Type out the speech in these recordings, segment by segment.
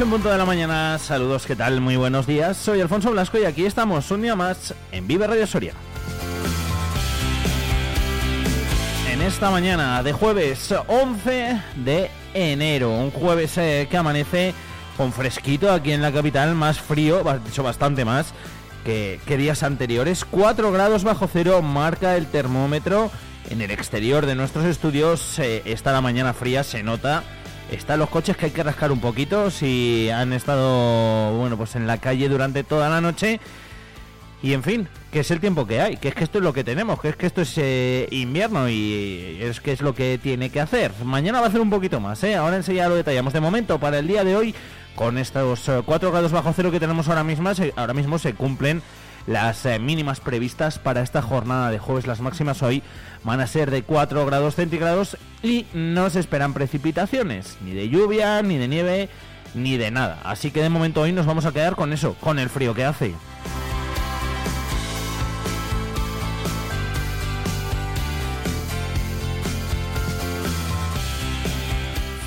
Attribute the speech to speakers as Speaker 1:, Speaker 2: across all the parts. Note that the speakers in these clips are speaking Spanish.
Speaker 1: En punto de la mañana, saludos, ¿qué tal? Muy buenos días, soy Alfonso Blasco y aquí estamos un día más en Vive Radio Soria. En esta mañana de jueves 11 de enero, un jueves eh, que amanece con fresquito aquí en la capital, más frío, dicho bastante más que, días anteriores, 4 grados bajo cero marca el termómetro en el exterior de nuestros estudios, está la mañana fría, se nota están los coches que hay que rascar un poquito si han estado, bueno, pues en la calle durante toda la noche. Y en fin, que es el tiempo que hay, que es que esto es lo que tenemos, que es que esto es eh, invierno y es que es lo que tiene que hacer. Mañana va a hacer un poquito más, ¿eh? Ahora enseguida lo detallamos. De momento, para el día de hoy, con estos 4 eh, grados bajo cero que tenemos ahora mismo, ahora mismo se cumplen las eh, mínimas previstas para esta jornada de jueves. Las máximas hoy van a ser de 4 grados centígrados y no se esperan precipitaciones, ni de lluvia, ni de nieve, ni de nada. Así que de momento hoy nos vamos a quedar con eso, con el frío que hace.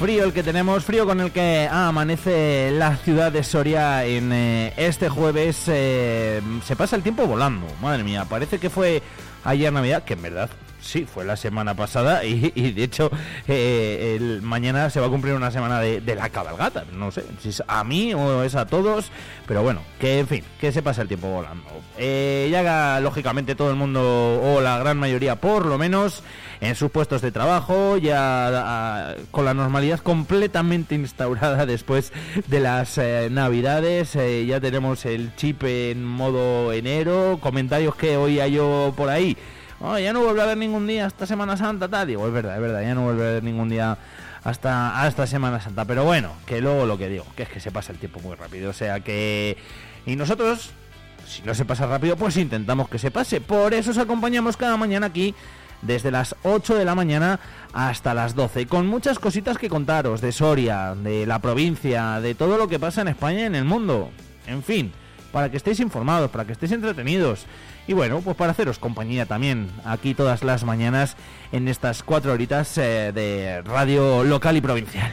Speaker 1: Frío el que tenemos, frío con el que amanece la ciudad de Soria en eh, este jueves. Eh, se pasa el tiempo volando, madre mía, parece que fue ayer Navidad, que en verdad Sí, fue la semana pasada y, de hecho eh, el, mañana se va a cumplir una semana de, la cabalgata. No sé si es a mí o es a todos, pero bueno, que en fin, que se pasa el tiempo volando. Eh, ya lógicamente todo el mundo o la gran mayoría por lo menos en sus puestos de trabajo, ya con la normalidad completamente instaurada después de las eh, navidades. ya tenemos el chip en modo enero, comentarios que hoy hay yo por ahí ya no vuelve a haber ningún día hasta Semana Santa, tal. Digo, es verdad, es verdad, ya no vuelve a haber ningún día hasta, hasta Semana Santa. Pero bueno, que luego lo que digo, que es que se pasa el tiempo muy rápido. O sea que... Y nosotros, si no se pasa rápido, pues intentamos que se pase. Por eso os acompañamos cada mañana aquí desde las 8 de la mañana hasta las 12, con muchas cositas que contaros de Soria, de la provincia, de todo lo que pasa en España y en el mundo. En fin, para que estéis informados, para que estéis entretenidos. Y bueno, pues para haceros compañía también aquí todas las mañanas en estas cuatro horitas eh, de radio local y provincial.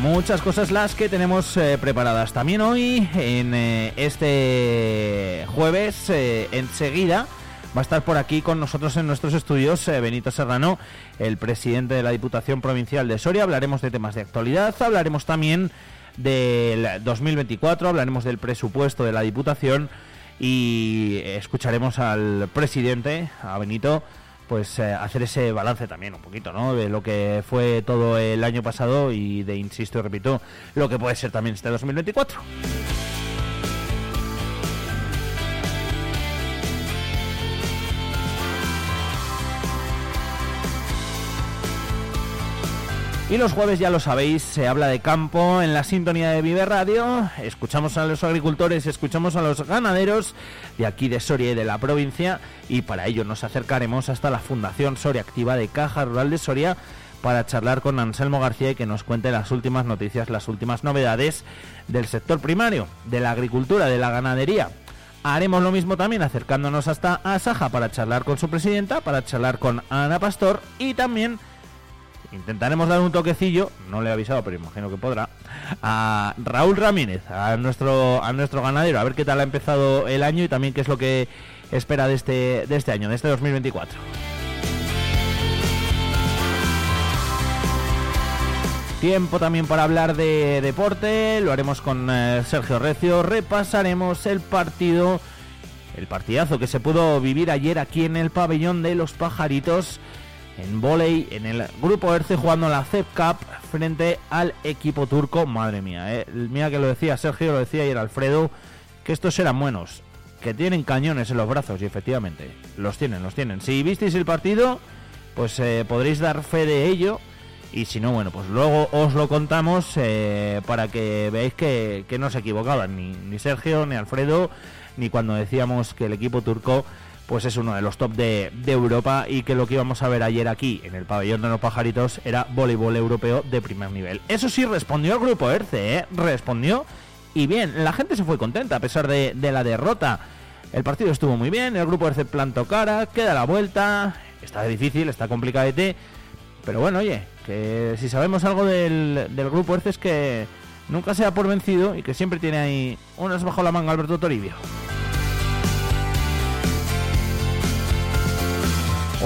Speaker 1: Muchas cosas las que tenemos eh, preparadas también hoy en eh, este jueves enseguida va a estar por aquí con nosotros en nuestros estudios Benito Serrano, el presidente de la Diputación Provincial de Soria. Hablaremos de temas de actualidad, hablaremos también del 2024, hablaremos del presupuesto de la Diputación y escucharemos al presidente, a Benito, pues eh, hacer ese balance también un poquito, ¿no? De lo que fue todo el año pasado y de, insisto y repito, lo que puede ser también este 2024. Y los jueves, ya lo sabéis, se habla de campo en la sintonía de Vive Radio. Escuchamos a los agricultores, escuchamos a los ganaderos de aquí de Soria y de la provincia. Y para ello nos acercaremos hasta la Fundación Soria Activa de Caja Rural de Soria para charlar con Anselmo García y que nos cuente las últimas noticias, las últimas novedades del sector primario, de la agricultura, de la ganadería. Haremos lo mismo también acercándonos hasta Asaja para charlar con su presidenta, para charlar con Ana Pastor y también intentaremos dar un toquecillo, no le he avisado, pero imagino que podrá, a Raúl Ramírez, a nuestro, a nuestro ganadero, a ver qué tal ha empezado el año y también qué es lo que espera de este, de este año, de este 2024. Tiempo también para hablar de deporte, lo haremos con eh, Sergio Recio, repasaremos el partido el partidazo que se pudo vivir ayer aquí en el pabellón de los pajaritos en volei en el grupo ERCE jugando la CEP Cup frente al equipo turco. Madre mía, eh. mira que lo decía Sergio, lo decía ayer Alfredo, que estos eran buenos, que tienen cañones en los brazos y efectivamente los tienen, los tienen. Si visteis el partido, pues eh, podréis dar fe de ello. Y si no, bueno, pues luego os lo contamos eh, para que veáis que, que no se equivocaban ni, ni Sergio, ni Alfredo, ni cuando decíamos que el equipo turco pues es uno de los top de, Europa y que lo que íbamos a ver ayer aquí en el pabellón de los pajaritos era voleibol europeo de primer nivel. Eso sí, respondió el grupo ERCE, ¿eh? respondió y bien, la gente se fue contenta a pesar de, la derrota. El partido estuvo muy bien, el grupo ERCE plantó cara, queda la vuelta, está difícil, está complicadete, pero bueno, oye, que si sabemos algo del, grupo ERCE es que nunca sea por vencido y que siempre tiene ahí unas bajo la manga Alberto Toribio.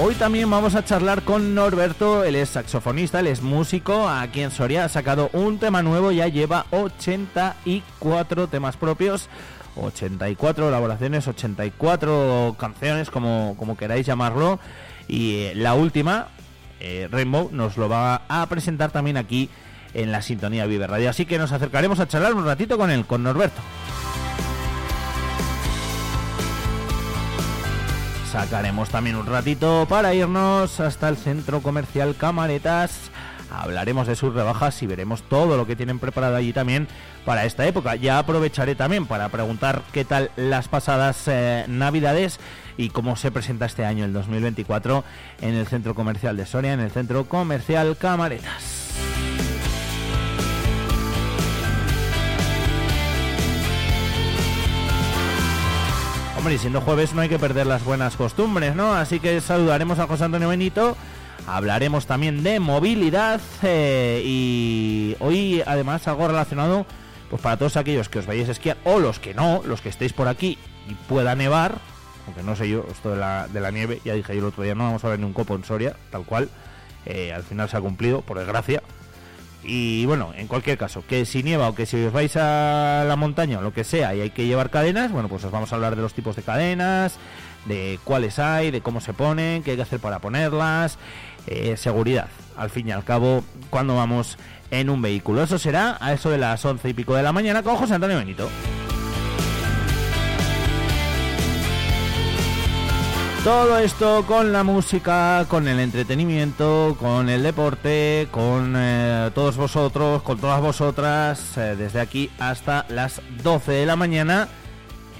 Speaker 1: Hoy también vamos a charlar con Norberto, él es saxofonista, él es músico, aquí en Soria ha sacado un tema nuevo, ya lleva 84 temas propios, 84 elaboraciones, 84 canciones, como, como queráis llamarlo, y eh, la última, eh, Rainbow, nos lo va a presentar también aquí en la sintonía Vive Radio, así que nos acercaremos a charlar un ratito con él, con Norberto. Sacaremos también un ratito para irnos hasta el centro comercial Camaretas. Hablaremos de sus rebajas y veremos todo lo que tienen preparado allí también para esta época. Ya aprovecharé también para preguntar qué tal las pasadas eh, navidades y cómo se presenta este año, el 2024, en el centro comercial de Soria, en el centro comercial Camaretas. Hombre, y siendo jueves no hay que perder las buenas costumbres, ¿no? Así que saludaremos a José Antonio Benito, hablaremos también de movilidad eh, y hoy además algo relacionado pues para todos aquellos que os vayáis a esquiar o los que no, los que estéis por aquí y pueda nevar, aunque no sé yo, esto de la, de la nieve, ya dije yo el otro día, no vamos a ver ni un copo en Soria, tal cual, eh, al final se ha cumplido, por desgracia. Y bueno, en cualquier caso, que si nieva o que si os vais a la montaña o lo que sea y hay que llevar cadenas, bueno, pues os vamos a hablar de los tipos de cadenas, de cuáles hay, de cómo se ponen, qué hay que hacer para ponerlas, eh, seguridad. Al fin y al cabo, cuando vamos en un vehículo. Eso será a eso de las once y pico de la mañana con José Antonio Benito. Todo esto con la música, con el entretenimiento, con el deporte, con eh, todos vosotros, con todas vosotras, eh, desde aquí hasta las 12 de la mañana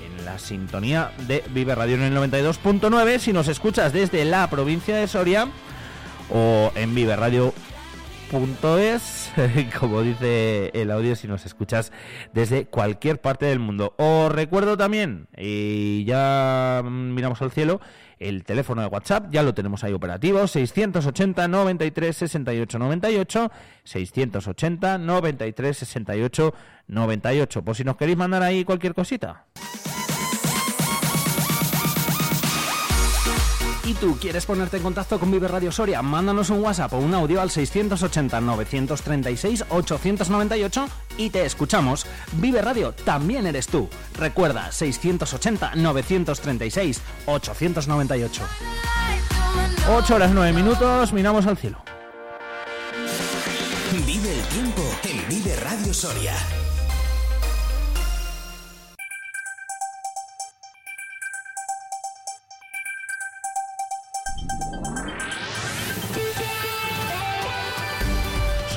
Speaker 1: en la sintonía de Vive Radio en el 92.9. Si nos escuchas desde la provincia de Soria o en Vive Radio es, como dice el audio, si nos escuchas desde cualquier parte del mundo. Os recuerdo también, y ya miramos al cielo, el teléfono de WhatsApp, ya lo tenemos ahí operativo, 680 93 68 98, 680 93 68 98, por si nos queréis mandar ahí cualquier cosita.
Speaker 2: ¿Y tú quieres ponerte en contacto con Vive Radio Soria? Mándanos un WhatsApp o un audio al 680-936-898 y te escuchamos. Vive Radio también eres tú. Recuerda, 680-936-898.
Speaker 1: 8 horas 9 minutos, miramos al cielo.
Speaker 3: Vive el tiempo en Vive Radio Soria.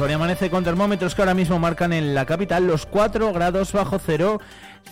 Speaker 1: Soria amanece con termómetros que ahora mismo marcan en la capital los 4 grados bajo cero.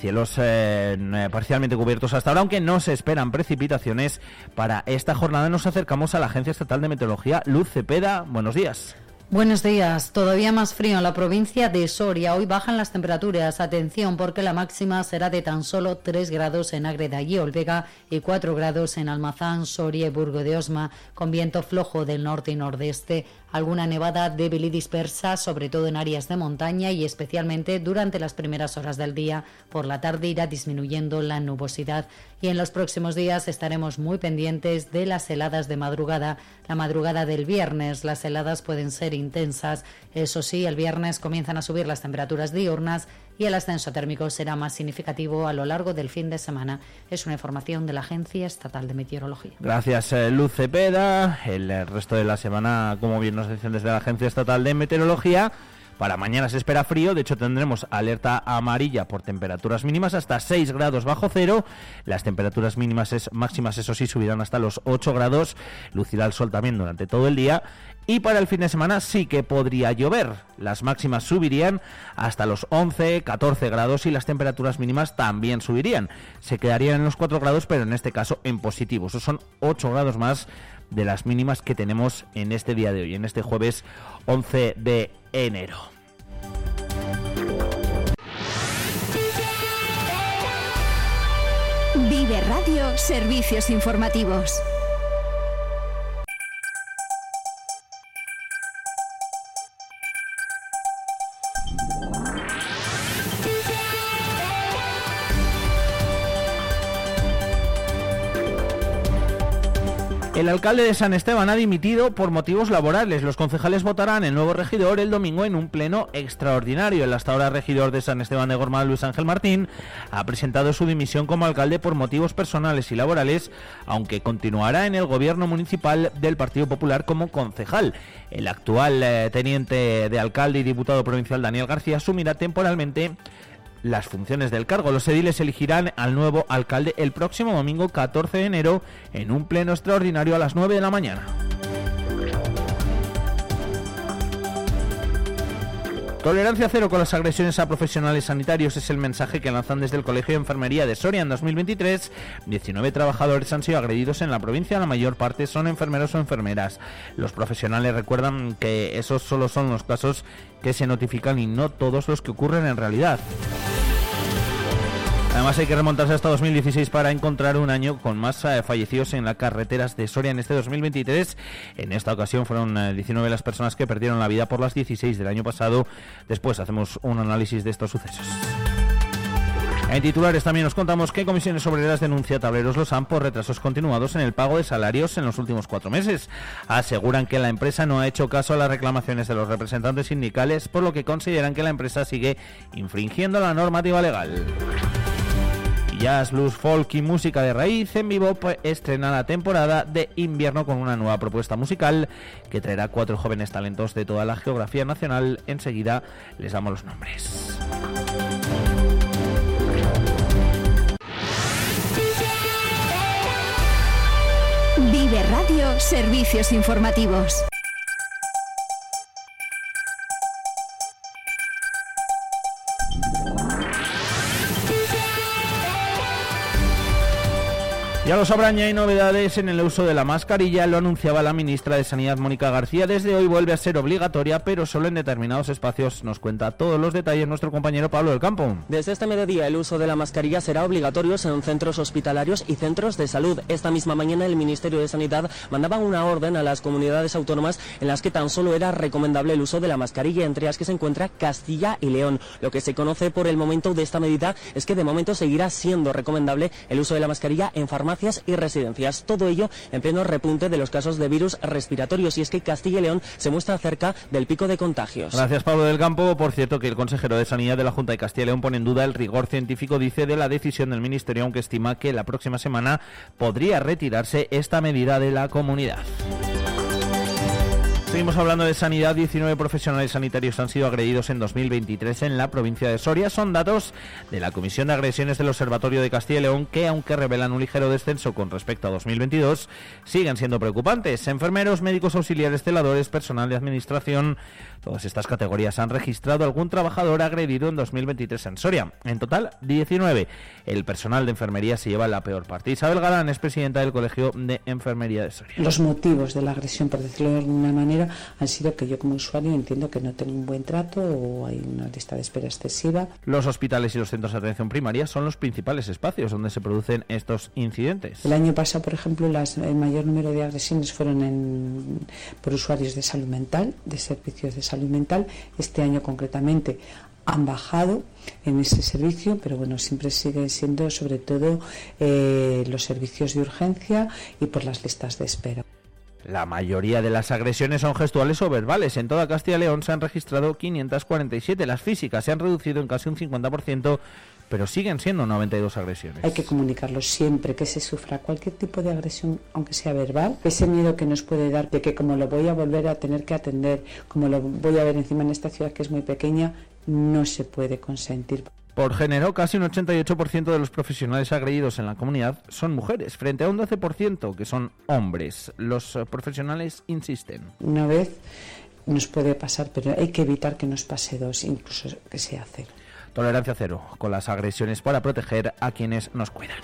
Speaker 1: Cielos eh, parcialmente cubiertos hasta ahora, aunque no se esperan precipitaciones para esta jornada. Nos acercamos a la Agencia Estatal de Meteorología, Luz Cepeda. Buenos días.
Speaker 4: Buenos días. Todavía más frío en la provincia de Soria. Hoy bajan las temperaturas. Atención porque la máxima será de tan solo 3 grados en Ágreda y Olvega y 4 grados en Almazán, Soria y Burgo de Osma, con viento flojo del norte y nordeste alguna nevada débil y dispersa, sobre todo en áreas de montaña y especialmente durante las primeras horas del día. Por la tarde irá disminuyendo la nubosidad y en los próximos días estaremos muy pendientes de las heladas de madrugada. La madrugada del viernes las heladas pueden ser intensas. Eso sí, el viernes comienzan a subir las temperaturas diurnas y el ascenso térmico será más significativo a lo largo del fin de semana. Es una información de la Agencia Estatal de Meteorología.
Speaker 1: Gracias, eh, Luz Cepeda. El resto de la semana, como bien nos dicen desde la Agencia Estatal de Meteorología, para mañana se espera frío, de hecho tendremos alerta amarilla por temperaturas mínimas hasta 6 grados bajo cero. Las temperaturas mínimas es, máximas, eso sí, subirán hasta los 8 grados. Lucirá el sol también durante todo el día. Y para el fin de semana sí que podría llover. Las máximas subirían hasta los 11, 14 grados y las temperaturas mínimas también subirían. Se quedarían en los 4 grados, pero en este caso en positivo. Esos son 8 grados más de las mínimas que tenemos en este día de hoy, en este jueves 11 de enero.
Speaker 5: Vive Radio Servicios Informativos.
Speaker 1: El alcalde de San Esteban ha dimitido por motivos laborales. Los concejales votarán el nuevo regidor el domingo en un pleno extraordinario. El hasta ahora regidor de San Esteban de Gormaz, Luis Ángel Martín, ha presentado su dimisión como alcalde por motivos personales y laborales, aunque continuará en el gobierno municipal del Partido Popular como concejal. El actual eh, teniente de alcalde y diputado provincial Daniel García asumirá temporalmente las funciones del cargo. Los ediles elegirán al nuevo alcalde el próximo domingo 14 de enero en un pleno extraordinario a las 9 de la mañana. Tolerancia cero con las agresiones a profesionales sanitarios es el mensaje que lanzan desde el Colegio de Enfermería de Soria en 2023. 19 trabajadores han sido agredidos en la provincia, la mayor parte son enfermeros o enfermeras. Los profesionales recuerdan que esos solo son los casos que se notifican y no todos los que ocurren en realidad. Además hay que remontarse hasta 2016 para encontrar un año con más eh, fallecidos en las carreteras de Soria en este 2023. En esta ocasión fueron 19 eh, las personas que perdieron la vida por las 16 del año pasado. Después hacemos un análisis de estos sucesos. En titulares también nos contamos que Comisiones Obreras denuncia Tableros Los Han por retrasos continuados en el pago de salarios en los últimos cuatro meses. Aseguran que la empresa no ha hecho caso a las reclamaciones de los representantes sindicales, por lo que consideran que la empresa sigue infringiendo la normativa legal. Jazz, blues, folk y música de raíz en vivo pues, estrena la temporada de invierno con una nueva propuesta musical que traerá cuatro jóvenes talentos de toda la geografía nacional. Enseguida les damos los nombres.
Speaker 5: Vive Radio Servicios Informativos.
Speaker 1: Ya lo sabrán, ya hay novedades en el uso de la mascarilla, lo anunciaba la ministra de Sanidad Mónica García. Desde hoy vuelve a ser obligatoria, pero solo en determinados espacios. Nos cuenta todos los detalles nuestro compañero Pablo del Campo.
Speaker 6: Desde este mediodía el uso de la mascarilla será obligatorio en centros hospitalarios y centros de salud. Esta misma mañana el Ministerio de Sanidad mandaba una orden a las comunidades autónomas en las que tan solo era recomendable el uso de la mascarilla, entre las que se encuentra Castilla y León. Lo que se conoce por el momento de esta medida es que de momento seguirá siendo recomendable el uso de la mascarilla en farmacias y residencias. Todo ello en pleno repunte de los casos de virus respiratorios. Y es que Castilla y León se muestra cerca del pico de contagios.
Speaker 1: Gracias, Pablo del Campo. Por cierto, que el consejero de Sanidad de la Junta de Castilla y León pone en duda el rigor científico, dice, de la decisión del Ministerio, aunque estima que la próxima semana podría retirarse esta medida de la comunidad. Seguimos hablando de sanidad. 19 profesionales sanitarios han sido agredidos en 2023 en la provincia de Soria. Son datos de la Comisión de Agresiones del Observatorio de Castilla y León que, aunque revelan un ligero descenso con respecto a 2022, siguen siendo preocupantes. Enfermeros, médicos auxiliares, celadores, personal de administración, todas estas categorías han registrado algún trabajador agredido en 2023 en Soria. En total, 19. El personal de enfermería se lleva la peor parte. Isabel Galán es presidenta del Colegio de Enfermería de Soria.
Speaker 7: Los motivos de la agresión, por decirlo de alguna manera, han sido que yo como usuario entiendo que no tengo un buen trato o hay una lista de espera excesiva.
Speaker 1: Los hospitales y los centros de atención primaria son los principales espacios donde se producen estos incidentes.
Speaker 7: El año pasado, por ejemplo, el mayor número de agresiones fueron en, por usuarios de salud mental, de servicios de salud mental. Este año concretamente han bajado en ese servicio, pero bueno, siempre sigue siendo sobre todo eh, los servicios de urgencia y por las listas de espera.
Speaker 1: La mayoría de las agresiones son gestuales o verbales. En toda Castilla y León se han registrado 547. Las físicas se han reducido en casi un 50%, pero siguen siendo 92 agresiones.
Speaker 7: Hay que comunicarlo siempre que se sufra cualquier tipo de agresión, aunque sea verbal. Ese miedo que nos puede dar de que como lo voy a volver a tener que atender, como lo voy a ver encima en esta ciudad que es muy pequeña, no se puede consentir.
Speaker 1: Por género, casi un 88% de los profesionales agredidos en la comunidad son mujeres, frente a un 12% que son hombres. Los eh, profesionales insisten.
Speaker 7: Una vez nos puede pasar, pero hay que evitar que nos pase dos, incluso que sea cero.
Speaker 1: Tolerancia cero con las agresiones para proteger a quienes nos cuidan.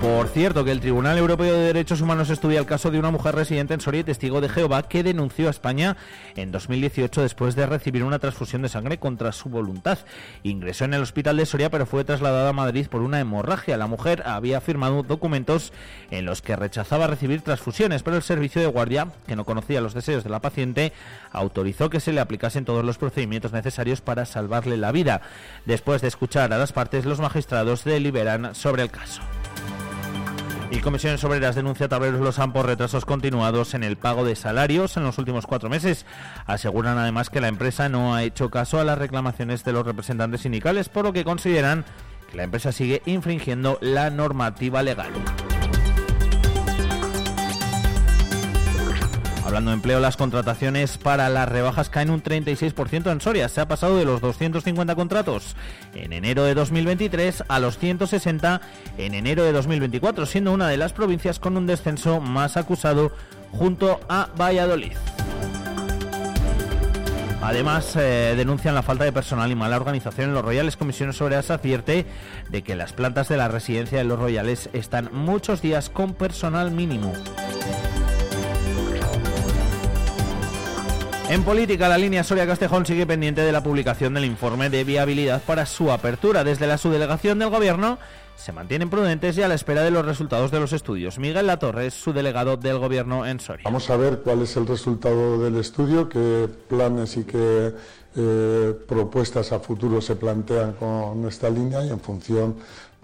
Speaker 1: Por cierto, que el Tribunal Europeo de Derechos Humanos estudia el caso de una mujer residente en Soria y testigo de Jehová que denunció a España en 2018 después de recibir una transfusión de sangre contra su voluntad. Ingresó en el hospital de Soria pero fue trasladada a Madrid por una hemorragia. La mujer había firmado documentos en los que rechazaba recibir transfusiones, pero el servicio de guardia, que no conocía los deseos de la paciente, autorizó que se le aplicasen todos los procedimientos necesarios para salvarle la vida. Después de escuchar a las partes, los magistrados deliberan sobre el caso. Y Comisiones Obreras denuncia Tableros Los por retrasos continuados en el pago de salarios en los últimos cuatro meses. Aseguran además que la empresa no ha hecho caso a las reclamaciones de los representantes sindicales, por lo que consideran que la empresa sigue infringiendo la normativa legal. Hablando de empleo, las contrataciones para las rebajas caen un 36% en Soria. Se ha pasado de los 250 contratos en enero de 2023 a los 160 en enero de 2024, siendo una de las provincias con un descenso más acusado junto a Valladolid. Además, eh, denuncian la falta de personal y mala organización en los Royales. Comisiones Obreras advierte de que las plantas de la residencia de los Royales están muchos días con personal mínimo. En política, la línea Soria-Castejón sigue pendiente de la publicación del informe de viabilidad para su apertura. Desde la subdelegación del Gobierno se mantienen prudentes y a la espera de los resultados de los estudios. Miguel Latorre es su delegado del Gobierno en Soria.
Speaker 8: Vamos a ver cuál es el resultado del estudio, qué planes y qué eh, propuestas a futuro se plantean con esta línea y en función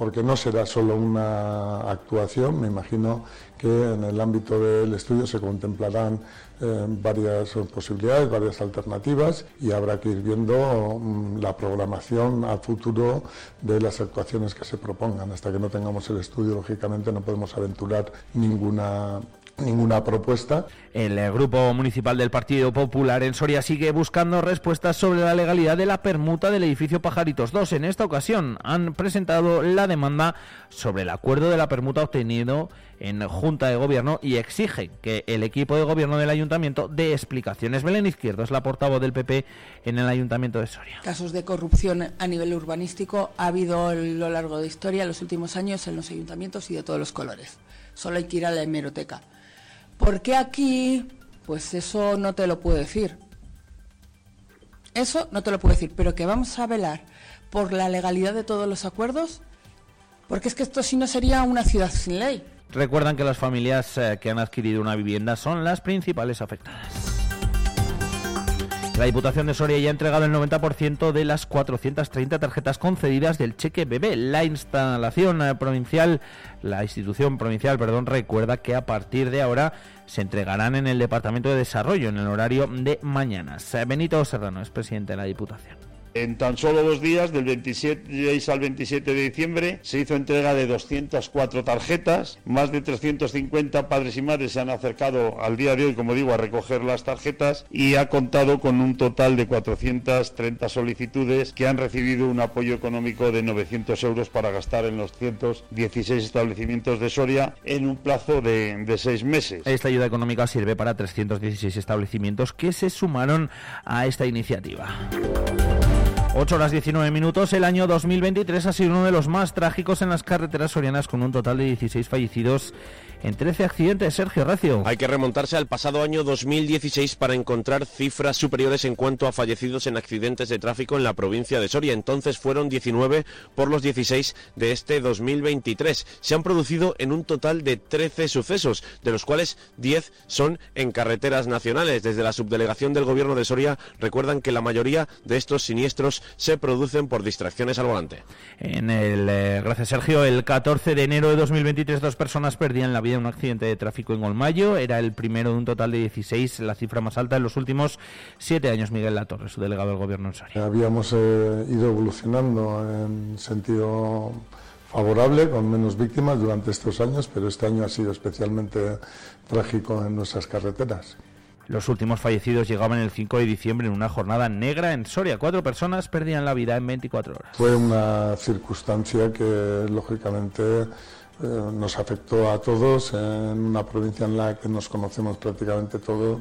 Speaker 8: porque no será solo una actuación, me imagino que en el ámbito del estudio se contemplarán eh, varias posibilidades, varias alternativas y habrá que ir viendo mm, la programación a futuro de las actuaciones que se propongan. Hasta que no tengamos el estudio, lógicamente, no podemos aventurar ninguna ninguna propuesta.
Speaker 1: El Grupo Municipal del Partido Popular en Soria sigue buscando respuestas sobre la legalidad de la permuta del edificio Pajaritos 2. En esta ocasión han presentado la demanda sobre el acuerdo de la permuta obtenido en Junta de Gobierno y exigen que el equipo de gobierno del Ayuntamiento dé explicaciones. Belén Izquierdo es la portavoz del PP en el Ayuntamiento de Soria.
Speaker 9: Casos de corrupción a nivel urbanístico ha habido a lo largo de historia, en los últimos años, en los ayuntamientos y de todos los colores. Solo hay que ir a la hemeroteca. ¿Por qué aquí? Pues eso no te lo puedo decir. Eso no te lo puedo decir, pero que vamos a velar por la legalidad de todos los acuerdos, porque es que esto sí no sería una ciudad sin ley.
Speaker 1: Recuerdan que las familias eh, que han adquirido una vivienda son las principales afectadas. La Diputación de Soria ya ha entregado el 90% de las 430 tarjetas concedidas del cheque bebé. La instalación eh, provincial, la institución provincial, perdón, recuerda que a partir de ahora se entregarán en el Departamento de Desarrollo en el horario de mañanas. Eh, Benito Serrano es presidente de la Diputación.
Speaker 10: En tan solo dos días, del 26 al 27 de diciembre, se hizo entrega de 204 tarjetas. Más de 350 padres y madres se han acercado al día de hoy, como digo, a recoger las tarjetas y ha contado con un total de 430 solicitudes que han recibido un apoyo económico de 900 euros para gastar en los 116 establecimientos de Soria en un plazo de, de seis meses.
Speaker 1: Esta ayuda económica sirve para 316 establecimientos que se sumaron a esta iniciativa. 8 horas 19 minutos. El año 2023 ha sido uno de los más trágicos en las carreteras sorianas con un total de 16 fallecidos en 13 accidentes. Sergio Recio.
Speaker 11: Hay que remontarse al pasado año 2016 para encontrar cifras superiores en cuanto a fallecidos en accidentes de tráfico en la provincia de Soria. Entonces fueron 19 por los 16 de este 2023. Se han producido en un total de 13 sucesos, de los cuales 10 son en carreteras nacionales. Desde la subdelegación del gobierno de Soria recuerdan que la mayoría de estos siniestros se producen por distracciones al volante.
Speaker 1: En el, eh, gracias Sergio, el 14 de enero de 2023 dos personas perdían la vida en un accidente de tráfico en Olmayo. Era el primero de un total de 16, la cifra más alta en los últimos siete años. Miguel Latorre, su delegado del Gobierno en Soria.
Speaker 8: Habíamos eh, ido evolucionando en sentido favorable, con menos víctimas durante estos años, pero este año ha sido especialmente trágico en nuestras carreteras.
Speaker 1: Los últimos fallecidos llegaban el 5 de diciembre en una jornada negra en Soria. Cuatro personas perdían la vida en 24 horas.
Speaker 8: Fue una circunstancia que, lógicamente, eh, nos afectó a todos en una provincia en la que nos conocemos prácticamente todos.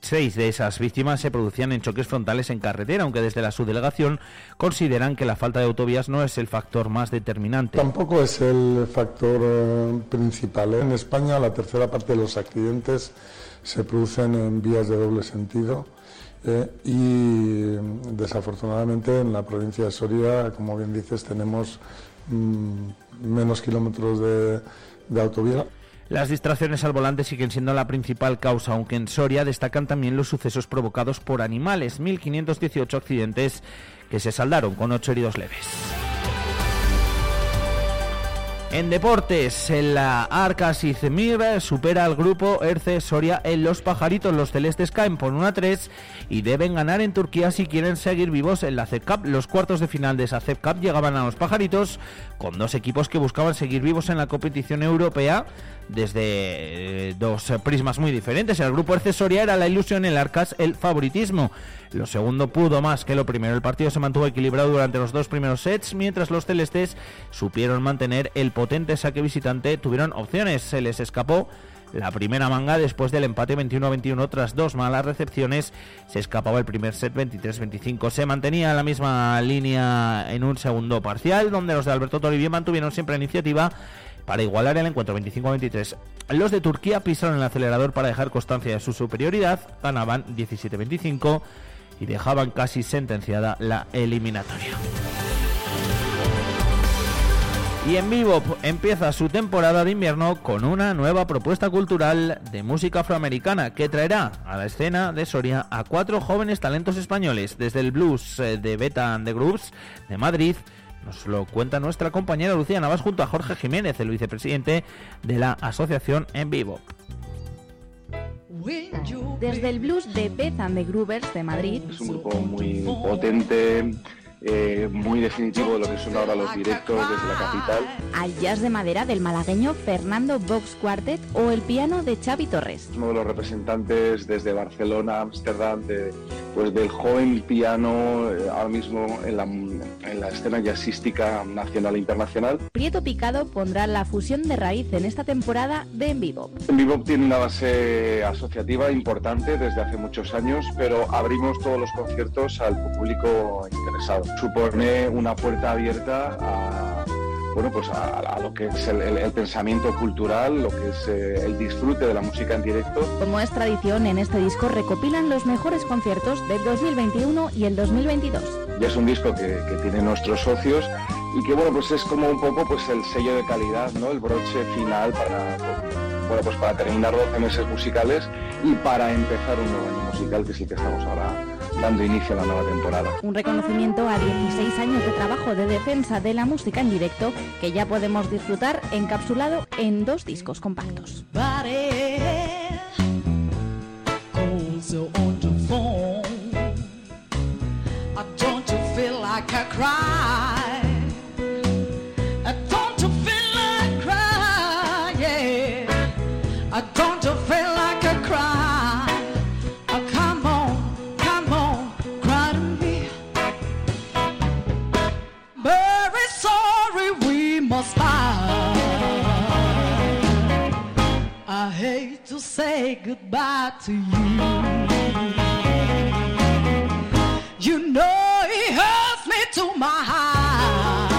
Speaker 1: Seis de esas víctimas se producían en choques frontales en carretera, aunque desde la subdelegación consideran que la falta de autovías no es el factor más determinante.
Speaker 8: Tampoco es el factor eh, principal. ¿eh? En España la tercera parte de los accidentes se producen en vías de doble sentido eh, y desafortunadamente en la provincia de Soria, como bien dices, tenemos mm, menos kilómetros de, de autovía.
Speaker 1: Las distracciones al volante siguen siendo la principal causa, aunque en Soria destacan también los sucesos provocados por animales, 1.518 accidentes que se saldaron con 8 heridos leves. En deportes, en la Arca Izmir supera al grupo Erce Soria en los pajaritos. Los celestes caen por 1 a 3 y deben ganar en Turquía si quieren seguir vivos en la CEP Cup. Los cuartos de final de esa CEP Cup llegaban a los pajaritos con dos equipos que buscaban seguir vivos en la competición europea desde eh, dos prismas muy diferentes. El grupo Soria era la ilusión, el Arcas el favoritismo. Lo segundo pudo más que lo primero. El partido se mantuvo equilibrado durante los dos primeros sets, mientras los celestes supieron mantener el potente saque visitante. Tuvieron opciones, se les escapó la primera manga después del empate 21-21 tras dos malas recepciones. Se escapaba el primer set 23-25. Se mantenía la misma línea en un segundo parcial, donde los de Alberto Toribio mantuvieron siempre la iniciativa para igualar el encuentro 25-23. Los de Turquía pisaron el acelerador para dejar constancia de su superioridad, ganaban 17-25 y dejaban casi sentenciada la eliminatoria. Y en vivo empieza su temporada de invierno con una nueva propuesta cultural de música afroamericana que traerá a la escena de Soria a cuatro jóvenes talentos españoles, desde el blues eh, de Beta and the Groups de Madrid, nos lo cuenta nuestra compañera Lucía Navas junto a Jorge Jiménez, el vicepresidente de la asociación En Vivo.
Speaker 12: Desde el blues de Beth and the Groovers de Madrid.
Speaker 13: Es un grupo muy potente, eh, muy definitivo de lo que son ahora los directos desde la capital.
Speaker 12: Al jazz de madera del malagueño Fernando Vox Quartet o el piano de Xavi Torres.
Speaker 13: Uno de los representantes desde Barcelona, Ámsterdam, de, pues del joven piano eh, ahora mismo en la, en la escena jazzística nacional e internacional.
Speaker 12: Prieto Picado pondrá la fusión de raíz en esta temporada de En Vivo.
Speaker 13: En Vivo tiene una base asociativa importante desde hace muchos años, pero abrimos todos los conciertos al público interesado supone una puerta abierta a, bueno, pues a, lo que es el, pensamiento cultural, lo que es eh, el disfrute de la música en directo.
Speaker 12: Como es tradición, en este disco recopilan los mejores conciertos del 2021 y el 2022.
Speaker 13: Y es un disco que, que tiene nuestros socios y que bueno, pues es como un poco pues el sello de calidad, ¿no? El broche final para, bueno, pues para terminar 12 meses musicales y para empezar un nuevo año musical, que es el que estamos ahora dando inicio a la nueva temporada.
Speaker 12: Un reconocimiento a 16 años de trabajo de defensa de la música en directo que ya podemos disfrutar encapsulado en dos discos compactos.
Speaker 1: Goodbye to you. You know it hurts me to my heart.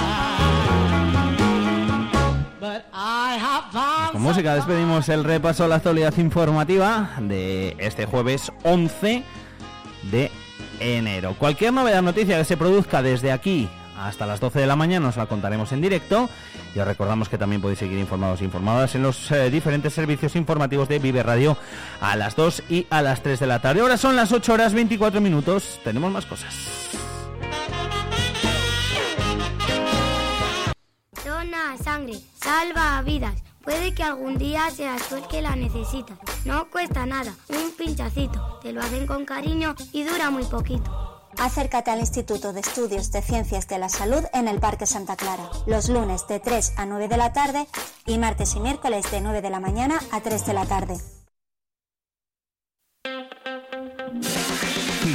Speaker 1: But I have found Con música despedimos el repaso a la actualidad informativa de este jueves 11 de enero. Cualquier novedad, noticia que se produzca desde aquí hasta las 12 de la mañana, os la contaremos en directo y os recordamos que también podéis seguir informados e informadas en los eh, diferentes servicios informativos de Vive Radio a las 2 y a las 3 de la tarde. Ahora son las 8 horas 24 minutos, tenemos más cosas.
Speaker 14: Dona sangre, salva vidas. Puede que algún día seas tú el que la necesitas. No cuesta nada, un pinchacito. Te lo hacen con cariño y dura muy poquito.
Speaker 15: Acércate al Instituto de Estudios de Ciencias de la Salud en el Parque Santa Clara, los lunes de 3 a 9 de la tarde y martes y miércoles de 9 de la mañana a 3 de la tarde.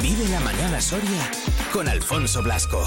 Speaker 3: Vive la mañana Soria con Alfonso Blasco.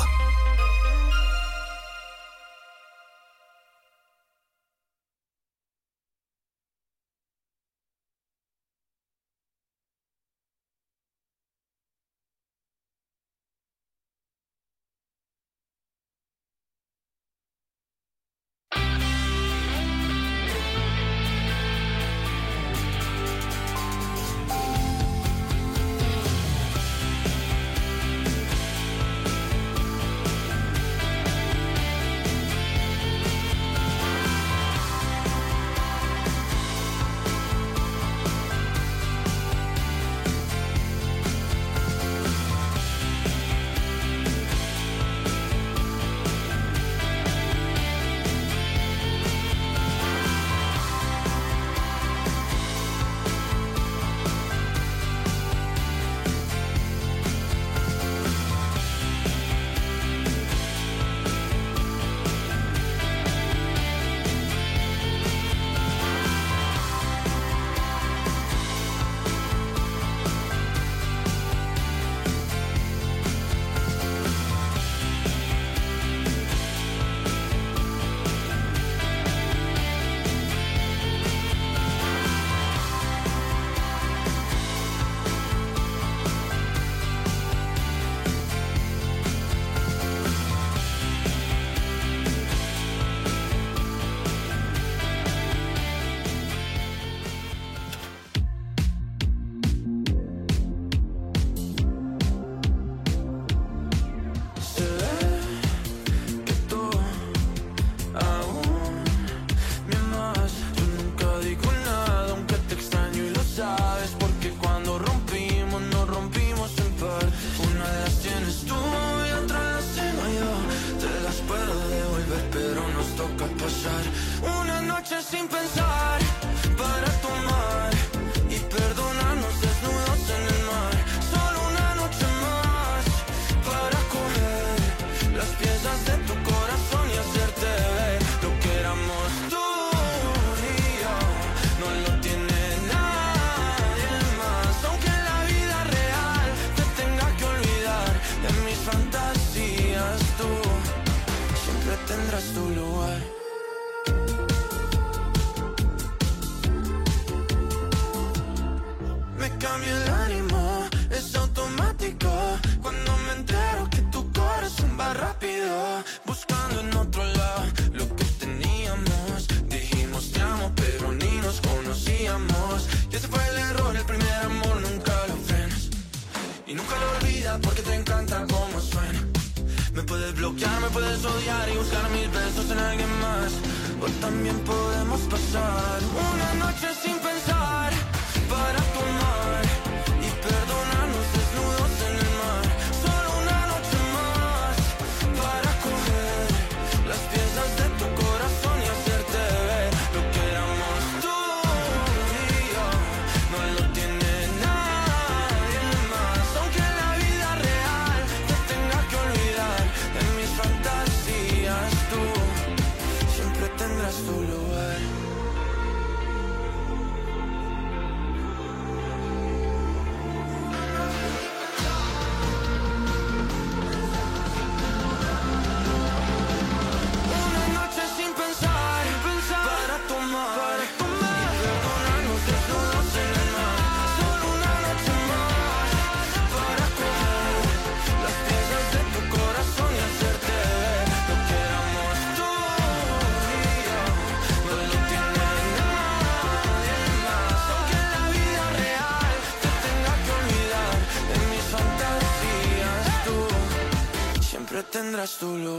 Speaker 16: solo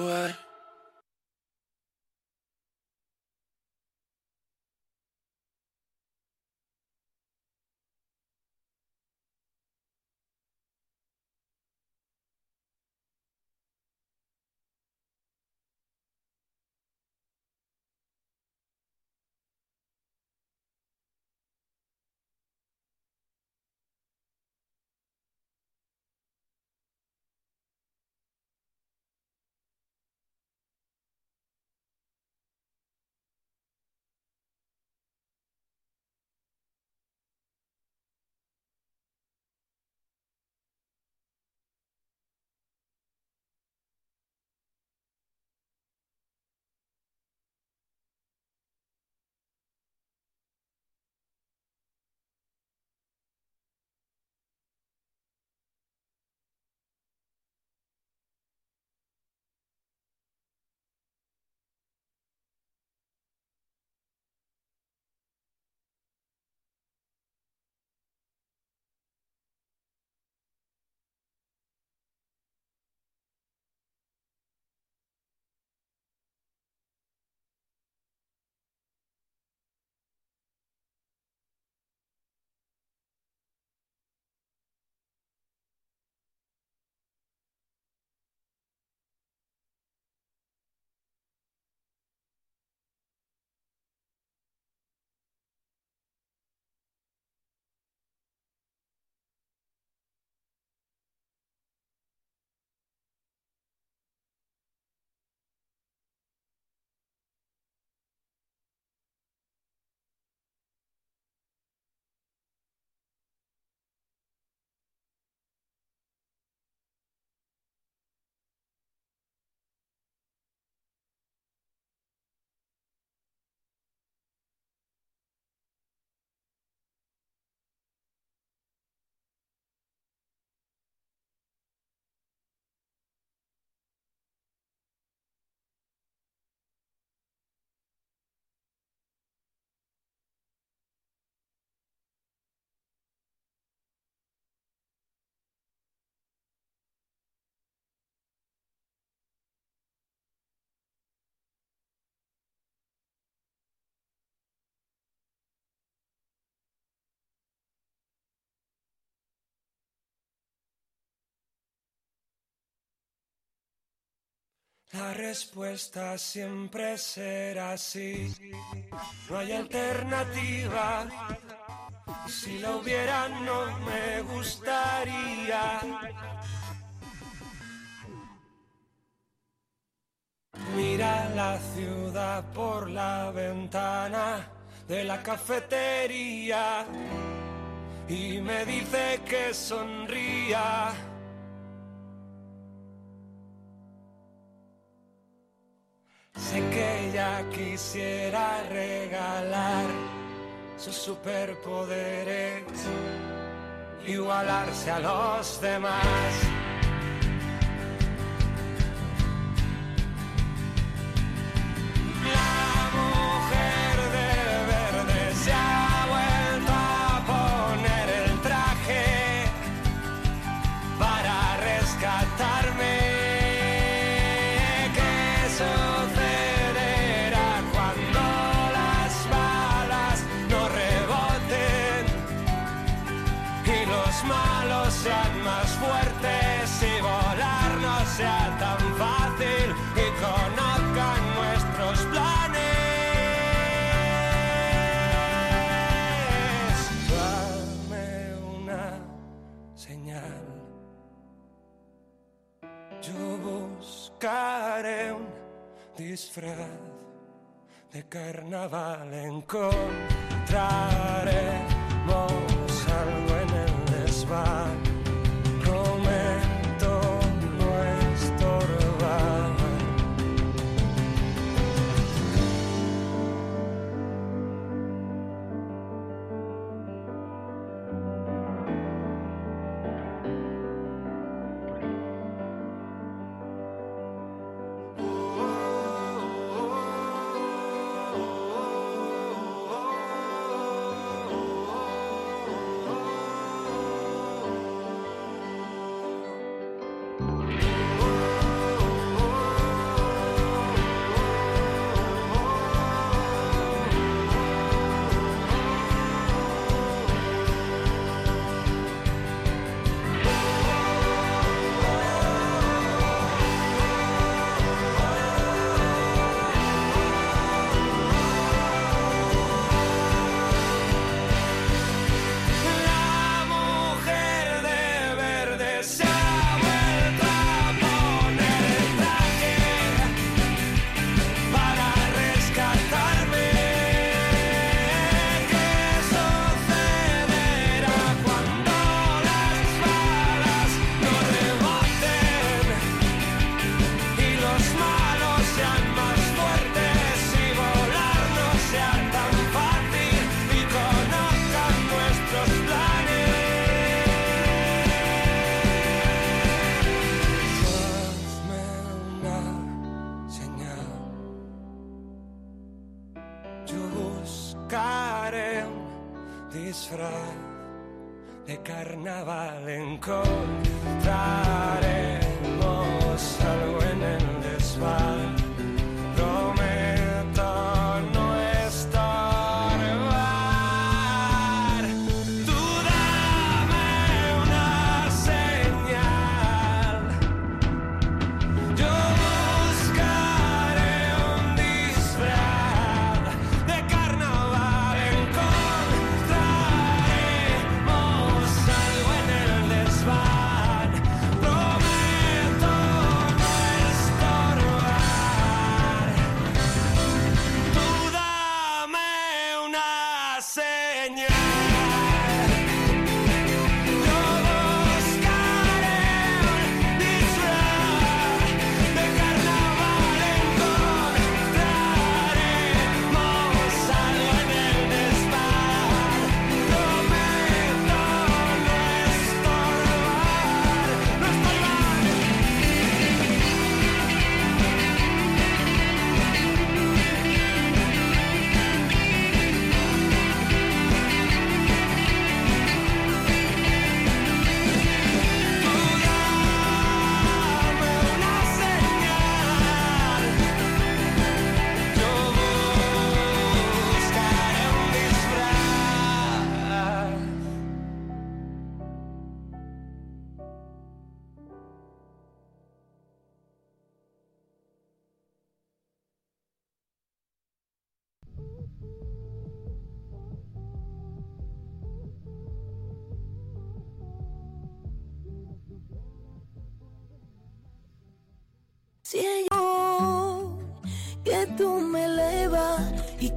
Speaker 16: La respuesta siempre será sí. No hay alternativa. Si la hubiera, no me gustaría. Mira la ciudad por la ventana de la cafetería y me dice que sonría Sé que ella quisiera regalar sus superpoderes, igualarse a los demás. disfraz de carnaval encontraremos algo en el desván.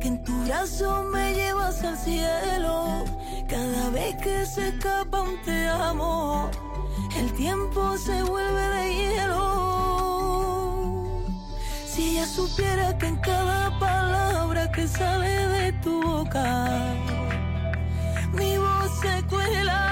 Speaker 17: Que en tu brazo me llevas al cielo. Cada vez que se escapa un te amo, el tiempo se vuelve de hielo. Si ella supiera que en cada palabra que sale de tu boca, mi voz se cuela.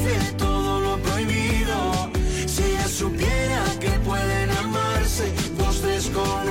Speaker 18: dos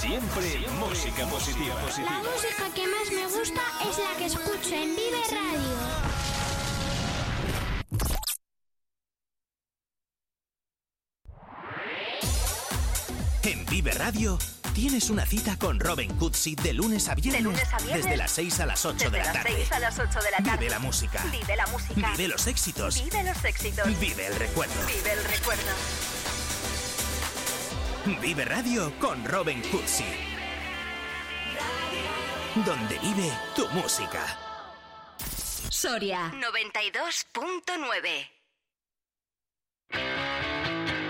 Speaker 19: Siempre, música positiva.
Speaker 20: La música que más me gusta es la que escucho en Vive Radio.
Speaker 21: En Vive Radio tienes una cita con Robin Cutsi de lunes a viernes.
Speaker 22: De lunes a viernes.
Speaker 21: Desde las 6 a las 8 de la
Speaker 22: Desde las
Speaker 21: tarde.
Speaker 22: 6 a las 8 de la tarde.
Speaker 21: Vive la música.
Speaker 22: Vive la música.
Speaker 21: Vive los éxitos.
Speaker 22: Vive los éxitos.
Speaker 21: Vive el recuerdo.
Speaker 22: Vive el recuerdo.
Speaker 21: Vive Radio con Robin Cursi. Donde vive tu música.
Speaker 22: Soria 92.9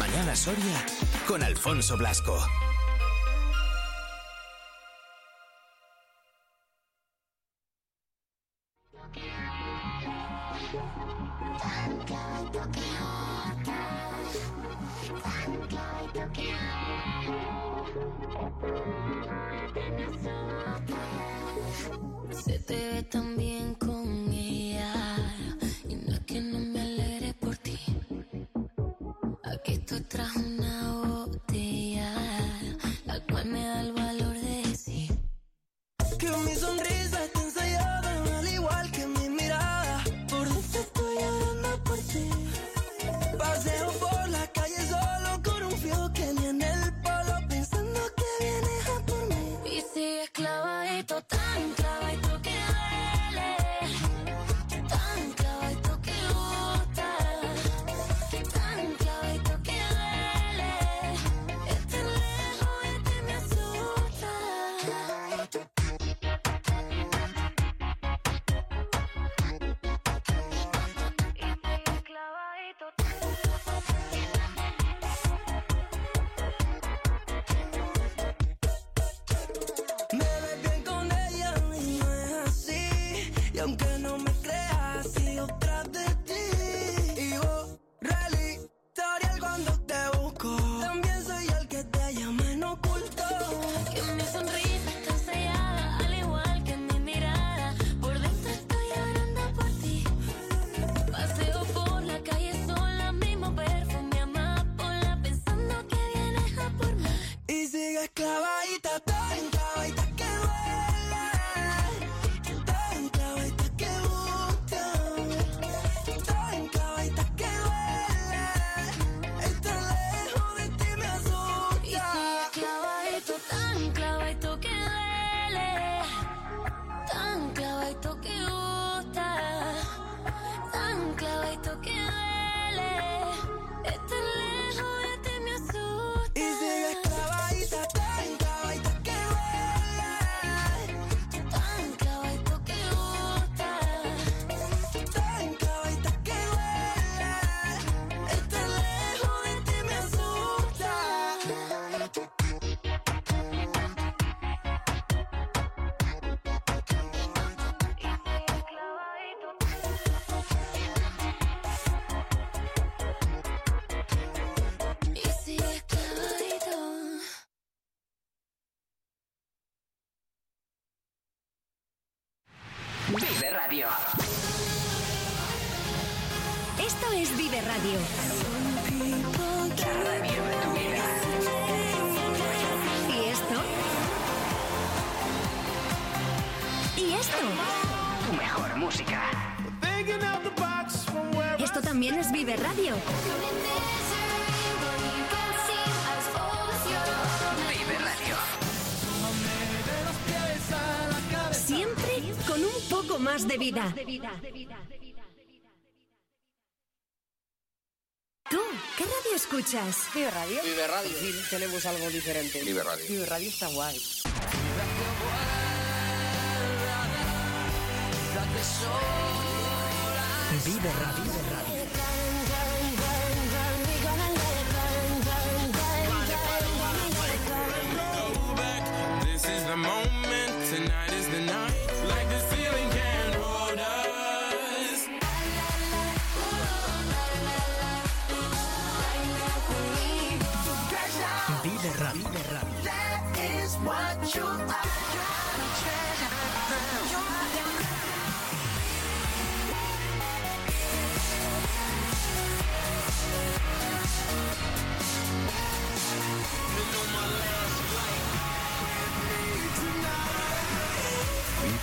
Speaker 21: Mañana Soria con Alfonso Blasco.
Speaker 23: me
Speaker 17: sonríe
Speaker 23: y
Speaker 22: sigue clavando. vida.
Speaker 24: ¿Tú qué radio escuchas?
Speaker 25: Vive Radio.
Speaker 26: Vive Radio.
Speaker 25: Sí, tenemos algo diferente.
Speaker 27: Vive Radio.
Speaker 25: Vive Radio está guay.
Speaker 21: Vive Radio. Vive Radio.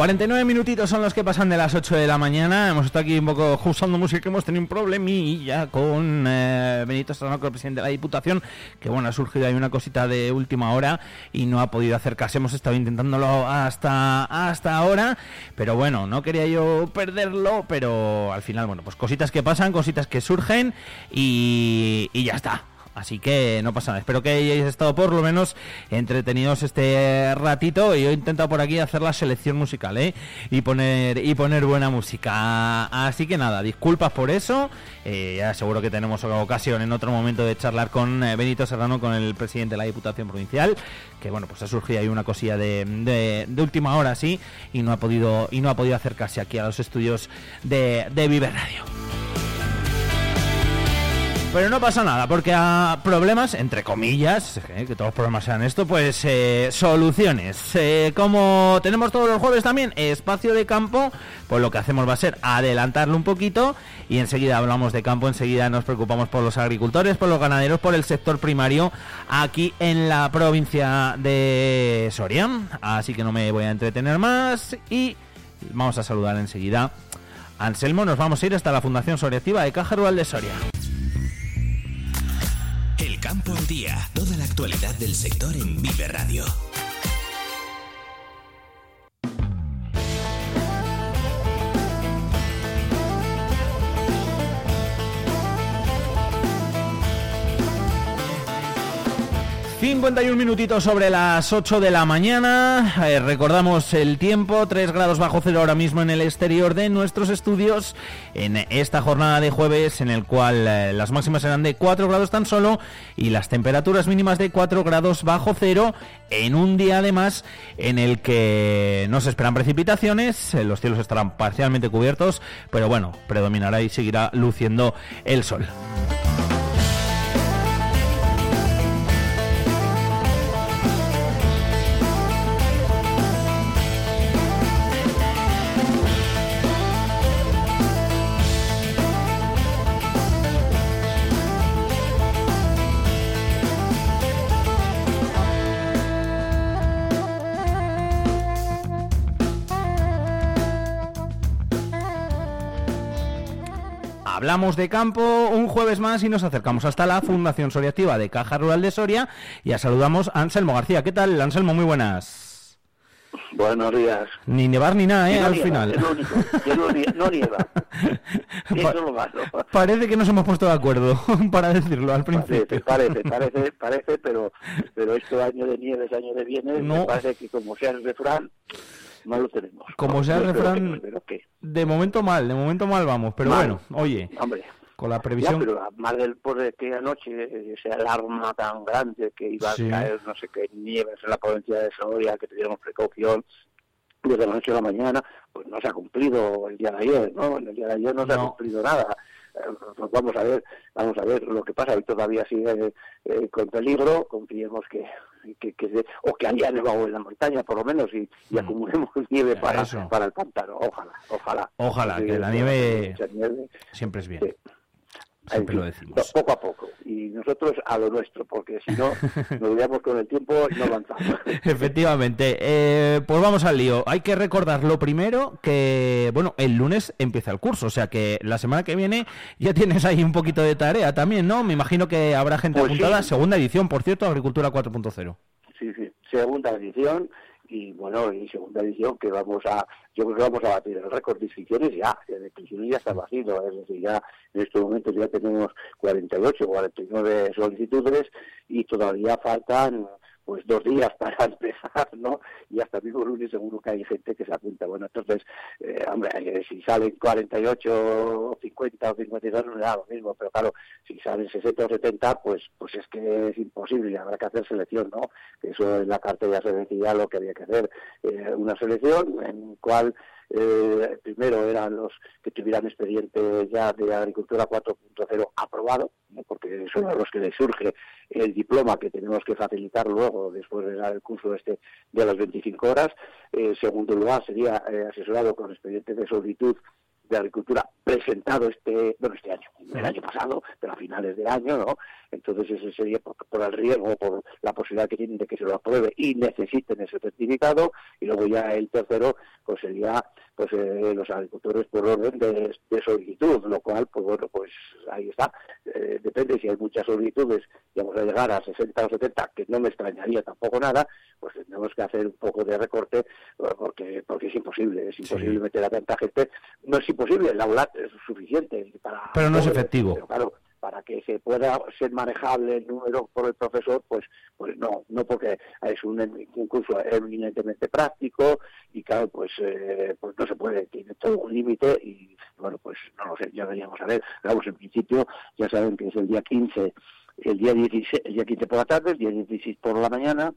Speaker 1: 49 minutitos son los que pasan de las 8 de la mañana. Hemos estado aquí un poco usando música, hemos tenido un problemilla con eh, Benito Stranoco, el presidente de la Diputación, que bueno, ha surgido ahí una cosita de última hora y no ha podido acercarse. Hemos estado intentándolo hasta, hasta ahora, pero bueno, no quería yo perderlo, pero al final, bueno, pues cositas que pasan, cositas que surgen y ya está. Así que no pasa nada. Espero que hayáis estado por lo menos entretenidos este ratito. Y yo he intentado por aquí hacer la selección musical, ¿eh? Y poner, y poner buena música. Así que nada, disculpas por eso. Eh, ya seguro que tenemos ocasión en otro momento de charlar con eh, Benito Serrano, con el presidente de la Diputación Provincial. Que bueno, pues ha surgido ahí una cosilla de, de, última hora, sí. Y no ha podido, y no ha podido acercarse aquí a los estudios de, de Vive Radio. Pero no pasa nada, porque a problemas, entre comillas, eh, que todos los problemas sean esto, pues eh, soluciones. Eh, como tenemos todos los jueves también espacio de campo, pues lo que hacemos va a ser adelantarlo un poquito y enseguida hablamos de campo, enseguida nos preocupamos por los agricultores, por los ganaderos, por el sector primario aquí en la provincia de Soria. Así que no me voy a entretener más y vamos a saludar enseguida. Anselmo, nos vamos a ir hasta la Fundación Soriativa de Caja Rural de Soria.
Speaker 3: Campo al día, toda la actualidad del sector en Vive Radio.
Speaker 1: ...51 minutitos sobre las 8 de la mañana... Eh, recordamos el tiempo... ...3 grados bajo cero ahora mismo en el exterior de nuestros estudios... ...en esta jornada de jueves... ...en el cual eh, las máximas serán de 4 grados tan solo... ...y las temperaturas mínimas de 4 grados bajo cero... ...en un día además... ...en el que no se esperan precipitaciones... eh, ...los cielos estarán parcialmente cubiertos... ...pero bueno, predominará y seguirá luciendo el sol... Hablamos de campo un jueves más y nos acercamos hasta la Fundación Soriativa de Caja Rural de Soria y ya saludamos a Anselmo García. ¿Qué tal, Anselmo? Muy buenas.
Speaker 28: Buenos días.
Speaker 1: Ni nevar ni nada, ¿eh?
Speaker 28: No
Speaker 1: Al
Speaker 28: nieva,
Speaker 1: final.
Speaker 28: es lo único, que no, nie- no nieva. Eso es lo malo.
Speaker 1: Parece que nos hemos puesto de acuerdo para decirlo al principio.
Speaker 28: Parece, parece, parece, parece, pero, pero esto año de nieves, año de bienes,
Speaker 1: No.
Speaker 28: me parece que como sea el refrán, no lo tenemos.
Speaker 1: Como sea el
Speaker 28: que
Speaker 1: refrán,
Speaker 28: que-
Speaker 1: de momento mal, de momento mal vamos. Pero
Speaker 28: Mal.
Speaker 1: bueno, oye,
Speaker 28: Hombre,
Speaker 1: Con la previsión.
Speaker 28: Ya, pero más por de que anoche esa alarma tan grande que iba
Speaker 1: Sí.
Speaker 28: a caer no sé qué nieves en la provincia de Soria, que tuviéramos precaución desde la noche a la mañana, pues no se ha cumplido el día de ayer, ¿no? En el día de ayer no se ha cumplido nada. Pues vamos a ver, vamos a ver lo que pasa. Hoy todavía sigue eh, con peligro, confiemos que, que, que se- o que haya nevado en la montaña por lo menos y, y acumulemos nieve para,
Speaker 1: Mm.
Speaker 28: para el pantano. Ojalá, ojalá.
Speaker 1: Ojalá, que la nieve siempre es bien.
Speaker 28: Sí.
Speaker 1: Siempre
Speaker 28: En
Speaker 1: lo
Speaker 28: fin,
Speaker 1: decimos.
Speaker 28: Poco a poco. Y nosotros a lo nuestro, porque si no, nos veamos con el tiempo y no avanzamos.
Speaker 1: Efectivamente. Eh, pues vamos al lío. Hay que recordar lo primero que, bueno, el lunes empieza el curso, o sea que la semana que viene ya tienes ahí un poquito de tarea también, ¿no? Me imagino que habrá gente
Speaker 28: Pues
Speaker 1: apuntada.
Speaker 28: sí.
Speaker 1: Segunda edición, por cierto, Agricultura 4.0.
Speaker 28: Sí, sí. Segunda edición y bueno, y segunda edición que vamos a, yo creo que vamos a batir el récord de inscripciones ya, de inscripciones ya está batido, es decir, ya en estos momentos ya tenemos 48, 49 solicitudes y todavía faltan pues dos días para empezar, ¿no? Y hasta mismo lunes seguro que hay gente que se apunta. Bueno, entonces, eh, hombre, eh, si salen 48, 50 o 52 no da lo mismo, pero claro, si salen 60 o 70, pues pues es que es imposible, y habrá que hacer selección, ¿no? Eso en la carta ya se decía lo que había que hacer. Eh, una selección en cual eh, primero eran los que tuvieran expediente ya de agricultura 4.0 aprobado, porque son a los que les surge el diploma que tenemos que facilitar luego después de dar el curso este de las 25 horas. En segundo lugar sería eh, asesorado con expediente de solicitud de agricultura presentado este bueno este año el año pasado pero a finales de año no entonces ese sería por, por el riesgo por la posibilidad que tienen de que se lo apruebe y necesiten ese certificado. Y luego ya el tercero pues sería pues eh, los agricultores por orden de, de solicitud lo cual pues bueno pues ahí está. Eh, depende si hay muchas solicitudes y vamos a llegar a 60 o 70 que no me extrañaría tampoco nada pues tendremos que hacer un poco de recorte eh, porque porque es imposible es imposible meter a tanta gente. No es imposible el aula es suficiente para
Speaker 1: Pero no es efectivo.
Speaker 28: pero claro para que se pueda ser manejable el número por el profesor, pues pues no, no porque es un, un curso eminentemente práctico y claro, pues eh, pues no se puede, tiene todo un límite y bueno, pues no lo sé, ya veríamos a ver. Vamos, en principio ya saben que es el día 15, el día 16, el día 15 por la tarde, el día 16 por la mañana,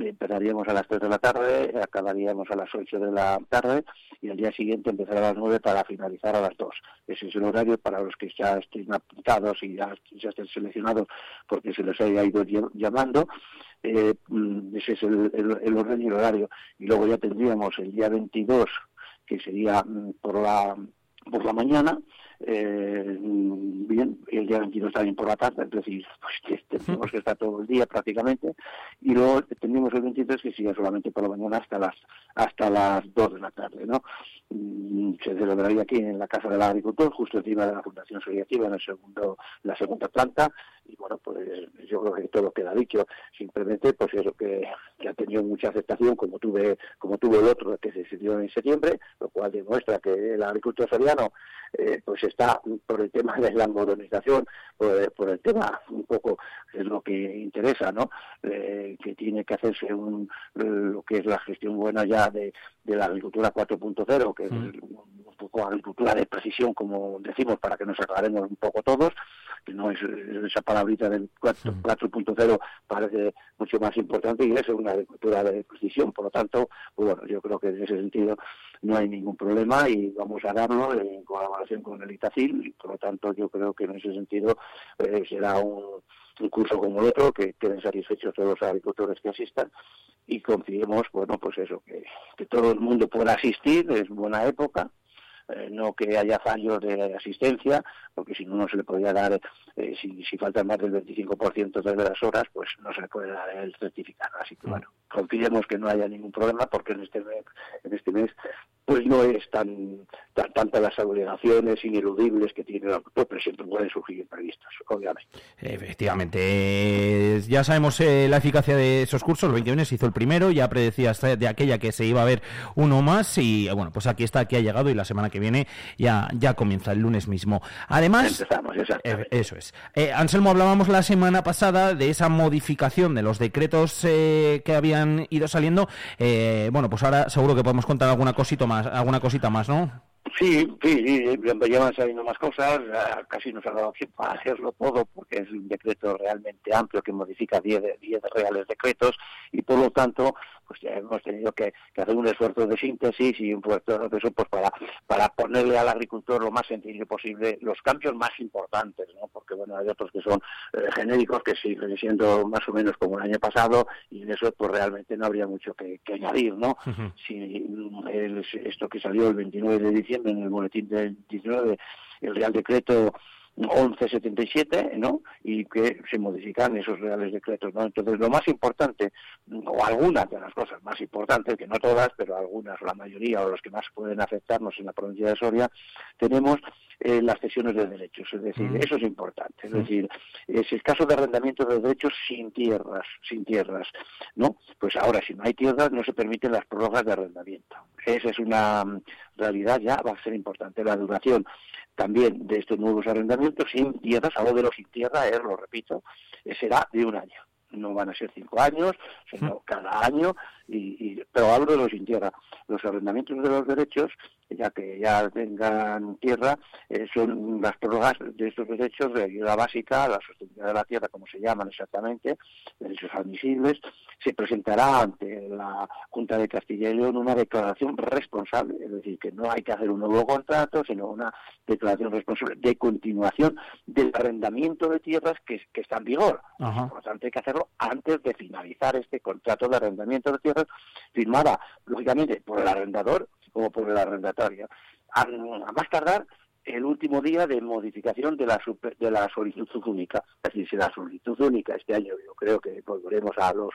Speaker 28: empezaríamos a las 3 de la tarde, acabaríamos a las 8 de la tarde y el día siguiente empezará a las 9 para finalizar a las 2. Ese es el horario para los que ya estén apuntados y ya, ya estén seleccionados porque se les haya ido ll- llamando. Eh, mm, ese es el, el- el orden y el horario. Y luego ya tendríamos el día 22, que sería mm, por la por la mañana, eh, bien, el día 22 también por la tarde, es decir, pues que tendríamos que estar todo el día prácticamente, y luego tendríamos el 23 que sería solamente por la mañana hasta las hasta las 2 de la tarde, ¿no? Mm, Se celebraría aquí en la Casa del Agricultor, justo encima de la Fundación Asociativa, en el segundo, la segunda planta, y bueno, pues yo creo que todo queda dicho, simplemente pues eso que, que ha tenido mucha aceptación, como tuve, como tuvo el otro que se decidió en septiembre, lo cual demuestra que el agricultor soriano eh, pues está por el tema de la modernización, por, por el tema un poco es lo que interesa, ¿no? Eh, que tiene que hacerse un, lo que es la gestión buena ya de, de la agricultura 4.0, que es un poco agricultura de precisión, como decimos, para que nos aclaremos un poco todos, que no es esa palabrita del 4 4.0 parece mucho más importante y es una agricultura de precisión. Por lo tanto, pues bueno, yo creo que en ese sentido no hay ningún problema y vamos a darlo en colaboración con el ITACIL. Y por lo tanto yo creo que en ese sentido eh, será un, un curso como el otro, que queden satisfechos todos los agricultores que asistan y confiemos, bueno, pues eso, que, que todo el mundo pueda asistir, es buena época, eh, no que haya fallos de asistencia, porque si no, no se le podría dar, eh, si, si faltan más del 25% de las horas, pues no se le puede dar el certificado. Así que bueno, confiemos que no haya ningún problema, porque en este mes, en este mes pues no es tan, tan tantas las obligaciones ineludibles que tiene el agricultor, pero siempre pueden surgir imprevistos, obviamente.
Speaker 1: Efectivamente. Ya sabemos eh, la eficacia de esos cursos. El 21 se hizo el primero, ya predecía hasta de aquella que se iba a ver uno más. Y bueno, pues aquí está, aquí ha llegado y la semana que viene ya, ya comienza el lunes mismo. Además,
Speaker 28: Empezamos,
Speaker 1: eh, eso es. Eh, Anselmo, hablábamos la semana pasada de esa modificación de los decretos eh, que habían ido saliendo. Eh, bueno, pues ahora seguro que podemos contar alguna cosita más, alguna cosita más, ¿no?
Speaker 28: Sí, sí, sí, llevan saliendo más cosas, casi nos ha dado tiempo a hacerlo todo porque es un decreto realmente amplio que modifica 10, de- 10 reales decretos y por lo tanto pues ya hemos tenido que, que hacer un esfuerzo de síntesis y un esfuerzo de eso pues para, para ponerle al agricultor lo más sencillo posible los cambios más importantes, ¿no? porque bueno, hay otros que son eh, genéricos que siguen siendo más o menos como el año pasado y en eso pues realmente no habría mucho que, que añadir, ¿no? si mm, el- esto que salió el 29 de diciembre en el boletín del 19, el Real Decreto 1177, ¿no? Y que se modifican esos reales decretos, ¿no? Entonces, lo más importante, o algunas de las cosas más importantes, que no todas, pero algunas, la mayoría, o los que más pueden afectarnos en la provincia de Soria, tenemos eh, las cesiones de derechos, es decir,
Speaker 29: Mm.
Speaker 28: eso es importante, es decir, es el caso de arrendamiento de derechos sin tierras, sin tierras, ¿no? Pues ahora, si no hay tierras, no se permiten las prórrogas de arrendamiento. Esa es una mm, realidad ya, va a ser importante. La duración también de estos nuevos arrendamientos sin tierras, algo de los sin tierra, eh, lo repito, eh, será de un año. No van a ser cinco años, sino cada año, y, y- pero hablo de los sin tierra. Los arrendamientos de los derechos, ya que ya tengan tierra, eh, son las prórrogas de estos derechos de ayuda básica, la sostenibilidad de la tierra, como se llaman exactamente, derechos admisibles, se presentará ante la Junta de Castilla y León una declaración responsable, es decir, que no hay que hacer un nuevo contrato, sino una declaración responsable de continuación del arrendamiento de tierras que, que está en vigor.
Speaker 1: Ajá.
Speaker 28: Es importante hay que hacerlo antes de finalizar este contrato de arrendamiento de tierras, firmada, lógicamente, por el arrendador como por el arrendatario. A, más tardar el último día de modificación de la, super- de la solicitud única. Es decir, si la solicitud única este año yo creo que volveremos a los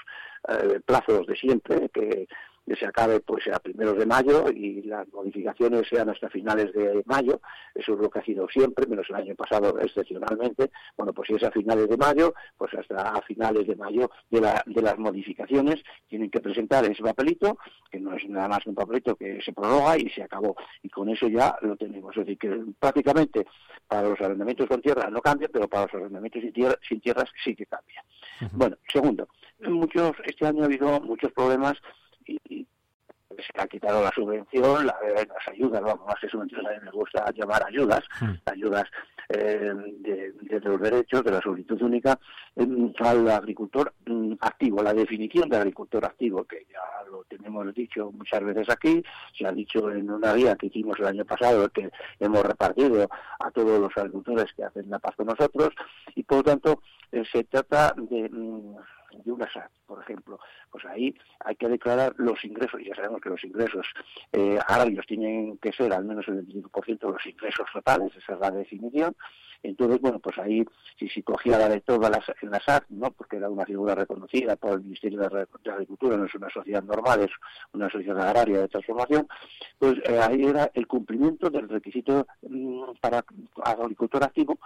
Speaker 28: eh, plazos de siempre, que, que se acabe pues a primeros de mayo y las modificaciones sean hasta finales de mayo. Eso es lo que ha sido siempre, menos el año pasado excepcionalmente. Bueno, pues si es a finales de mayo, pues hasta a finales de mayo de, la- de las modificaciones tienen que presentar ese papelito, que no es nada más que un papelito que se prorroga y se acabó. Y con eso ya lo tenemos. Es decir, que prácticamente para los arrendamientos con tierra no cambia, pero para los arrendamientos sin, tierra, sin tierras sí que cambia. Bueno, segundo, muchos este año ha habido muchos problemas y, se ha quitado la subvención, la- las ayudas, vamos, más que subvenciones, a mí me gusta llamar ayudas, ayudas eh, de, de los derechos, de la solicitud única, em, al agricultor mm, activo, la definición de agricultor activo, que ya lo tenemos dicho muchas veces aquí, se ha dicho en una guía que hicimos el año pasado, que hemos repartido a todos los agricultores que hacen la paz con nosotros, y por lo tanto eh, se trata de, mm, de una SAT, por ejemplo, pues ahí hay que declarar los ingresos, y ya sabemos que los ingresos eh, agrarios tienen que ser al menos el 25% de los ingresos totales, esa es la definición, entonces, bueno, pues ahí, si se cogía la de todas las, en la SAT, ¿no? porque era una figura reconocida por el Ministerio de Agricultura, no es una sociedad normal, es una sociedad agraria de transformación, pues eh, ahí era el cumplimiento del requisito mm, para agricultor activo,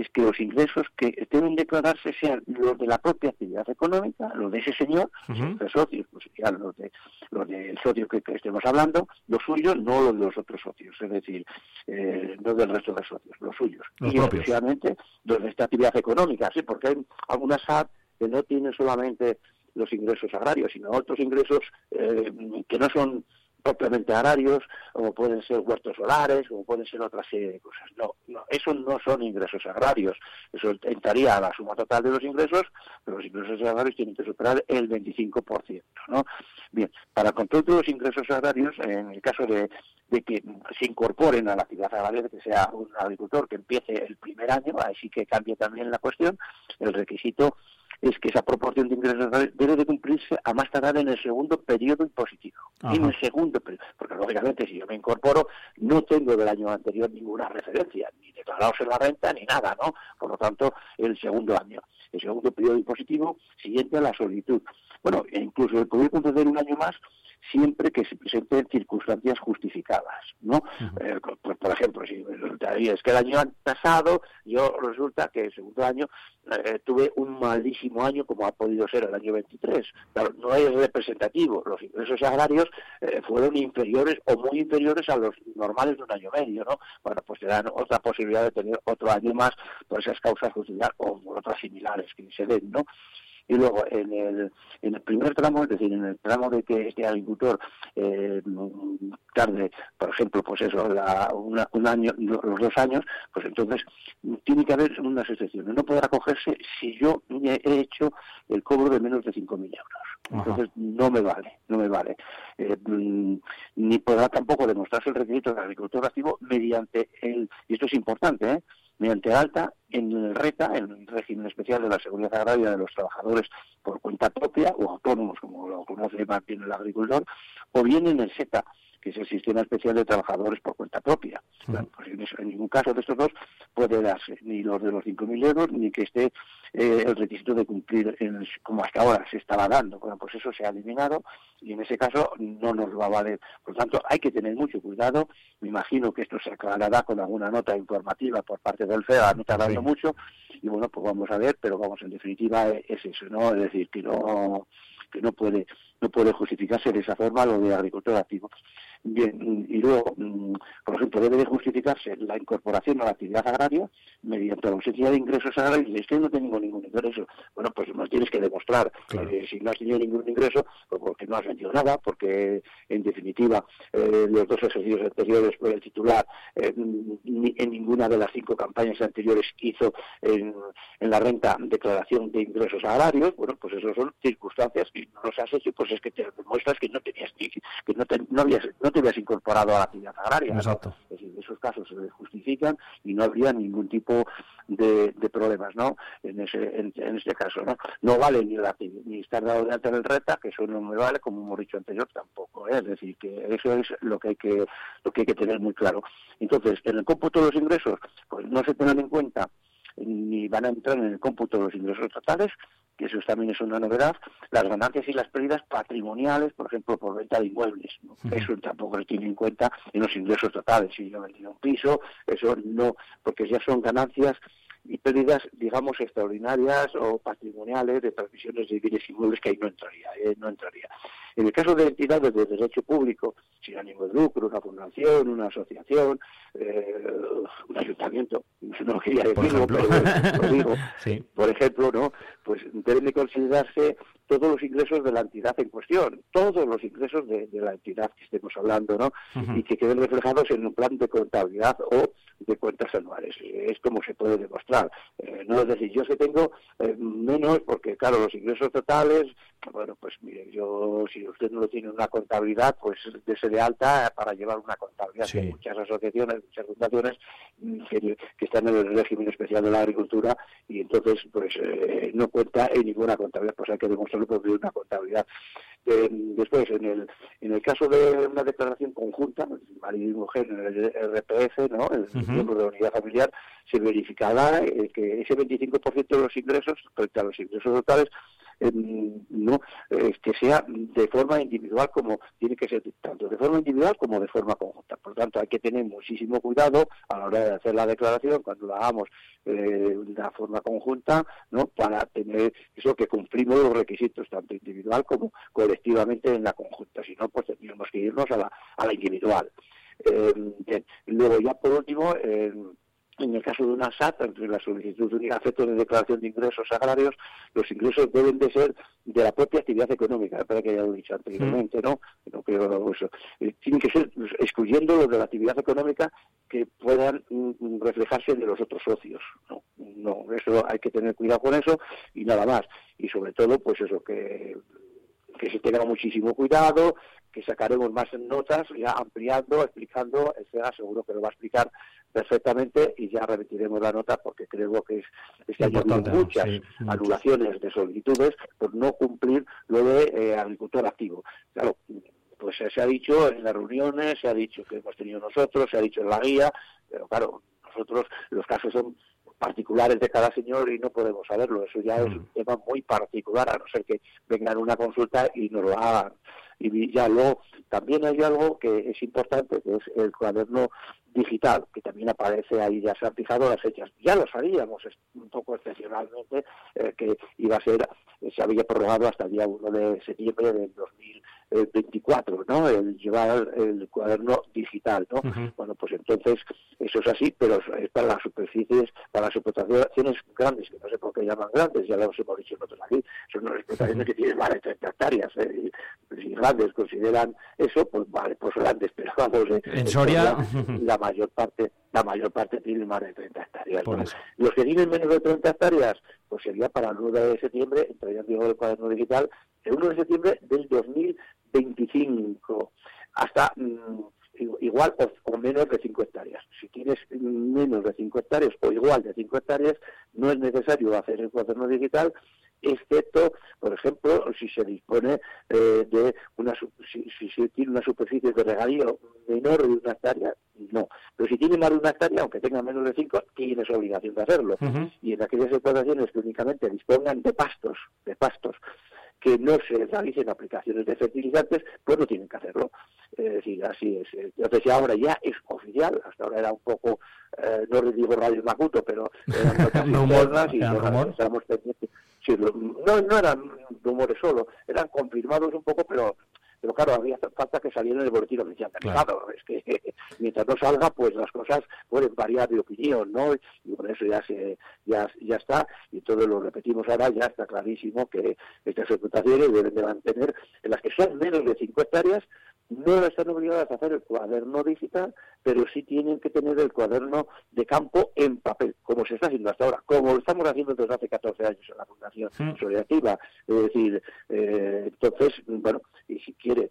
Speaker 28: es que los ingresos que deben declararse sean los de la propia actividad económica, los de ese señor, de socios, pues ya los, de, los del socio que, que estemos hablando, los suyos, no los de los otros socios, es decir, eh, no del resto de socios, los suyos.
Speaker 1: Los
Speaker 28: y
Speaker 1: propios.
Speaker 28: exclusivamente los de esta actividad económica, sí, porque hay algunas SAT que no tienen solamente los ingresos agrarios, sino otros ingresos eh, que no son propiamente agrarios, como pueden ser huertos solares, como pueden ser otra serie de cosas. No, no, eso no son ingresos agrarios. Eso entraría a la suma total de los ingresos, pero los ingresos agrarios tienen que superar el 25%, ¿no? Bien, para control de los ingresos agrarios, en el caso de, de que se incorporen a la actividad agraria, que sea un agricultor que empiece el primer año, así que cambie también la cuestión, el requisito es que esa proporción de ingresos debe de cumplirse a más tardar en el segundo periodo impositivo.
Speaker 1: Ajá.
Speaker 28: En el segundo periodo, porque lógicamente si yo me incorporo no tengo del año anterior ninguna referencia, ni declarados en la renta ni nada, ¿no? Por lo tanto, el segundo año, el segundo periodo impositivo siguiente a la solicitud. Bueno, e incluso el poder conceder un año más siempre que se presenten circunstancias justificadas, ¿no? Eh, pues, por ejemplo, si es que el año pasado yo resulta que el segundo año eh, tuve un malísimo año como ha podido ser el año 23. Claro, no es representativo. Los ingresos agrarios eh, fueron inferiores o muy inferiores a los normales de un año medio, ¿no? Bueno, pues te dan otra posibilidad de tener otro año más por esas causas justificadas o por otras similares que se den, ¿no? Y luego en el, en el primer tramo, es decir, en el tramo de que este agricultor eh, tarde, por ejemplo, pues eso, la- una- un año, los dos años, pues entonces tiene que haber unas excepciones. No podrá cogerse si yo he hecho el cobro de menos de 5.000 euros. Entonces no me vale, no me vale. Eh, mm, ni podrá tampoco demostrarse el requisito de agricultor activo mediante el, y esto es importante, ¿eh? Mediante alta en el RETA, en el régimen especial de la seguridad agraria de los trabajadores por cuenta propia o autónomos, como lo conoce más bien el agricultor, o bien en el SETA, que es el Sistema Especial de Trabajadores por Cuenta Propia. Claro, pues en, eso- en ningún caso de estos dos puede darse ni los de los 5.000 euros ni que esté eh, el requisito de cumplir como hasta ahora se estaba dando. Bueno, pues eso se ha eliminado y en ese caso no nos va a valer. Por lo tanto, hay que tener mucho cuidado. Me imagino que esto se aclarará con alguna nota informativa por parte del FEA, no tardando mucho. Y bueno, pues vamos a ver, pero vamos, en definitiva eh, es eso, ¿no? Es decir, que no que no puede no puede justificarse de esa forma lo de agricultor activo. Bien, y luego, mm, por ejemplo, debe de justificarse la incorporación a la actividad agraria mediante la ausencia de ingresos agrarios. Es que no tengo ningún ingreso. Bueno, pues no tienes que demostrar. Eh, si no has tenido ningún ingreso, pues porque no has vendido nada, porque en definitiva eh, los dos ejercicios anteriores por el titular eh, ni- en ninguna de las cinco campañas anteriores hizo en, en la renta declaración de ingresos agrarios. Bueno, pues esas son circunstancias que no los has hecho, pues es que te demuestras que no tenías que no te, no habías, no te habías incorporado a la actividad agraria. ¿no?
Speaker 1: Exacto.
Speaker 28: Es decir, esos casos se justifican y no habría ningún tipo de, de problemas, ¿no? En ese, en, en este caso, ¿no? No vale ni, la, ni estar dado de alta en el RETA, que eso no me vale, como hemos dicho anterior, tampoco, ¿eh? Es decir, que eso es lo que hay que, lo que hay que tener muy claro. Entonces, en el cómputo de los ingresos, pues no se tengan en cuenta ni van a entrar en el cómputo de los ingresos totales, que eso también es una novedad, las ganancias y las pérdidas patrimoniales, por ejemplo, por venta de inmuebles. Eso tampoco se tiene en cuenta en los ingresos totales. Si yo vendido un piso, eso no, porque ya son ganancias y pérdidas, digamos, extraordinarias o patrimoniales de transmisiones de bienes inmuebles que ahí no entraría, ¿eh? no entraría. En el caso de entidades de derecho público, sin ánimo de lucro, una fundación, una asociación, eh, un ayuntamiento, no quería
Speaker 1: Por
Speaker 28: decirlo,
Speaker 1: ejemplo.
Speaker 28: pero bueno, lo digo,
Speaker 1: Sí.
Speaker 28: por ejemplo, ¿no? Pues deben de considerarse todos los ingresos de la entidad en cuestión, todos los ingresos de, de la entidad que estemos hablando, ¿no? Y que queden reflejados en un plan de contabilidad o de cuentas anuales. Es como se puede demostrar. Eh, no es decir, yo que tengo eh, menos, porque claro, los ingresos totales, bueno, pues mire, yo, si usted no tiene en una contabilidad, pues dese de alta para llevar una contabilidad.
Speaker 1: Sí.
Speaker 28: Hay muchas asociaciones, muchas fundaciones mm, que, que están en el régimen especial de la agricultura y entonces pues eh, no cuenta en ninguna contabilidad, pues hay que demostrarlo por medio de una contabilidad. Eh, después, en el, en el caso de una declaración conjunta, marido y mujer en el RPF, ¿no? el miembro de la unidad familiar, se verificará eh, que ese 25% de los ingresos, frente a los ingresos totales, eh, no eh, que sea de forma individual como tiene que ser tanto de forma individual como de forma conjunta. Por tanto, hay que tener muchísimo cuidado a la hora de hacer la declaración cuando la hagamos eh, de forma conjunta, ¿no? Para tener eso que cumplimos los requisitos tanto individual como colectivamente en la conjunta. Si no, pues tendríamos que irnos a la, a la individual. Bien. Luego, ya por último, eh, en el caso de una SAT, entre la solicitud de un efecto de declaración de ingresos agrarios, los ingresos deben de ser de la propia actividad económica, parece que ya lo he dicho anteriormente, ¿no? No creo eso. Eh, tienen que ser excluyendo los de la actividad económica que puedan mm, reflejarse de los otros socios. No, no, eso hay que tener cuidado con eso y nada más. Y sobre todo, pues eso, que que se tenga muchísimo cuidado, que sacaremos más notas, ya ampliando, explicando, el CEGA seguro que lo va a explicar perfectamente y ya remitiremos la nota porque creo que es, es que muchas
Speaker 1: Sí,
Speaker 28: anulaciones de solicitudes por no cumplir lo de eh, agricultor activo. Claro, pues eh, se ha dicho en las reuniones, se ha dicho que hemos tenido nosotros, se ha dicho en la guía, pero claro, nosotros los casos son particulares de cada señor y no podemos saberlo. Eso ya es un tema muy particular, a no ser que vengan una consulta y nos lo hagan. Y ya luego, también hay algo que es importante, que es el cuaderno digital, que también aparece ahí, ya se han fijado las fechas. Ya lo sabíamos un poco excepcionalmente, eh, que iba a ser, se había prorrogado hasta el día 1 de septiembre del el 24, ¿no? El llevar el cuaderno digital, ¿no? Bueno, pues entonces eso es así, pero es para las superficies, para las explotaciones grandes, que no sé por qué llaman grandes, ya lo hemos dicho nosotros aquí, son unas explotaciones que tienen más de 30 hectáreas, ¿eh? Y si grandes consideran eso, pues vale, pues grandes, pero vamos, ¿eh?
Speaker 1: En Soria-
Speaker 28: la mayor parte la mayor parte tienen más de 30 hectáreas. Los que tienen menos de 30 hectáreas, pues sería para el 9 de septiembre, entraría en vigor el cuaderno digital, el 1 de septiembre del 2025, hasta mm, igual o, o menos de 5 hectáreas. Si tienes menos de 5 hectáreas o igual de 5 hectáreas, no es necesario hacer el cuaderno digital, excepto, por ejemplo, si se dispone eh, de una su- si, si se tiene una superficie de regadío menor de una hectárea, no. Pero si tiene más de una hectárea, aunque tenga menos de 5, tienes obligación de hacerlo. Y en aquellas explotaciones que únicamente dispongan de pastos, de pastos, que no se realicen aplicaciones de fertilizantes, pues no tienen que hacerlo. Es decir, así es. Entonces ahora ya es oficial, hasta ahora era un poco, eh, no le digo radio macuto, pero eran internas y
Speaker 1: rumor.
Speaker 28: estábamos pendientes. Sí, no, no eran rumores solo, eran confirmados un poco, pero pero claro, había falta que saliera en el boletín oficial del Estado. Es que mientras no salga, pues las cosas pueden variar de opinión, ¿no? Y con eso ya se ya, ya está, y todo lo repetimos ahora, ya está clarísimo que estas explotaciones deben de mantener, en las que son menos de 5 hectáreas, no están obligadas a hacer el cuaderno digital, pero sí tienen que tener el cuaderno de campo en papel, como se está haciendo hasta ahora, como lo estamos haciendo desde hace 14 años en la Fundación
Speaker 1: Mm.
Speaker 28: Solidativa. Es decir, eh, entonces, bueno, y si quiere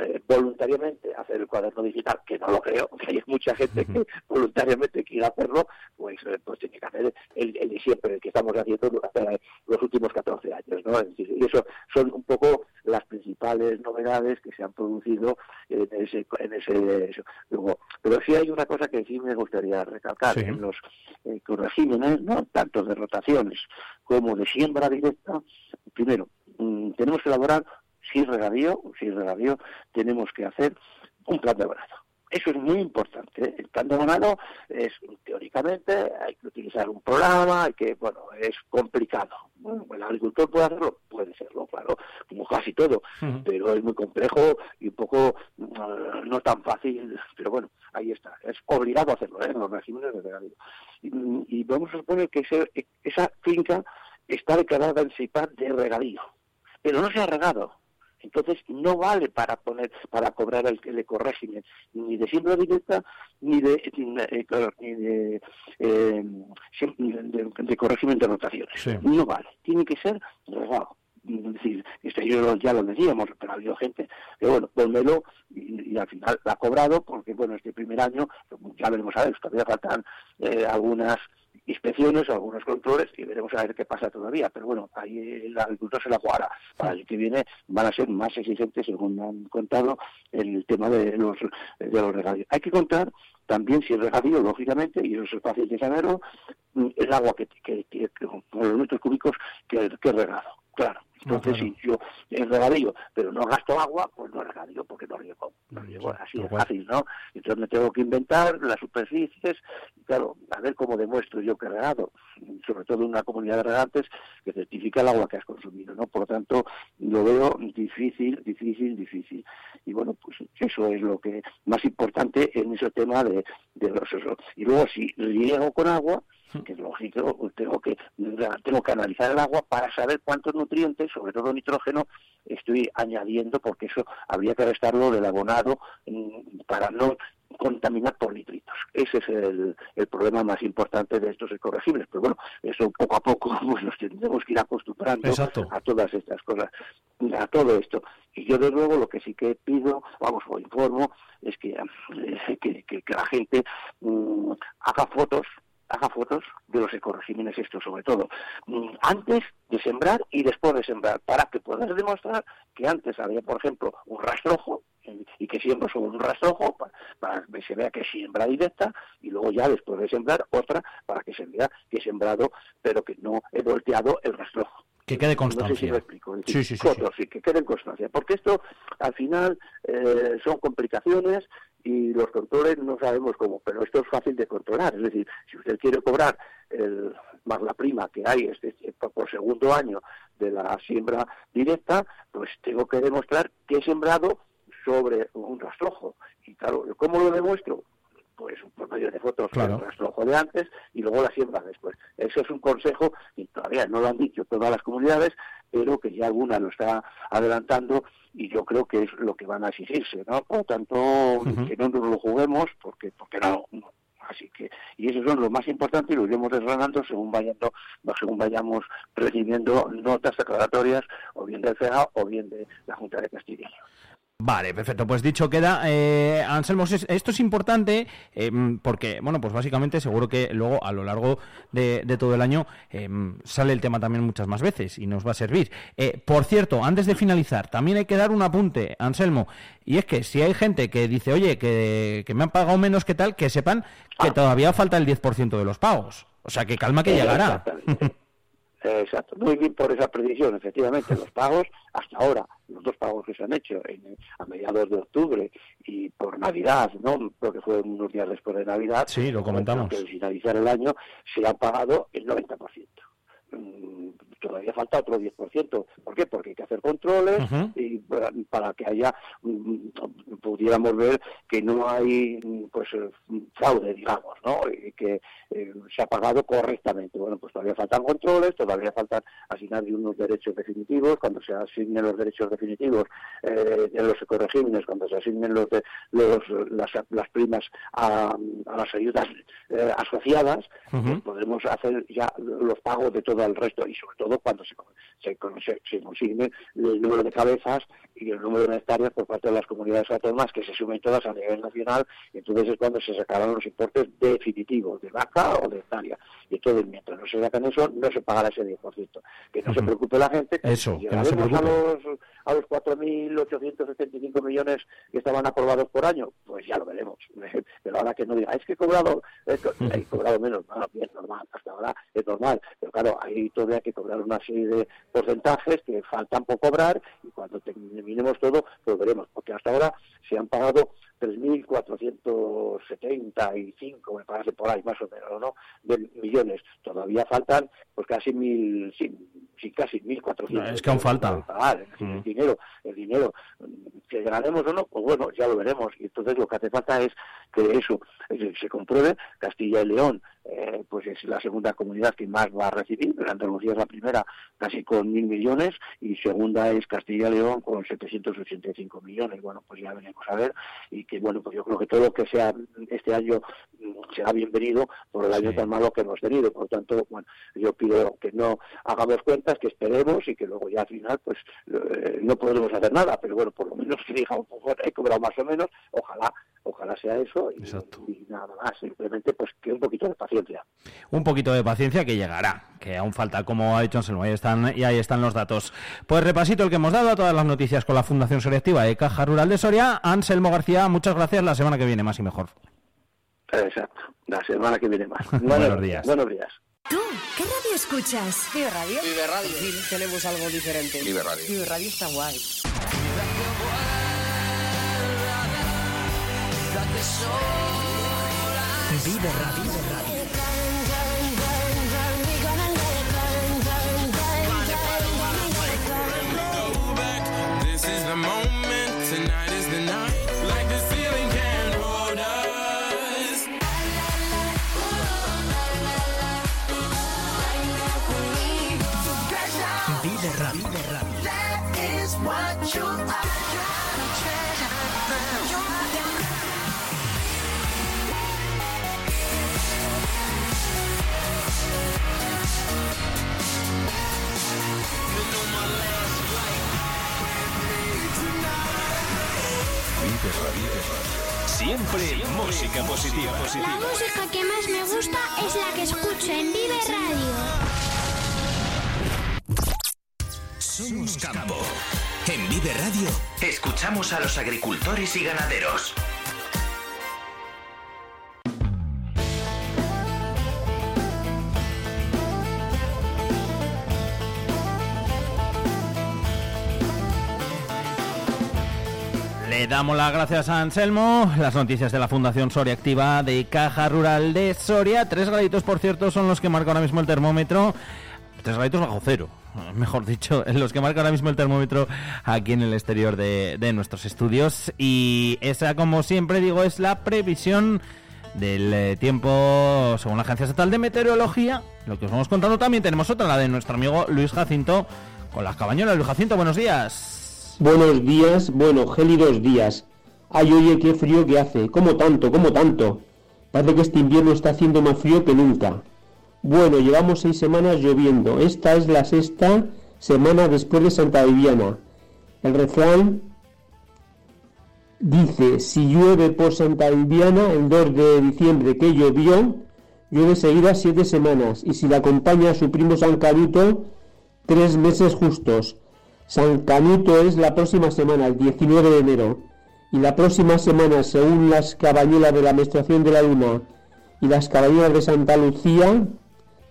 Speaker 28: eh, voluntariamente hacer el cuaderno digital, que no lo creo, que hay mucha gente que voluntariamente quiere hacerlo, pues, eh, pues tiene que hacer el, el de siempre, el que estamos haciendo durante los últimos 14 años. ¿no? Es decir, y eso son un poco las principales novedades que se han producido en ese... En ese eso. Luego, pero sí hay una cosa que sí me gustaría recalcar,
Speaker 1: Sí.
Speaker 28: en los eh, regímenes, ¿no? tanto de rotaciones como de siembra directa, primero, mm, tenemos que elaborar si regadío, si regadío, tenemos que hacer un plan de abonado. Eso es muy importante. ¿eh? El plan de abonado es, teóricamente, hay que utilizar un programa, hay que, bueno, es complicado. Bueno, ¿El agricultor puede hacerlo? Puede serlo, claro, como casi todo, pero es muy complejo y un poco mm, no tan fácil, pero bueno, ahí está. Es obligado a hacerlo, ¿eh? en los regímenes de regadío. Y, y vamos a suponer que ese- esa finca está declarada en CIPAD de regadío, pero no se ha regado. Entonces no vale para poner, para cobrar el, el ecorégimen ni de siembra directa ni de, ni de, ni de, eh, de- de ecorégimen de rotaciones.
Speaker 1: Sí.
Speaker 28: No vale, tiene que ser regado. Es decir, esto yo ya lo decíamos, pero ha habido gente que, bueno, ponmelo y, y al final la ha cobrado porque, bueno, este primer año, ya veremos a ver, todavía faltan eh, algunas inspecciones, algunos controles y veremos a ver qué pasa todavía. Pero bueno, ahí el agricultor se la jugará. Para el que viene van a ser más exigentes, según han contado, en el tema de los, de los regadíos. Hay que contar también si el regadío, lógicamente, y eso es fácil de saberlo, mm, el agua que, que, que- que- con los metros cúbicos que, que regado. Claro. Entonces, si yo es regadío, pero no gasto agua, pues no regadío, porque no riego. No riego, así de fácil, ¿no? Entonces me tengo que inventar las superficies, y claro, a ver cómo demuestro yo que he regado, sobre todo en una comunidad de regantes que certifica el agua que has consumido, ¿no? Por lo tanto, lo veo difícil, difícil, difícil. Y bueno, pues eso es lo que más importante en ese tema de, de los... eso. Y luego, si riego con agua, que es lógico, pues tengo que tengo que analizar el agua para saber cuántos nutrientes, sobre todo nitrógeno, estoy añadiendo, porque eso habría que restarlo del abonado mm, para no contaminar por nitritos. Ese es el, el problema más importante de estos ecoregibles. Pero bueno, eso poco a poco pues, nos tendremos que ir acostumbrando
Speaker 1: Exacto.
Speaker 28: a todas estas cosas, a todo esto. Y yo, de luego, lo que sí que pido, vamos, o informo, es que, eh, que, que- que la gente mm, haga fotos haga fotos de los ecoregímenes estos sobre todo. Mm, antes de sembrar y después de sembrar para que puedas demostrar que antes había por ejemplo un rastrojo eh, y que siembro sobre un rastrojo pa- para, que se vea que siembra directa y luego ya después de sembrar otra para que se vea que he sembrado pero que no he volteado el rastrojo
Speaker 1: Que quede
Speaker 28: no sé si
Speaker 1: constancia.
Speaker 28: me explico. Es
Speaker 1: Sí,
Speaker 28: decir,
Speaker 1: sí, sí,
Speaker 28: que quede en constancia. Porque esto, al final, eh, son complicaciones y los controles no sabemos cómo, pero esto es fácil de controlar. Es decir, si usted quiere cobrar el, más la prima que hay este, por por segundo año de la siembra directa, pues tengo que demostrar que he sembrado sobre un rastrojo. Y claro, ¿cómo lo demuestro? Pues por medio de fotos
Speaker 1: Claro.
Speaker 28: del rastrojo de antes y luego la siembra después. Eso es un consejo y todavía no lo han dicho todas las comunidades, pero que ya alguna lo está adelantando y yo creo que es lo que van a exigirse, ¿no? Por lo tanto, que no nos lo juguemos porque porque no, no. Así que, y esos son los más importantes y los iremos desgranando según vayando, según vayamos recibiendo notas declaratorias o bien del CEA o bien de la Junta de Castilla.
Speaker 1: Vale, perfecto. Pues dicho queda, eh, Anselmo, es- esto es importante eh, porque, bueno, pues básicamente seguro que luego a lo largo de, de todo el año eh, sale el tema también muchas más veces y nos va a servir. Eh, por cierto, antes de finalizar, también hay que dar un apunte, Anselmo, y es que si hay gente que dice, oye, que, que me han pagado menos que tal, que sepan que todavía falta el 10% de los pagos. O sea, que calma que llegará.
Speaker 28: Exacto, muy bien por esa predicción, efectivamente, los pagos hasta ahora, los dos pagos que se han hecho en- a mediados de octubre y por Navidad, ¿no? Porque fue unos días después de Navidad.
Speaker 1: Sí, lo comentamos.
Speaker 28: Que al finalizar el año se ha pagado el 90%. Todavía falta otro 10%. ¿Por qué? Porque hay que hacer controles y para, para que haya, mm, pudiéramos ver que no hay pues fraude, digamos, ¿no? Y que eh, se ha pagado correctamente. Bueno, pues todavía faltan controles, todavía faltan asignar unos derechos definitivos. Cuando se asignen los derechos definitivos eh, de los ecoregímenes, cuando se asignen los, de- los las, las primas a, a las ayudas eh, asociadas, pues podremos hacer ya los pagos de todo el resto y sobre todo cuando se, se, se- se consigne el número de cabezas y el número de hectáreas por parte de las comunidades autónomas que se sumen todas a nivel nacional y entonces es cuando se sacarán los importes definitivos de vaca o de hectárea. Y entonces mientras no se sacan eso no se pagará ese 10% que no se preocupe la gente
Speaker 1: Eso, que no se
Speaker 28: llegaremos a los a los 4.875 millones que estaban aprobados por año. Pues ya lo veremos. Pero ahora que no diga es que he cobrado co- he cobrado menos. No, bien normal hasta ahora es normal. Pero claro hay todavía que cobrar una serie de porcentajes que faltan por cobrar y cuando terminemos todo pues veremos porque hasta ahora se han pagado 3.475 me parece por ahí más o menos no de millones todavía faltan pues casi mil sí, sí, casi 1.400
Speaker 1: Es que aún falta.
Speaker 28: pagar. El dinero el dinero que ganaremos o no pues bueno ya lo veremos y entonces lo que hace falta es que eso eh, se compruebe Castilla y León eh, pues es la segunda comunidad que más va a recibir. Andalucía es la primera casi con mil millones y segunda es Castilla y León con 785 millones. Bueno pues ya veremos a ver y que bueno pues yo creo que todo lo que sea este año será bienvenido por el año tan malo que hemos tenido. Por lo tanto bueno yo pido que no hagamos cuentas que esperemos y que luego ya al final pues eh, no podremos hacer nada. Pero bueno por lo menos que diga un poco he cobrado más o menos ojalá ojalá sea eso y, y nada más. Simplemente pues que un poquito de paciencia.
Speaker 1: Un poquito de paciencia que llegará, que aún falta, como ha dicho Anselmo, ahí están, y ahí están los datos. Pues repasito el que hemos dado a todas las noticias con la Fundación Selectiva de Caja Rural de Soria. Anselmo García, muchas gracias, la semana que viene más y mejor.
Speaker 28: Exacto la semana que viene más
Speaker 1: Buenos días.
Speaker 28: buenos días
Speaker 24: ¿Tú qué radio escuchas?
Speaker 30: Vive Radio. Vive Radio. tenemos algo diferente.
Speaker 29: Vive Radio.
Speaker 30: Vive Radio está guay.
Speaker 3: Vive Radio.
Speaker 16: This is the moment,
Speaker 21: Siempre música positiva.
Speaker 14: La música que más me gusta es la que escucho en Vive Radio.
Speaker 3: Somos campo. En Vive Radio escuchamos a los agricultores y ganaderos.
Speaker 1: Le damos las gracias a Anselmo. Las noticias de la Fundación Soria Activa de Caja Rural de Soria. Tres graditos, por cierto, son los que marca ahora mismo el termómetro. Tres graditos bajo cero. mejor dicho, los que marca ahora mismo el termómetro aquí en el exterior de, de nuestros estudios. Y esa, como siempre digo, es la previsión del eh, tiempo según la Agencia Estatal de Meteorología. Lo que os vamos contando también tenemos otra, la de nuestro amigo Luis Jacinto con las cabañuelas. Luis Jacinto, buenos días.
Speaker 29: Buenos días, bueno, gélidos días. Ay, oye, qué frío que hace. ¿Cómo tanto? ¿Cómo tanto? Parece que este invierno está haciendo más frío que nunca. Bueno, llevamos seis semanas lloviendo. Esta es la sexta semana después de Santa Viviana. El refrán dice, si llueve por Santa Viviana el 2 de diciembre que llovió, llueve seguida siete semanas. Y si la acompaña su primo San Canuto, tres meses justos. San Canuto es la próxima semana, el 19 de enero. Y la próxima semana, según las cabañuelas de la menstruación de la luna y las cabañuelas de Santa Lucía,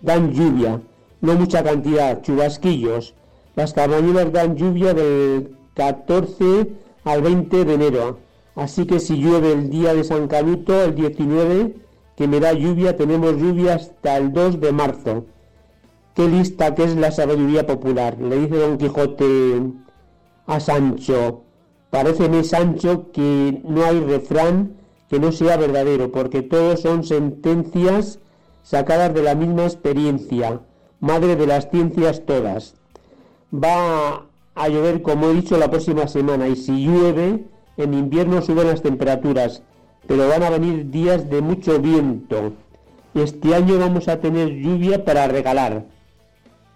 Speaker 29: dan lluvia. No mucha cantidad, chubasquillos. Las cabañuelas dan lluvia del 14 al 20 de enero. Así que si llueve el día de San Canuto, el 19, que me da lluvia, tenemos lluvia hasta el 2 de marzo. Qué lista que es la sabiduría popular. Le dice Don Quijote a Sancho. Paréceme, Sancho, que no hay refrán que no sea verdadero, porque todos son sentencias sacadas de la misma experiencia, madre de las ciencias todas. Va a llover, como he dicho, la próxima semana, y si llueve, en invierno suben las temperaturas, pero van a venir días de mucho viento. Este año vamos a tener lluvia para regalar.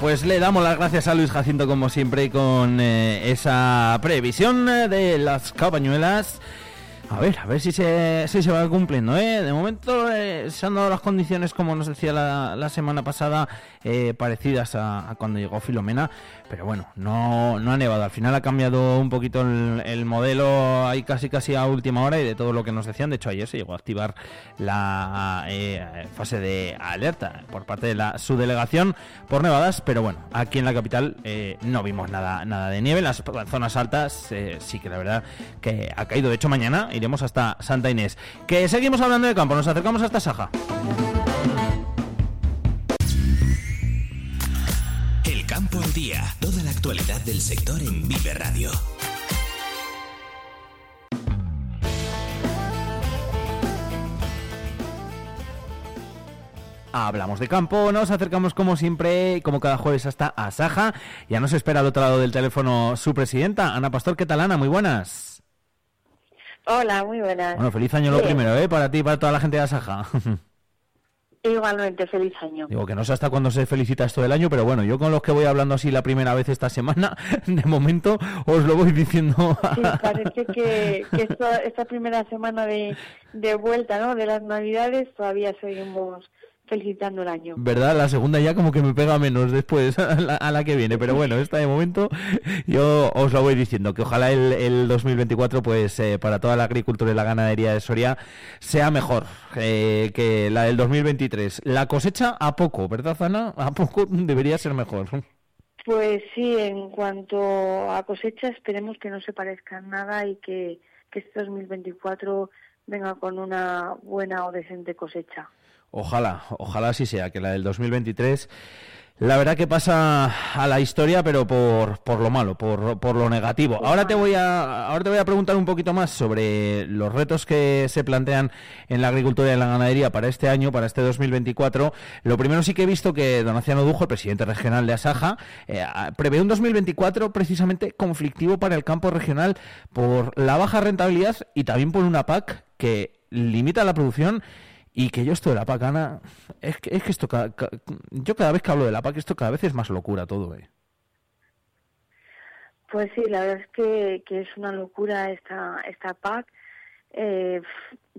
Speaker 29: pues
Speaker 1: le damos las gracias a Luis Jacinto como siempre con eh, esa previsión eh, de las cabañuelas. A ver, a ver si se, se va cumpliendo, ¿eh? De momento eh, se han dado las condiciones, como nos decía la, la semana pasada, eh, parecidas a, cuando llegó Filomena, pero bueno, no, no ha nevado. Al final ha cambiado un poquito el, el modelo ahí casi casi a última hora y de todo lo que nos decían. De hecho, ayer se llegó a activar la eh, fase de alerta por parte de la subdelegación por nevadas, pero bueno, aquí en la capital eh, no vimos nada, nada de nieve. En las zonas altas eh, sí que la verdad que ha caído. De hecho, mañana iremos hasta Santa Inés. Que seguimos hablando de campo, nos acercamos hasta Saja.
Speaker 3: El campo al día, toda la actualidad del sector en Vive Radio.
Speaker 1: Hablamos de campo, nos acercamos como siempre, como cada jueves hasta Asaja. Ya nos espera al otro lado del teléfono su presidenta, Ana Pastor. ¿Qué tal, Ana? Muy buenas.
Speaker 31: Hola, muy buenas.
Speaker 1: Bueno, feliz año lo primero, ¿eh? Para ti y para toda la gente de Asaja.
Speaker 31: Igualmente, feliz año.
Speaker 1: Digo que no sé hasta cuándo se felicita esto del año, pero bueno, yo con los que voy hablando así la primera vez esta semana, de momento os lo voy diciendo.
Speaker 31: Sí, parece que, que esto- esta primera semana de, de vuelta, ¿no? De las Navidades todavía seguimos felicitando el año.
Speaker 1: ¿Verdad? La segunda ya como que me pega menos después a la, a la que viene. Pero bueno, esta de momento yo os lo voy diciendo, que ojalá el, el 2024 pues eh, para toda la agricultura y la ganadería de Soria sea mejor eh, que la del 2023. La cosecha a poco, ¿verdad, Ana? A poco debería ser mejor.
Speaker 31: Pues sí, en cuanto a cosecha, esperemos que no se parezcan nada y que, que este 2024 venga con una buena o decente cosecha.
Speaker 1: Ojalá, ojalá así sea, que la del 2023 la verdad que pasa a la historia, pero por, por lo malo, por, por lo negativo. Ahora te voy a ahora te voy a preguntar un poquito más sobre los retos que se plantean en la agricultura y en la ganadería para este año, para este 2024. Lo primero sí que he visto que Donaciano Dujo, el presidente regional de Asaja, eh, a- prevé un 2024 precisamente conflictivo para el campo regional por la baja rentabilidad y también por una PAC que limita la producción y que yo esto de la PAC, Ana, es que, es que esto, ca- ca- yo cada vez que hablo de la PAC, esto cada vez es más locura todo, ¿eh?
Speaker 31: Pues sí, la verdad es que, que es una locura esta, esta PAC. eh,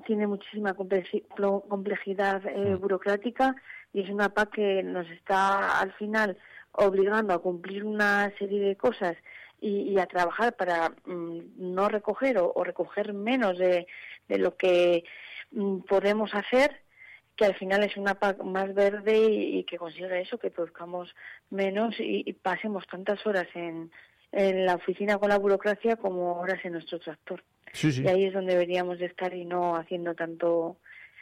Speaker 31: tiene muchísima complejidad eh, burocrática y es una PAC que nos está al final obligando a cumplir una serie de cosas y, y a trabajar para mm, no recoger o, o recoger menos de, de lo que mm, podemos hacer que al final es una PAC más verde y, y que consiga eso, que produzcamos menos y, y pasemos tantas horas en, en la oficina con la burocracia como horas en nuestro tractor.
Speaker 1: Sí, sí.
Speaker 31: Y ahí es donde deberíamos de estar y no haciendo tanto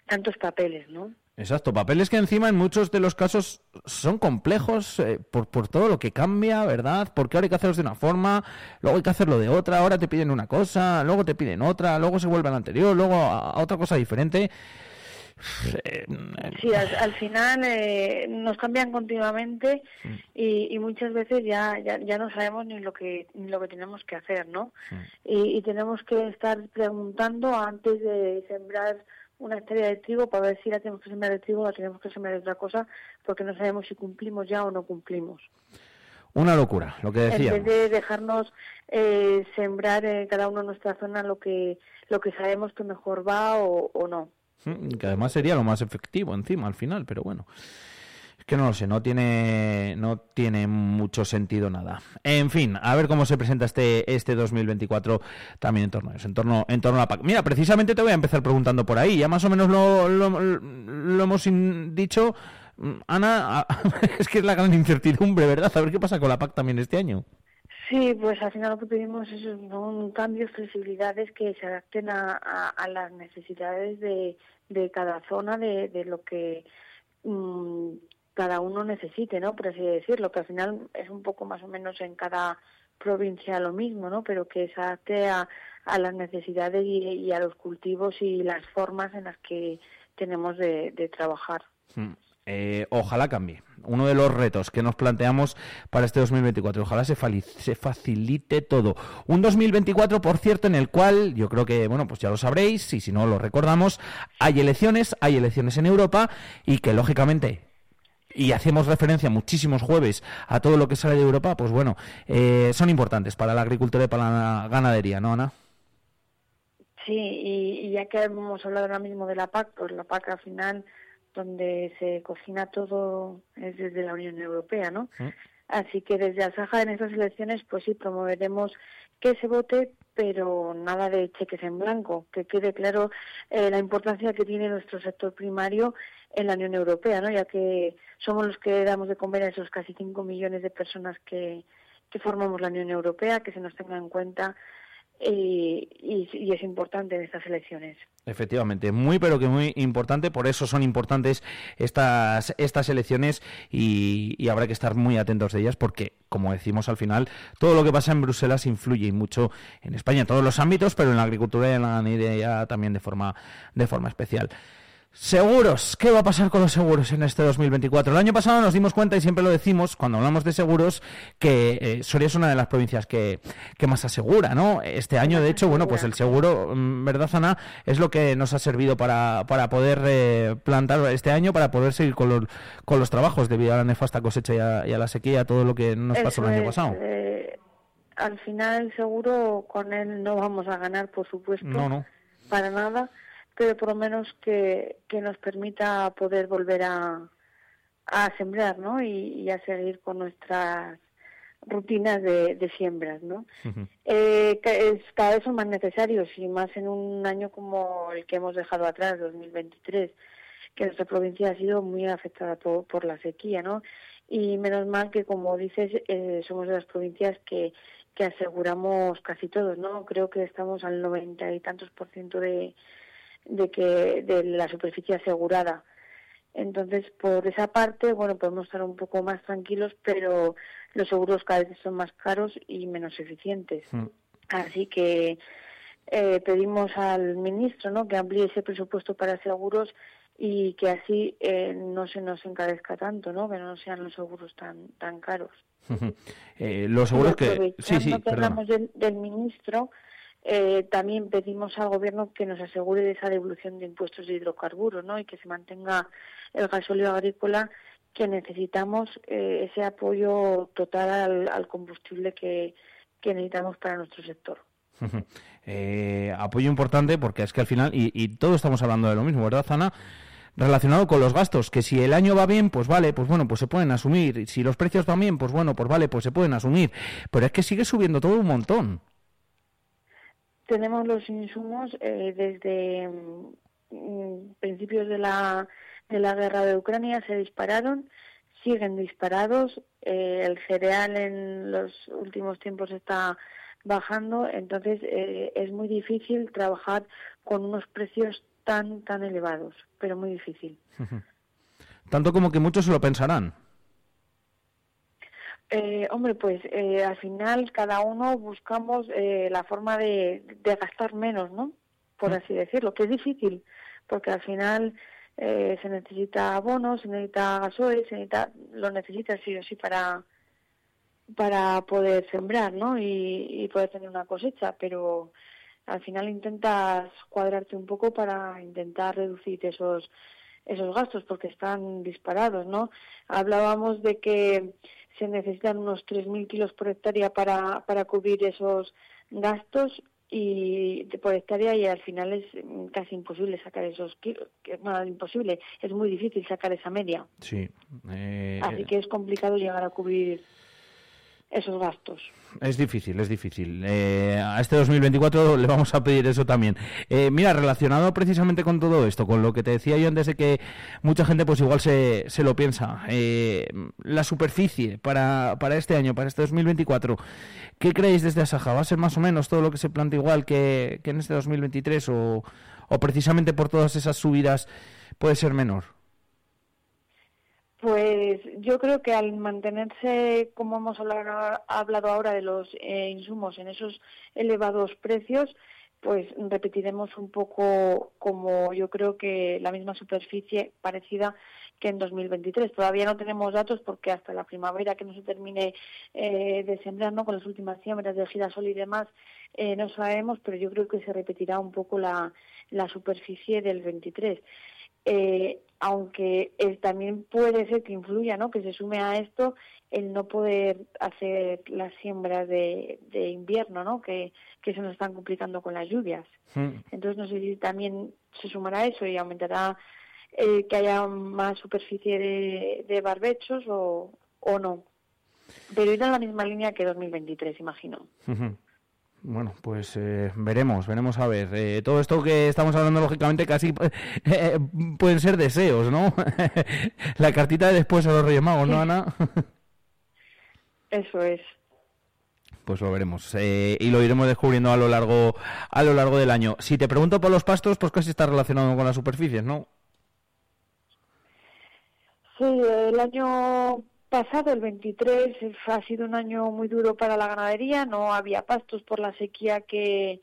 Speaker 31: tantos papeles, ¿no?
Speaker 1: Exacto, papeles que encima en muchos de los casos son complejos eh, por, por todo lo que cambia, ¿verdad? Porque ahora hay que hacerlos de una forma, luego hay que hacerlo de otra, ahora te piden una cosa, luego te piden otra, luego se vuelve a la anterior, luego a, a otra cosa diferente. Eh,
Speaker 31: Sí, al, al final eh, nos cambian continuamente y, y muchas veces ya, ya ya no sabemos ni lo que ni lo que tenemos que hacer, ¿no? Y, y tenemos que estar preguntando antes de sembrar una hectárea de trigo para ver si la tenemos que sembrar de trigo o la tenemos que sembrar de otra cosa, porque no sabemos si cumplimos ya o no cumplimos.
Speaker 1: Una locura, lo que
Speaker 31: En
Speaker 1: decía.
Speaker 31: vez de dejarnos eh, sembrar en cada uno en nuestra zona lo que lo que sabemos que mejor va o, o no.
Speaker 1: Mm, Que además sería lo más efectivo encima al final, pero bueno. Que no lo sé, no tiene, no tiene mucho sentido nada. En fin, a ver cómo se presenta este, este 2024 también en torno a eso, en torno, en torno a la PAC. Mira, precisamente te voy a empezar preguntando por ahí. Ya más o menos lo, lo, hemos dicho. Mm, Ana, es que es la gran incertidumbre, ¿verdad? A ver qué pasa con la PAC también este año.
Speaker 31: Sí, pues al final lo que pedimos es un cambios, flexibilidades que se adapten a, a- a las necesidades de, de cada zona, de, de lo que mm, cada uno necesite, ¿no? Por así decirlo, que al final es un poco más o menos en cada provincia lo mismo, ¿no? Pero que se adapte a, a las necesidades y, a los cultivos y las formas en las que tenemos de, de trabajar.
Speaker 1: Mm. Eh, ojalá cambie. Uno de los retos que nos planteamos para este 2024. Ojalá se, se facilite todo. Un 2024, por cierto, en el cual yo creo que, bueno, pues ya lo sabréis, y si no lo recordamos, hay elecciones, hay elecciones en Europa y que lógicamente y hacemos referencia muchísimos jueves a todo lo que sale de Europa, pues bueno, eh, son importantes para la agricultura y para la ganadería, ¿no, Ana?
Speaker 31: Sí, y, y ya que hemos hablado ahora mismo de la PAC, pues la PAC al final, donde se cocina todo es desde la Unión Europea, ¿no? Así que desde Asaja en estas elecciones, pues sí, promoveremos que se vote, pero nada de cheques en blanco, que quede claro eh, la importancia que tiene nuestro sector primario en la Unión Europea, ¿no? Ya que somos los que damos de comer a esos casi 5 millones de personas que, que formamos la Unión Europea, que se nos tenga en cuenta y, y- es importante en estas elecciones.
Speaker 1: Efectivamente, muy pero que muy importante, por eso son importantes estas, estas elecciones y, habrá que estar muy atentos de ellas porque, como decimos al final, todo lo que pasa en Bruselas influye mucho en España, en todos los ámbitos, pero en la agricultura y en la ganadería también de forma, de forma especial. Seguros, ¿qué va a pasar con los seguros en este 2024? El año pasado nos dimos cuenta, y siempre lo decimos cuando hablamos de seguros, que eh, Soria es una de las provincias que, que más asegura, ¿no? Este año, de hecho, bueno, pues el seguro, mm, ¿verdad, Ana? Es lo que nos ha servido para, para poder eh, plantar este año, para poder seguir con los, con los trabajos debido a la nefasta cosecha y a, y a la sequía, todo lo que nos pasó
Speaker 31: Eso
Speaker 1: el año
Speaker 31: es,
Speaker 1: pasado.
Speaker 31: eh, al final, seguro, con él no vamos a ganar, por supuesto,
Speaker 1: No, no.
Speaker 31: para nada, pero por lo menos que, que nos permita poder volver a, a sembrar, ¿no? Y, y a seguir con nuestras rutinas de, de siembras, ¿no? Eh, ca- es, cada vez son más necesarios y más en un año como el que hemos dejado atrás, 2023, que nuestra provincia ha sido muy afectada por, por la sequía, ¿no? Y menos mal que, como dices, eh, somos de las provincias que, que aseguramos casi todos, ¿no? Creo que estamos al noventa y tantos por ciento de, de que de la superficie asegurada. Entonces, por esa parte, bueno, podemos estar un poco más tranquilos, pero los seguros cada vez son más caros y menos eficientes. Así que eh, pedimos al ministro ¿no? que amplíe ese presupuesto para seguros y que así eh, no se nos encarezca tanto, ¿no? que no sean los seguros tan tan caros.
Speaker 1: Eh, los seguros que... Sí, sí,
Speaker 31: que hablamos del, del ministro, eh, también pedimos al gobierno que nos asegure de esa devolución de impuestos de hidrocarburos ¿no? y que se mantenga el gasóleo agrícola que necesitamos eh, ese apoyo total al, al combustible que, que necesitamos para nuestro sector.
Speaker 1: Eh, apoyo importante porque es que al final, y, y todos estamos hablando de lo mismo, ¿verdad, Zana? Relacionado con los gastos, que si el año va bien, pues vale, pues bueno, pues se pueden asumir. Si los precios van bien, pues bueno, pues vale, pues se pueden asumir. Pero es que sigue subiendo todo un montón.
Speaker 31: Tenemos los insumos eh, desde mm, principios de la, de la guerra de Ucrania, se dispararon, siguen disparados. eh, el cereal en los últimos tiempos está bajando, entonces eh, es muy difícil trabajar con unos precios tan, tan elevados, pero muy difícil.
Speaker 1: Tanto como que muchos se lo pensarán.
Speaker 31: Eh, hombre, pues eh, al final cada uno buscamos eh, la forma de, de gastar menos, ¿no? Por así decirlo, que es difícil, porque al final eh, se necesita abonos, se necesita gasoil, se necesita, lo necesitas sí o sí para para poder sembrar, ¿no? Y, y poder tener una cosecha, pero al final intentas cuadrarte un poco para intentar reducir esos esos gastos porque están disparados, ¿no? Hablábamos de que se necesitan unos 3.000 kilos por hectárea para, para cubrir esos gastos y por hectárea y al final es casi imposible sacar esos kilos, bueno, imposible, es muy difícil sacar esa media,
Speaker 1: Sí. eh,
Speaker 31: así que es complicado llegar a cubrir esos gastos.
Speaker 1: Es difícil, es difícil. Eh, a este 2024 le vamos a pedir eso también. Eh, mira, relacionado precisamente con todo esto, con lo que te decía yo antes de que mucha gente pues igual se, se lo piensa, eh, la superficie para, para este año, para este 2024, ¿qué creéis desde Asaja? ¿Va a ser más o menos todo lo que se plantea igual que, que en este 2023 o, o precisamente por todas esas subidas puede ser menor?
Speaker 31: Pues yo creo que al mantenerse, como hemos hablado, ahora de los eh, insumos en esos elevados precios, pues repetiremos un poco como yo creo que la misma superficie parecida que en 2023. Todavía no tenemos datos porque hasta la primavera que no se termine eh, de sembrar, ¿no? con las últimas siembras de girasol y demás, eh, no sabemos, pero yo creo que se repetirá un poco la, la superficie del 23 eh, aunque eh, también puede ser que influya, ¿no? Que se sume a esto el no poder hacer las siembras de, de invierno, ¿no? Que, que se nos están complicando con las lluvias. Entonces no sé si también se sumará eso y aumentará eh, que haya más superficie de, de barbechos o, o no. Pero irá en la misma línea que 2023, imagino.
Speaker 1: Ujú. Bueno, pues eh, veremos, veremos a ver. Eh, todo esto que estamos hablando, lógicamente, casi eh, pueden ser deseos, ¿no? La cartita de después a los Reyes Magos, ¿no, Ana?
Speaker 31: Eso es.
Speaker 1: Pues lo veremos eh, y lo iremos descubriendo a lo largo a lo largo del año. Si te pregunto por los pastos, pues casi está relacionado con las superficies, ¿no?
Speaker 31: Sí, el año pasado, el 23, ha sido un año muy duro para la ganadería. No había pastos por la sequía que,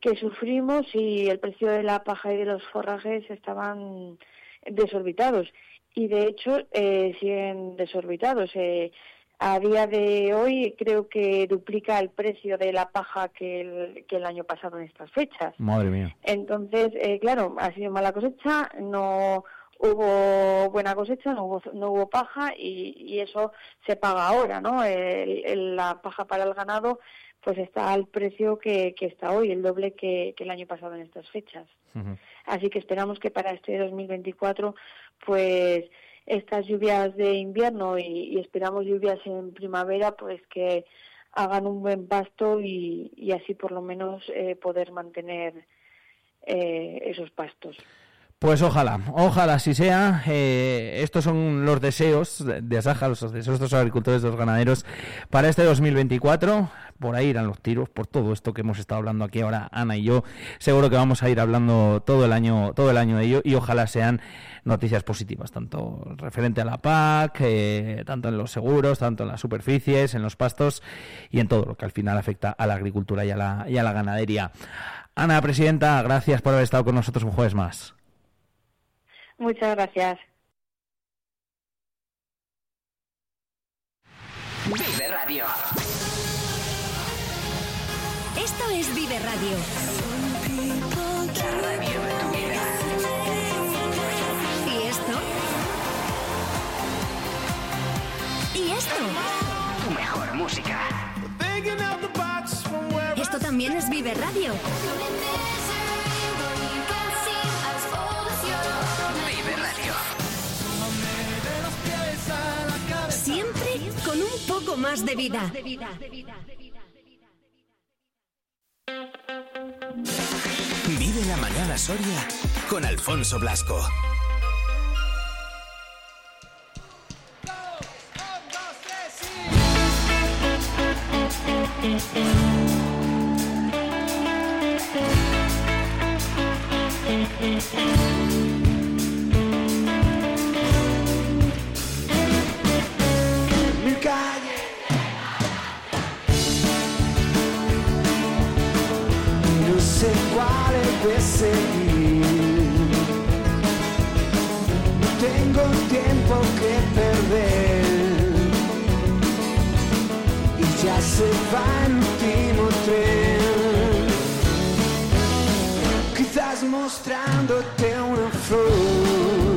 Speaker 31: que sufrimos y el precio de la paja y de los forrajes estaban desorbitados. Y de hecho eh, siguen desorbitados. Eh, a día de hoy creo que duplica el precio de la paja que el, que el año pasado en estas fechas.
Speaker 1: Madre mía.
Speaker 31: Entonces, eh, claro, ha sido mala cosecha, no hubo buena cosecha, no hubo, no hubo paja y, y eso se paga ahora, ¿no? El- el- la paja para el ganado pues está al precio que, que está hoy, el doble que, que el año pasado en estas fechas. Así que esperamos que para este 2024 pues estas lluvias de invierno y, y esperamos lluvias en primavera pues que hagan un buen pasto y, y así por lo menos eh, poder mantener eh, esos pastos.
Speaker 1: Pues ojalá, ojalá así sea. Eh, estos son los deseos de de Asaja, los deseos de los agricultores, de los ganaderos para este 2024. Por ahí irán los tiros, por todo esto que hemos estado hablando aquí ahora Ana y yo. Seguro que vamos a ir hablando todo el año, todo el año de ello y ojalá sean noticias positivas, tanto referente a la PAC, eh, tanto en los seguros, tanto en las superficies, en los pastos y en todo lo que al final afecta a la agricultura y a la, y a la ganadería. Ana, presidenta, gracias por haber estado con nosotros un jueves más.
Speaker 31: Muchas gracias.
Speaker 3: Vive Radio.
Speaker 24: Esto es Vive Radio.
Speaker 3: La radio de tu vida.
Speaker 24: ¿Y esto? ¿Y esto?
Speaker 3: Tu mejor música.
Speaker 24: Esto también. también es Vive Radio. Más de vida.
Speaker 3: Vive la mañana Soria con Alfonso Blasco.
Speaker 32: No tengo tiempo que perder. Y ya se va el último tren. Quizás mostrándote una flor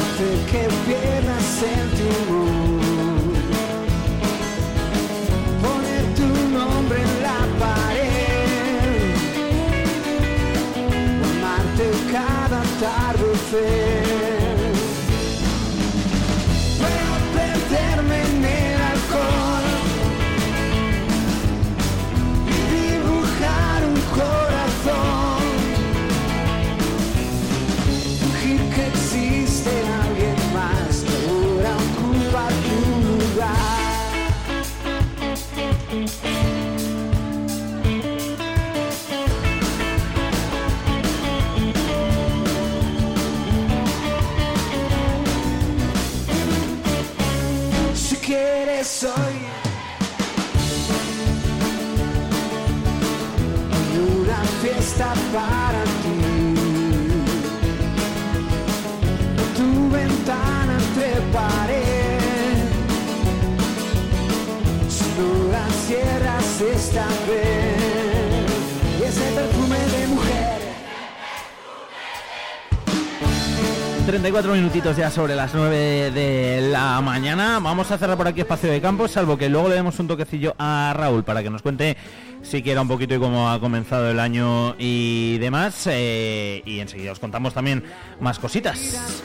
Speaker 32: hace que pierdas el. Fiesta para ti. tu ventana treparé. Si no la cierras esta vez,
Speaker 1: 34 minutitos ya sobre las 9 de la mañana. Vamos a cerrar por aquí espacio de campo, salvo que luego le demos un toquecillo a Raúl para que nos cuente siquiera un poquito y cómo ha comenzado el año y demás. eh, y enseguida os contamos también más cositas.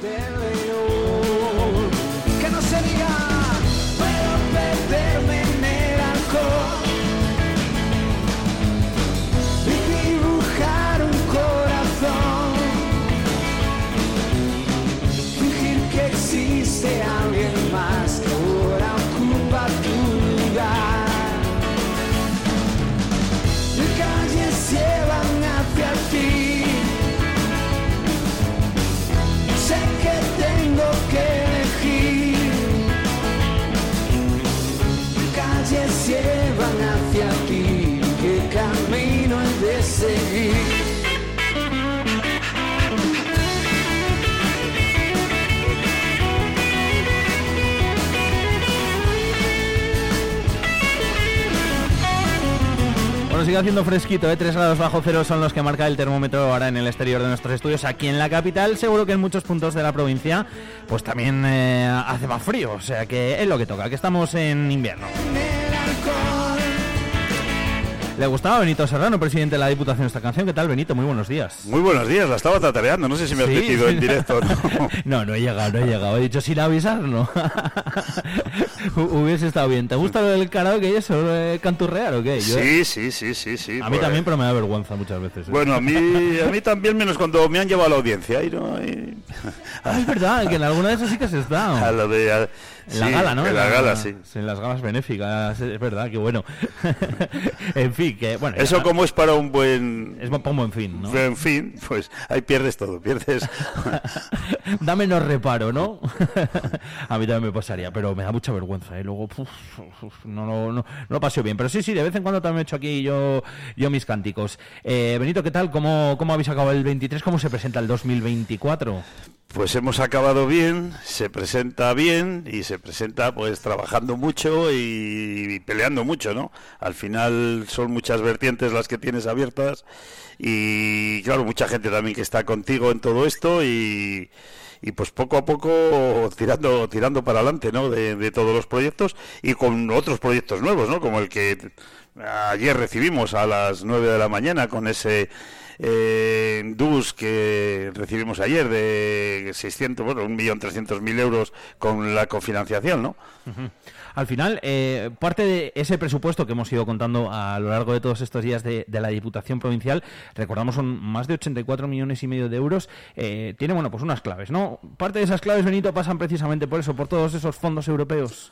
Speaker 1: Sigue haciendo fresquito, ¿eh? 3 grados bajo cero son los que marca el termómetro ahora en el exterior de nuestros estudios. Aquí en la capital, seguro que en muchos puntos de la provincia, pues también eh, hace más frío. O sea que es lo que toca, que estamos en invierno. Le gustaba Benito Serrano, presidente de la Diputación, esta canción. ¿Qué tal, Benito? Muy buenos días.
Speaker 33: Muy buenos días, la estaba tatareando, no sé si me has
Speaker 1: sí.
Speaker 33: en directo o no.
Speaker 1: No, no he llegado, no he llegado. He dicho sin avisar, no. Hu- Hubiese estado bien. ¿Te gusta lo del karaoke y eso? de canturrear o qué? Yo-
Speaker 33: Sí, sí, sí, sí, sí.
Speaker 1: A mí
Speaker 33: pues-
Speaker 1: también, pero me da vergüenza muchas veces. ¿eh?
Speaker 33: Bueno, a mí, a mí también, menos cuando me han llevado a la audiencia. Y no, y-
Speaker 1: Ah, es verdad, que en alguna de esas sí que.
Speaker 33: A lo de, a-
Speaker 1: En la
Speaker 33: sí,
Speaker 1: gala, ¿no?
Speaker 33: En la gala, sí.
Speaker 1: En las galas benéficas, es verdad, que bueno. en fin, que bueno.
Speaker 33: Eso
Speaker 1: ya-
Speaker 33: como es para un buen...
Speaker 1: Es para un buen fin, ¿no?
Speaker 33: En fin, pues ahí pierdes todo, pierdes...
Speaker 1: da menos reparo, ¿no? a mí también me pasaría, pero me da mucha vergüenza, ¿eh? Luego, no, no, no, no lo paseo bien. Pero sí, sí, de vez en cuando también he hecho aquí yo, yo mis cánticos. Eh, Benito, ¿qué tal? ¿Cómo, ¿Cómo habéis acabado el 23? ¿Cómo se presenta el 2024?
Speaker 33: Pues hemos acabado bien, se presenta bien y se presenta pues trabajando mucho y, peleando mucho, ¿no? Al final son muchas vertientes las que tienes abiertas y claro, mucha gente también que está contigo en todo esto y, y pues poco a poco tirando tirando para adelante, ¿no? De, de todos los proyectos y con otros proyectos nuevos, ¿no? Como el que ayer recibimos a las 9 de la mañana con ese eh, DUS que recibimos ayer de 600, bueno, 1.300.000 euros con la cofinanciación, ¿no?
Speaker 1: Al final, eh, parte de ese presupuesto que hemos ido contando a lo largo de todos estos días de, de la Diputación Provincial, recordamos son más de 84 millones y medio de euros, eh, tiene, bueno, pues unas claves, ¿no? Parte de esas claves, Benito, pasan precisamente por eso, por todos esos fondos europeos.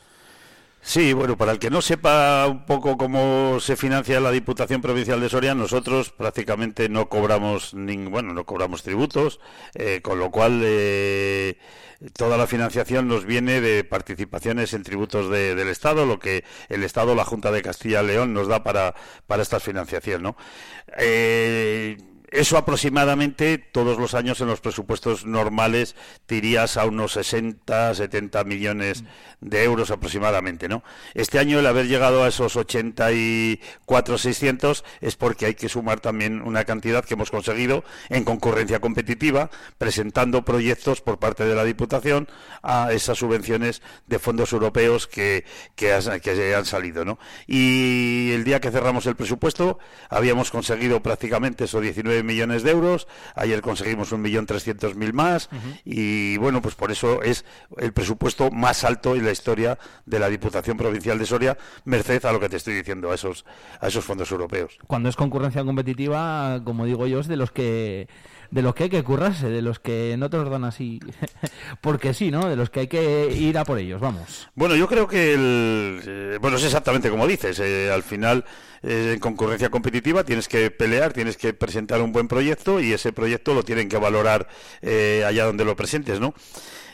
Speaker 33: Sí, bueno, para el que no sepa un poco cómo se financia la Diputación Provincial de Soria, nosotros prácticamente no cobramos ning- bueno, no cobramos tributos, eh, con lo cual eh, toda la financiación nos viene de participaciones en tributos de- del Estado, lo que el Estado, la Junta de Castilla y León, nos da para, para esta financiación, ¿no? Eh, eso aproximadamente todos los años en los presupuestos normales te irías a unos 60, 70 millones de euros aproximadamente, ¿no? Este año el haber llegado a esos 84, 600 es porque hay que sumar también una cantidad que hemos conseguido en concurrencia competitiva, presentando proyectos por parte de la Diputación a esas subvenciones de fondos europeos que, que, que han salido, ¿no? Y el día que cerramos el presupuesto habíamos conseguido prácticamente esos 19 millones de euros, ayer conseguimos un millón trescientos mil más y bueno, pues por eso es el presupuesto más alto en la historia de la Diputación Provincial de Soria, merced a lo que te estoy diciendo, a esos, a esos fondos europeos.
Speaker 1: Cuando es concurrencia competitiva, como digo yo, es de los que de los que hay que currarse, de los que no te los dan así, porque sí, ¿no? De los que hay que ir a por ellos, vamos.
Speaker 33: Bueno, yo creo que el, eh, bueno es exactamente como dices. eh, al final, eh, en concurrencia competitiva tienes que pelear, tienes que presentar un buen proyecto y ese proyecto lo tienen que valorar allá donde lo presentes, ¿no?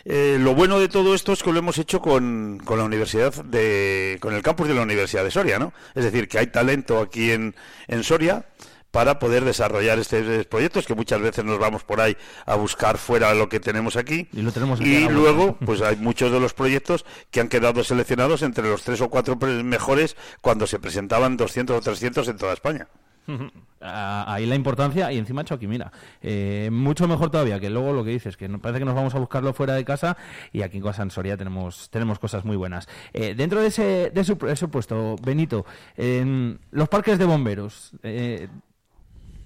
Speaker 33: Lo bueno de todo esto es que lo hemos hecho con, con la universidad de, con el campus de la Universidad de Soria, ¿no? Es decir, que hay talento aquí en, en Soria para poder desarrollar estos proyectos que muchas veces nos vamos por ahí a buscar fuera lo que tenemos aquí
Speaker 1: Y lo tenemos aquí a
Speaker 33: y
Speaker 1: la vuelta.
Speaker 33: luego pues hay muchos de los proyectos que han quedado seleccionados entre los tres o cuatro mejores cuando se presentaban 200 o 300 en toda España.
Speaker 1: Ah, Ahí la importancia, y encima Chucky, mira, eh, mucho mejor todavía que luego lo que dices, que parece que nos vamos a buscarlo fuera de casa y aquí en Soria tenemos, tenemos cosas muy buenas. Eh, dentro de ese, de su presupuesto, Benito, en los parques de bomberos, eh,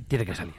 Speaker 1: tiene que salir.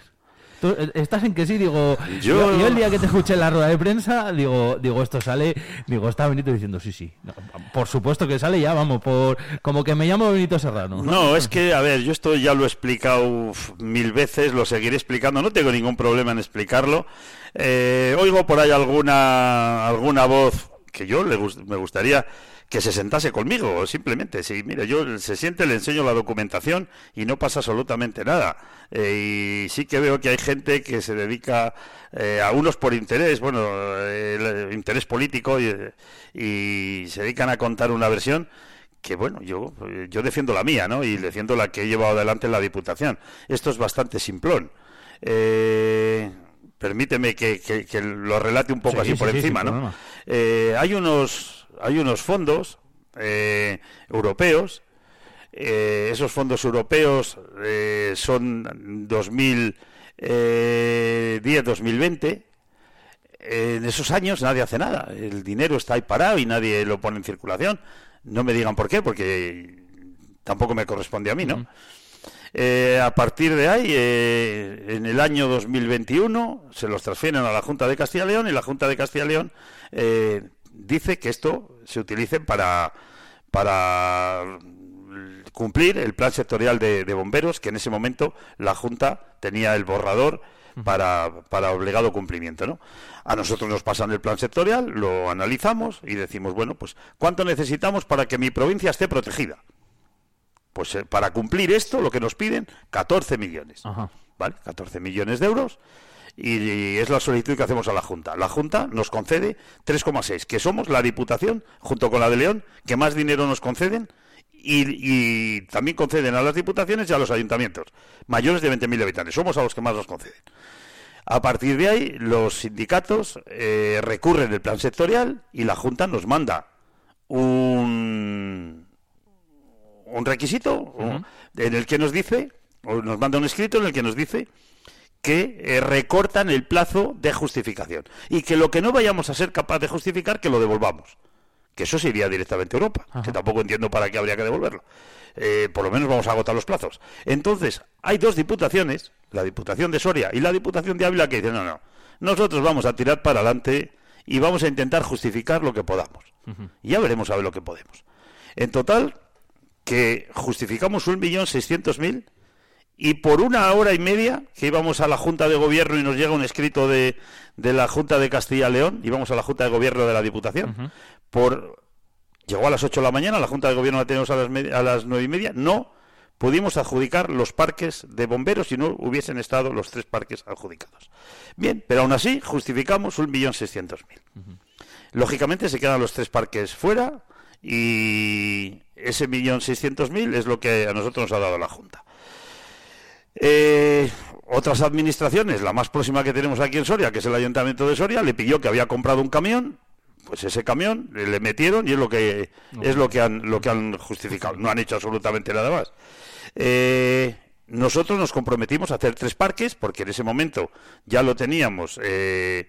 Speaker 1: Tú, eh, estás en que sí, digo,
Speaker 33: Yo-
Speaker 1: yo, yo el día que te escuché en la rueda de prensa, digo, digo, esto sale, digo, está Benito diciendo, sí, sí, No, por supuesto que sale ya, vamos, por como que me llamo Benito Serrano.
Speaker 33: No, es que, a ver, yo esto ya lo he explicado mil veces, lo seguiré explicando, no tengo ningún problema en explicarlo. Eh, oigo por ahí alguna, alguna voz que yo le me gustaría que se sentase conmigo, simplemente. Sí, mire, yo se siente, le enseño la documentación y no pasa absolutamente nada. Eh, y sí que veo que hay gente que se dedica eh, a unos por interés, bueno, eh, el interés político y, y se dedican a contar una versión que bueno, yo, eh, yo defiendo la mía, ¿no? Y defiendo la que he llevado adelante en la Diputación. Esto es bastante simplón. Eh, permíteme que, que- que lo relate un poco
Speaker 1: Sí,
Speaker 33: así
Speaker 1: sí,
Speaker 33: por
Speaker 1: sí,
Speaker 33: encima, ¿no? Eh, hay unos hay unos fondos eh, europeos. eh, esos fondos europeos eh, son 2010-2020. En esos años nadie hace nada. El dinero está ahí parado y nadie lo pone en circulación. No me digan por qué, porque tampoco me corresponde a mí, ¿no? Eh, a partir de ahí, eh, en el año 2021, se los transfieren a la Junta de Castilla y León y la Junta de Castilla y León eh, dice que esto se utilice para, para cumplir el plan sectorial de, de bomberos, que en ese momento la Junta tenía el borrador para, para obligado cumplimiento. ¿no? A nosotros nos pasan el plan sectorial, lo analizamos y decimos, bueno, pues ¿cuánto necesitamos para que mi provincia esté protegida? Pues eh, para cumplir esto, lo que nos piden, 14 millones. ¿Vale? 14 millones de euros. Y, es la solicitud que hacemos a la Junta. La Junta nos concede 3,6, que somos la Diputación, junto con la de León, que más dinero nos conceden y, y también conceden a las diputaciones y a los ayuntamientos, mayores de 20.000 habitantes. Somos a los que más nos conceden. A partir de ahí, los sindicatos eh, recurren el plan sectorial y la Junta nos manda un, un requisito en el que nos dice, o nos manda un escrito en el que nos dice que eh, recortan el plazo de justificación y que lo que no vayamos a ser capaz de justificar, que lo devolvamos. que eso se iría directamente a Europa, que tampoco entiendo para qué habría que devolverlo. Eh, por lo menos vamos a agotar los plazos. Entonces, hay dos diputaciones, la Diputación de Soria y la Diputación de Ávila, que dicen, no, no, nosotros vamos a tirar para adelante y vamos a intentar justificar lo que podamos. Y ya veremos a ver lo que podemos. En total, que justificamos un millón seiscientos mil y por una hora y media que íbamos a la Junta de Gobierno y nos llega un escrito de, de la Junta de Castilla y León, íbamos a la Junta de Gobierno de la Diputación, por llegó a las 8 de la mañana, la Junta de Gobierno la tenemos a las, a las nueve y media, no pudimos adjudicar los parques de bomberos si no hubiesen estado los tres parques adjudicados. Bien, pero aún así justificamos un millón seiscientos mil. Lógicamente se quedan los tres parques fuera y ese millón seiscientos mil es lo que a nosotros nos ha dado la Junta. Eh, otras administraciones, la más próxima que tenemos aquí en Soria, que es el Ayuntamiento de Soria, le pidió que había comprado un camión, pues ese camión le metieron y es lo que es lo que han lo que han justificado. No han hecho absolutamente nada más. Eh, nosotros nos comprometimos a hacer tres parques porque en ese momento ya lo teníamos eh,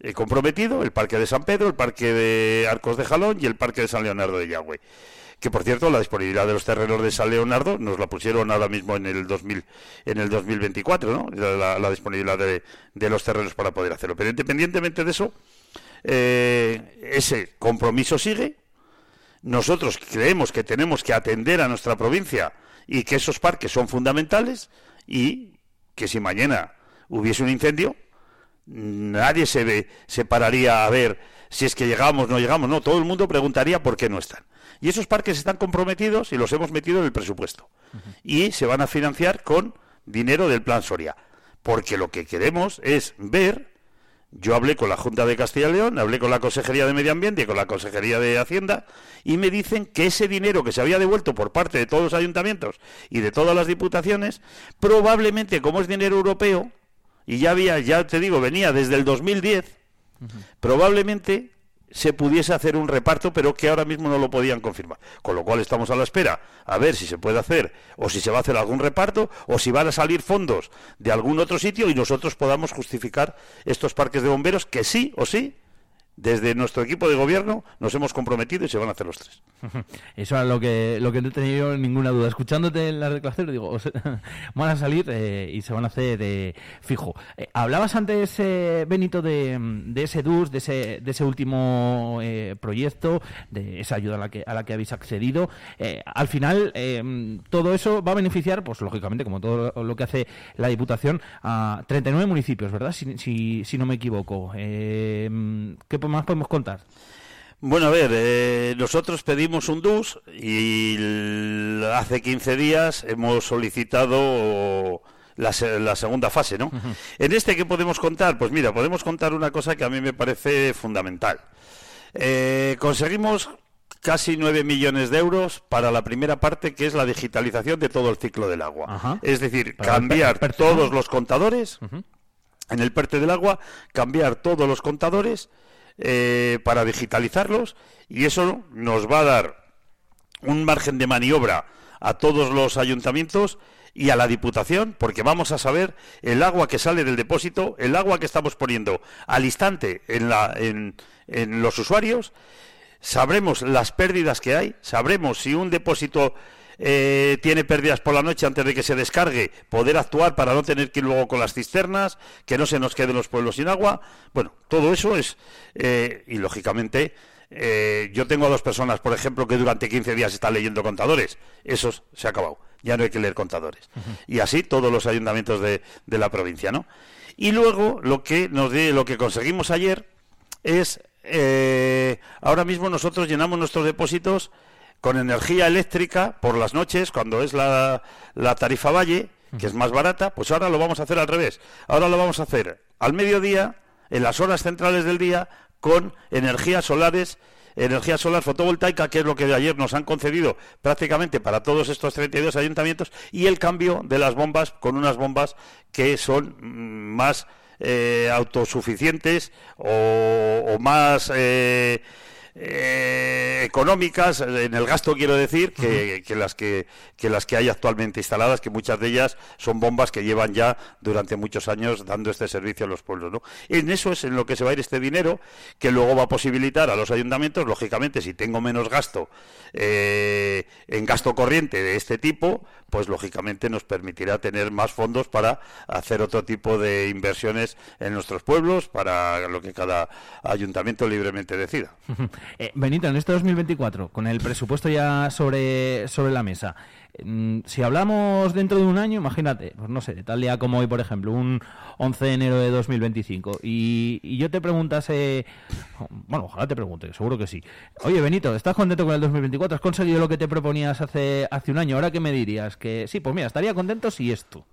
Speaker 33: eh, comprometido: el parque de San Pedro, el parque de Arcos de Jalón y el parque de San Leonardo de Yagüe que por cierto la disponibilidad de los terrenos de San Leonardo nos la pusieron ahora mismo en el 2000 en el 2024 ¿no? la, la disponibilidad de, de los terrenos para poder hacerlo. Pero independientemente de eso eh, ese compromiso sigue. Nosotros creemos que tenemos que atender a nuestra provincia y que esos parques son fundamentales y que si mañana hubiese un incendio nadie se ve, se pararía a ver si es que llegamos no llegamos. No todo el mundo preguntaría por qué no están y esos parques están comprometidos y los hemos metido en el presupuesto. Y se van a financiar con dinero del Plan Soria. Porque lo que queremos es ver, yo hablé con la Junta de Castilla y León, hablé con la Consejería de Medio Ambiente y con la Consejería de Hacienda, y me dicen que ese dinero que se había devuelto por parte de todos los ayuntamientos y de todas las diputaciones, probablemente como es dinero europeo, y ya había, ya te digo, venía desde el 2010, probablemente se pudiese hacer un reparto, pero que ahora mismo no lo podían confirmar. Con lo cual estamos a la espera a ver si se puede hacer o si se va a hacer algún reparto o si van a salir fondos de algún otro sitio y nosotros podamos justificar estos parques de bomberos que sí o sí desde nuestro equipo de gobierno nos hemos comprometido y se van a hacer los tres.
Speaker 1: Eso era lo que, lo que no tenía yo ninguna duda. Escuchándote en las declaraciones, digo, van a salir eh, y se van a hacer eh, fijo. Eh, hablabas antes, eh, Benito, de, de ese DUS, de ese, de ese último proyecto, de esa ayuda a la que, a la que habéis accedido. Al final, todo eso va a beneficiar, pues lógicamente, como todo lo que hace la Diputación, a 39 municipios, ¿verdad? Si, si, no me equivoco. ¿Qué más podemos contar?
Speaker 33: Bueno, a ver, eh, nosotros pedimos un DUS y hace 15 días hemos solicitado la, la segunda fase, ¿no? En este, ¿qué podemos contar? Pues mira, podemos contar una cosa que a mí me parece fundamental. Eh, conseguimos casi 9 millones de euros para la primera parte, que es la digitalización de todo el ciclo del agua. Es decir,
Speaker 1: Para
Speaker 33: cambiar todos los contadores en el PERTE del agua, cambiar todos los contadores eh, para digitalizarlos y eso nos va a dar un margen de maniobra a todos los ayuntamientos y a la Diputación, porque vamos a saber el agua que sale del depósito, el agua que estamos poniendo al instante en, la, en, en los usuarios, sabremos las pérdidas que hay, sabremos si un depósito eh, tiene pérdidas por la noche antes de que se descargue, poder actuar para no tener que ir luego con las cisternas, que no se nos queden los pueblos sin agua. Bueno, todo eso es, eh, y lógicamente, eh, yo tengo a dos personas, por ejemplo, que durante 15 días están leyendo contadores. Eso se ha acabado. Ya no hay que leer contadores. Y así todos los ayuntamientos de, de la provincia, ¿no? Y luego lo que nos di- lo que conseguimos ayer es eh, ahora mismo nosotros llenamos nuestros depósitos con energía eléctrica por las noches cuando es la, tarifa valle que es más barata pues ahora lo vamos a hacer al revés. Ahora lo vamos a hacer al mediodía en las horas centrales del día con energías solares energía solar fotovoltaica, que es lo que ayer nos han concedido prácticamente para todos estos 32 ayuntamientos, y el cambio de las bombas con unas bombas que son mm, más eh, autosuficientes o, o más eh, eh, económicas en el gasto quiero decir que, que las que, que las que hay actualmente instaladas que muchas de ellas son bombas que llevan ya durante muchos años dando este servicio a los pueblos ¿no? en eso es en lo que se va a ir este dinero que luego va a posibilitar a los ayuntamientos lógicamente si tengo menos gasto eh, en gasto corriente de este tipo pues lógicamente nos permitirá tener más fondos para hacer otro tipo de inversiones en nuestros pueblos para lo que cada ayuntamiento libremente decida
Speaker 1: Eh, Benito, en este 2024, con el presupuesto ya sobre, sobre la mesa, mm, si hablamos dentro de un año, imagínate, pues no sé, tal día como hoy, por ejemplo, un 11 de enero de 2025, y, y yo te preguntase, bueno, ojalá te pregunte, seguro que sí. Oye, Benito, ¿estás contento con el 2024? ¿Has conseguido lo que te proponías hace, hace un año? ¿Ahora qué me dirías? Que sí, pues mira, estaría contento si esto.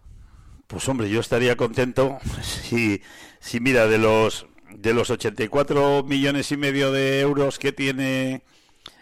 Speaker 33: Pues hombre, yo estaría contento si, si mira, de los de los 84 millones y medio de euros que tiene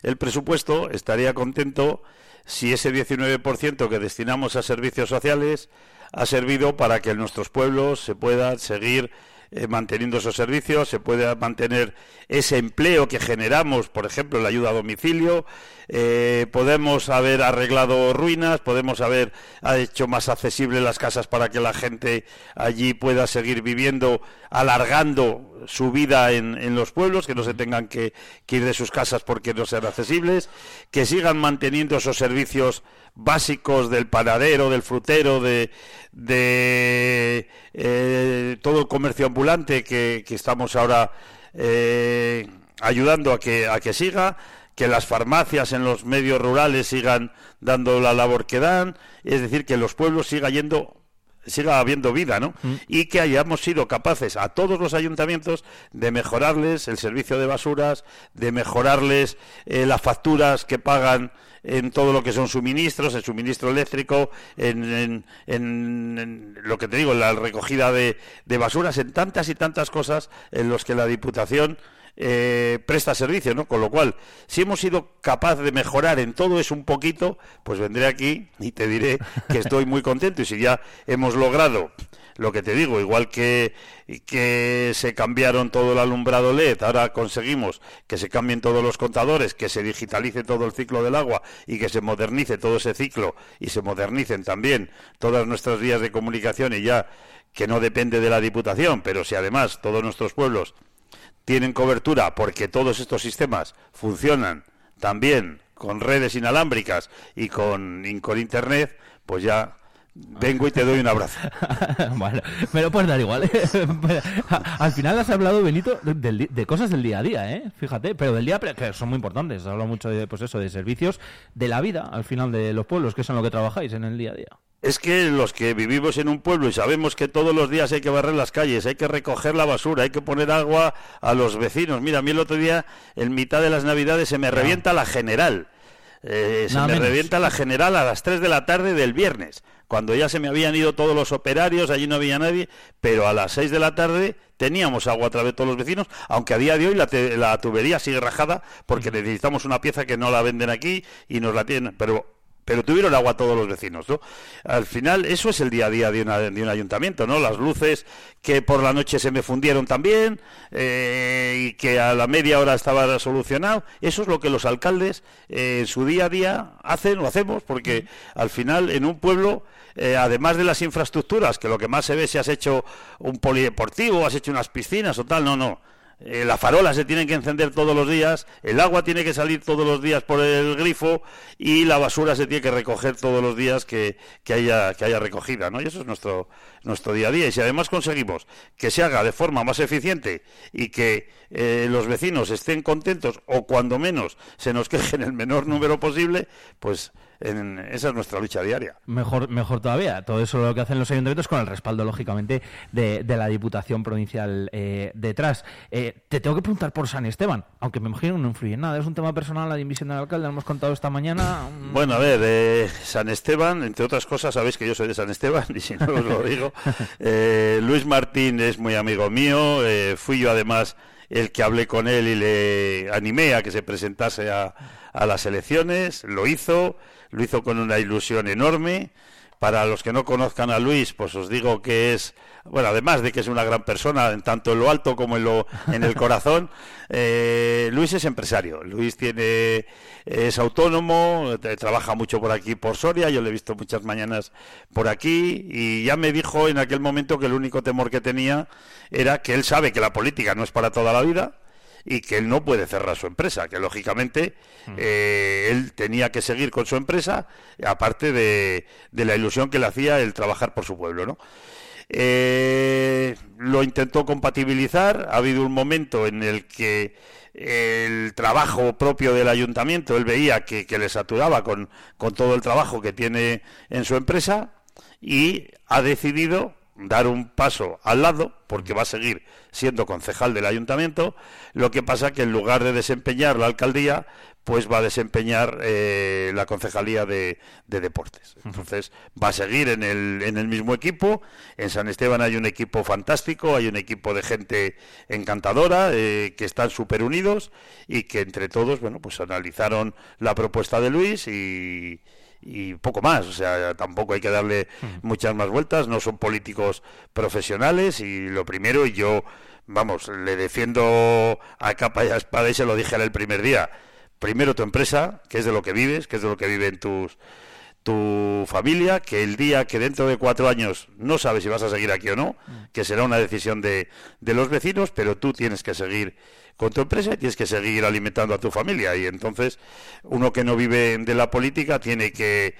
Speaker 33: el presupuesto, estaría contento si ese 19% que destinamos a servicios sociales ha servido para que en nuestros pueblos se puedan seguir eh, manteniendo esos servicios, se pueda mantener ese empleo que generamos, por ejemplo, la ayuda a domicilio, eh, podemos haber arreglado ruinas, podemos haber ha hecho más accesibles las casas para que la gente allí pueda seguir viviendo, alargando su vida en, en los pueblos, que no se tengan que, que ir de sus casas porque no sean accesibles, que sigan manteniendo esos servicios básicos del panadero, del frutero, de, de eh, todo el comercio ambulante que, que estamos ahora eh, ayudando a que, a que siga, que las farmacias en los medios rurales sigan dando la labor que dan, es decir, que los pueblos siga yendo siga habiendo vida, ¿no? Y que hayamos sido capaces a todos los ayuntamientos de mejorarles el servicio de basuras, de mejorarles eh, las facturas que pagan en todo lo que son suministros, el suministro eléctrico, en, en- en- en lo que te digo, en la recogida de, de basuras, en tantas y tantas cosas en los que la Diputación eh, presta servicio, ¿no? Con lo cual, si hemos sido capaz de mejorar en todo eso un poquito, pues vendré aquí y te diré que estoy muy contento. Y si ya hemos logrado lo que te digo, igual que, que se cambiaron todo el alumbrado LED, ahora conseguimos que se cambien todos los contadores, que se digitalice todo el ciclo del agua y que se modernice todo ese ciclo y se modernicen también todas nuestras vías de comunicación y ya que no depende de la Diputación, pero si además todos nuestros pueblos tienen cobertura porque todos estos sistemas funcionan también con redes inalámbricas y con, y con internet, pues ya vengo y te doy un abrazo.
Speaker 1: bueno, me lo puedes dar igual. Al final has hablado, Benito, di- de, cosas del día a día, ¿eh? Fíjate, pero del día, que son muy importantes. Has hablado mucho de, pues eso, de servicios de la vida, al final de los pueblos, que son lo que trabajáis en el día a día.
Speaker 33: Es que los que vivimos en un pueblo y sabemos que todos los días hay que barrer las calles, hay que recoger la basura, hay que poner agua a los vecinos. Mira, a mí el otro día, en mitad de las navidades, se me revienta la general. Eh, se me
Speaker 1: menos.
Speaker 33: revienta la general a las 3 de la tarde del viernes, cuando ya se me habían ido todos los operarios, allí no había nadie, pero a las 6 de la tarde teníamos agua a través de todos los vecinos, aunque a día de hoy la, te- la tubería sigue rajada porque necesitamos una pieza que no la venden aquí y nos la tienen, pero pero tuvieron agua todos los vecinos, ¿no? Al final, eso es el día a día de, una- de un ayuntamiento, ¿no? Las luces que por la noche se me fundieron también eh, y que a la media hora estaba solucionado, eso es lo que los alcaldes eh, en su día a día hacen o hacemos, porque al final en un pueblo, eh, además de las infraestructuras, que lo que más se ve si has hecho un polideportivo, has hecho unas piscinas o tal, no, no. Eh, la farola se tiene que encender todos los días, el agua tiene que salir todos los días por el grifo y la basura se tiene que recoger todos los días que, que haya, que haya recogida, ¿no? Y eso es nuestro, nuestro día a día. Y si además conseguimos que se haga de forma más eficiente y que eh, los vecinos estén contentos o cuando menos se nos quejen el menor número posible, pues en- esa es nuestra lucha diaria.
Speaker 1: Mejor, mejor todavía. Todo eso lo que hacen los ayuntamientos con el respaldo, lógicamente, de, de la Diputación Provincial eh, detrás. Eh, te tengo que preguntar por San Esteban, aunque me imagino que no influye en nada. Es un tema personal, la dimisión del alcalde, lo hemos contado esta mañana.
Speaker 33: Bueno, a ver, eh, San Esteban, entre otras cosas, sabéis que yo soy de San Esteban, y si no os lo digo. Eh, Luis Martín es muy amigo mío, eh, fui yo además el que hablé con él y le animé a que se presentase a, a las elecciones, lo hizo, lo hizo con una ilusión enorme, Para los que no conozcan a Luis, pues os digo que es, bueno, además de que es una gran persona, en tanto en lo alto como en, lo, en el corazón, eh, Luis es empresario. Luis tiene, es autónomo, eh, trabaja mucho por aquí, por Soria, yo le he visto muchas mañanas por aquí, y ya me dijo en aquel momento que el único temor que tenía era que él sabe que la política no es para toda la vida, y que él no puede cerrar su empresa, que lógicamente eh, él tenía que seguir con su empresa, aparte de, de la ilusión que le hacía el trabajar por su pueblo, ¿no? Eh, lo intentó compatibilizar, ha habido un momento en el que el trabajo propio del ayuntamiento, él veía que, que le saturaba con, con todo el trabajo que tiene en su empresa y ha decidido dar un paso al lado, porque va a seguir siendo concejal del ayuntamiento, lo que pasa que en lugar de desempeñar la alcaldía, pues va a desempeñar eh, la concejalía de, de deportes. Entonces va a seguir en el, en el mismo equipo. En San Esteban hay un equipo fantástico, hay un equipo de gente encantadora, eh, que están súper unidos y que entre todos, bueno, pues analizaron la propuesta de Luis y, y poco más, o sea, tampoco hay que darle muchas más vueltas, no son políticos profesionales y lo primero, y yo, vamos, le defiendo a capa y a espada y se lo dije el primer día, primero tu empresa, que es de lo que vives, que es de lo que viven tus tu familia, que el día que dentro de cuatro años no sabes si vas a seguir aquí o no, que será una decisión de, de los vecinos, pero tú tienes que seguir con tu empresa y tienes que seguir alimentando a tu familia. Y entonces, uno que no vive de la política tiene que,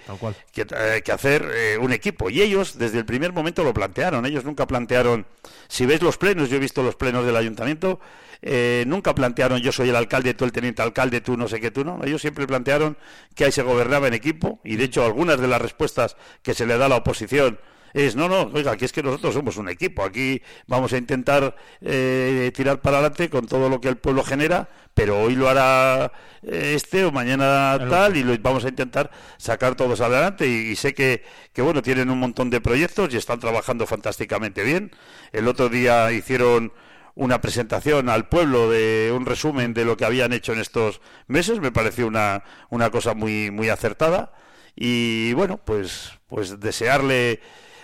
Speaker 33: que, eh, que hacer eh, un equipo. Y ellos, desde el primer momento, lo plantearon. Ellos nunca plantearon, si ves los plenos, yo he visto los plenos del ayuntamiento, eh, nunca plantearon yo soy el alcalde, tú el teniente alcalde, tú no sé qué, tú no. Ellos siempre plantearon que ahí se gobernaba en equipo y de hecho algunas de las respuestas que se le da a la oposición es no, no, oiga, aquí es que nosotros somos un equipo, aquí vamos a intentar eh, tirar para adelante con todo lo que el pueblo genera, pero hoy lo hará eh, este o mañana tal y lo vamos a intentar sacar todos adelante y, y sé que, que bueno, tienen un montón de proyectos y están trabajando fantásticamente bien. El otro día hicieron una presentación al pueblo de un resumen de lo que habían hecho en estos meses, me pareció una, una cosa muy, muy acertada y bueno, pues, pues desearle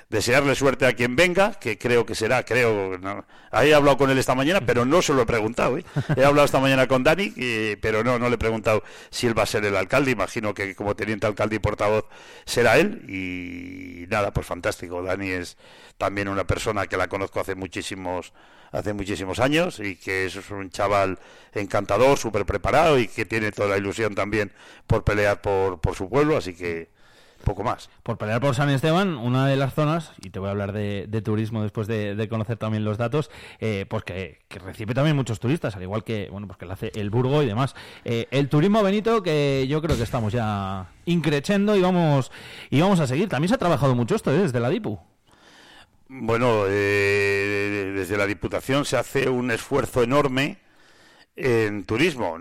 Speaker 33: desearle suerte a quien venga, que creo que será, creo, no, he hablado con él esta mañana, pero no se lo he preguntado, ¿eh? he hablado esta mañana con Dani, eh, pero no, no le he preguntado si él va a ser el alcalde, imagino que como teniente alcalde y portavoz será él, y nada, pues fantástico, Dani es también una persona que la conozco hace muchísimos hace muchísimos años y que es un chaval encantador, súper preparado y que tiene toda la ilusión también por pelear por, por su pueblo, así que poco más.
Speaker 1: Por pelear por San Esteban, una de las zonas, y te voy a hablar de, de turismo después de, de conocer también los datos, eh, pues que, que recibe también muchos turistas, al igual que, bueno, pues que lo hace el Burgo y demás. Eh, el turismo, Benito, que yo creo que estamos ya increchendo y vamos, y vamos a seguir. También se ha trabajado mucho esto ¿eh? desde la DIPU.
Speaker 33: Bueno, eh, desde la Diputación se hace un esfuerzo enorme en turismo,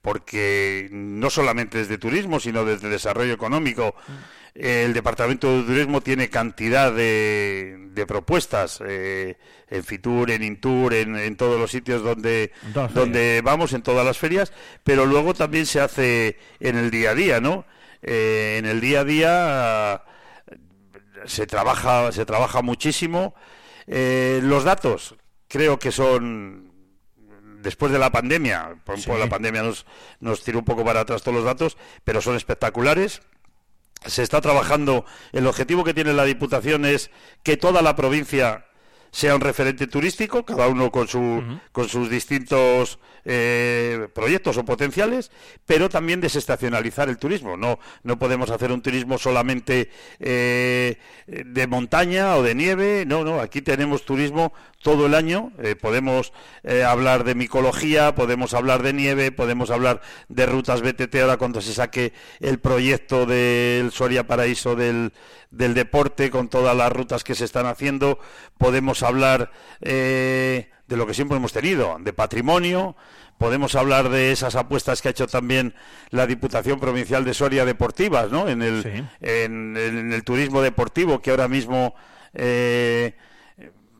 Speaker 33: porque no solamente desde turismo, sino desde desarrollo económico. El Departamento de Turismo tiene cantidad de, de propuestas eh, en Fitur, en Intur, en, en todos los sitios donde, donde vamos, en todas las ferias, pero luego también se hace en el día a día, ¿no? Eh, en el día a día se trabaja, se trabaja muchísimo. Eh, los datos creo que son después de la pandemia, por
Speaker 1: Sí.
Speaker 33: la pandemia nos, nos tiró un poco para atrás todos los datos, pero son espectaculares. Se está trabajando, el objetivo que tiene la Diputación es que toda la provincia sea un referente turístico, cada uno con, su, con sus distintos eh, proyectos o potenciales, pero también desestacionalizar el turismo. No, no podemos hacer un turismo solamente eh, de montaña o de nieve, no, no, aquí tenemos turismo todo el año, eh, podemos hablar de micología, podemos hablar de nieve, podemos hablar de rutas BTT ahora cuando se saque el proyecto del Soria Paraíso del, del deporte con todas las rutas que se están haciendo, podemos hablar eh, de lo que siempre hemos tenido, de patrimonio, podemos hablar de esas apuestas que ha hecho también la Diputación Provincial de Soria Deportivas, ¿no? En el, en, en el turismo deportivo que ahora mismo, eh,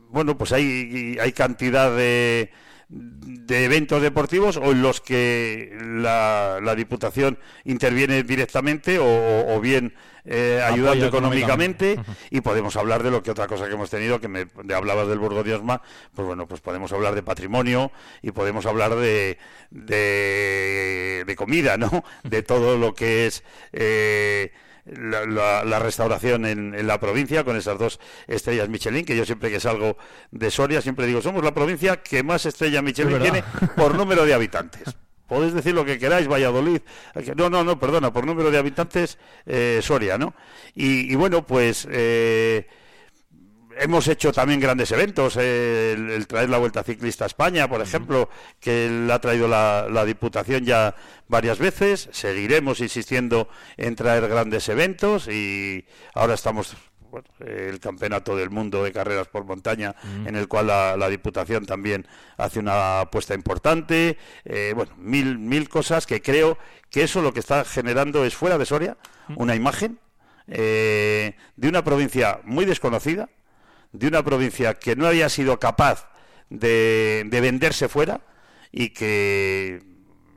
Speaker 33: bueno, pues hay, hay cantidad de, de eventos deportivos o en los que la, la Diputación interviene directamente o, o bien eh, ayudando económicamente.
Speaker 1: económicamente.
Speaker 33: y podemos hablar de lo que otra cosa que hemos tenido que me de- hablabas del Burgo de Osma pues bueno pues podemos hablar de patrimonio y podemos hablar de de, de comida no de todo lo que es eh, la, la- la restauración en, en la provincia con esas dos estrellas Michelin que yo siempre que salgo de Soria siempre digo somos la provincia que más estrellas Michelin tiene por número de habitantes Podéis decir lo que queráis, Valladolid. No, no, no, perdona, por número de habitantes, eh, Soria, ¿no? Y, y bueno, pues eh, hemos hecho también grandes eventos. eh, el, el traer la Vuelta Ciclista a España, por ejemplo, que la ha traído la, la Diputación ya varias veces. Seguiremos insistiendo en traer grandes eventos y ahora estamos bueno, el campeonato del mundo de carreras por montaña, en el cual la, la Diputación también hace una apuesta importante. Eh, bueno, mil, mil cosas que creo que eso lo que está generando es fuera de Soria una imagen eh, de una provincia muy desconocida, de una provincia que no había sido capaz de, de venderse fuera y que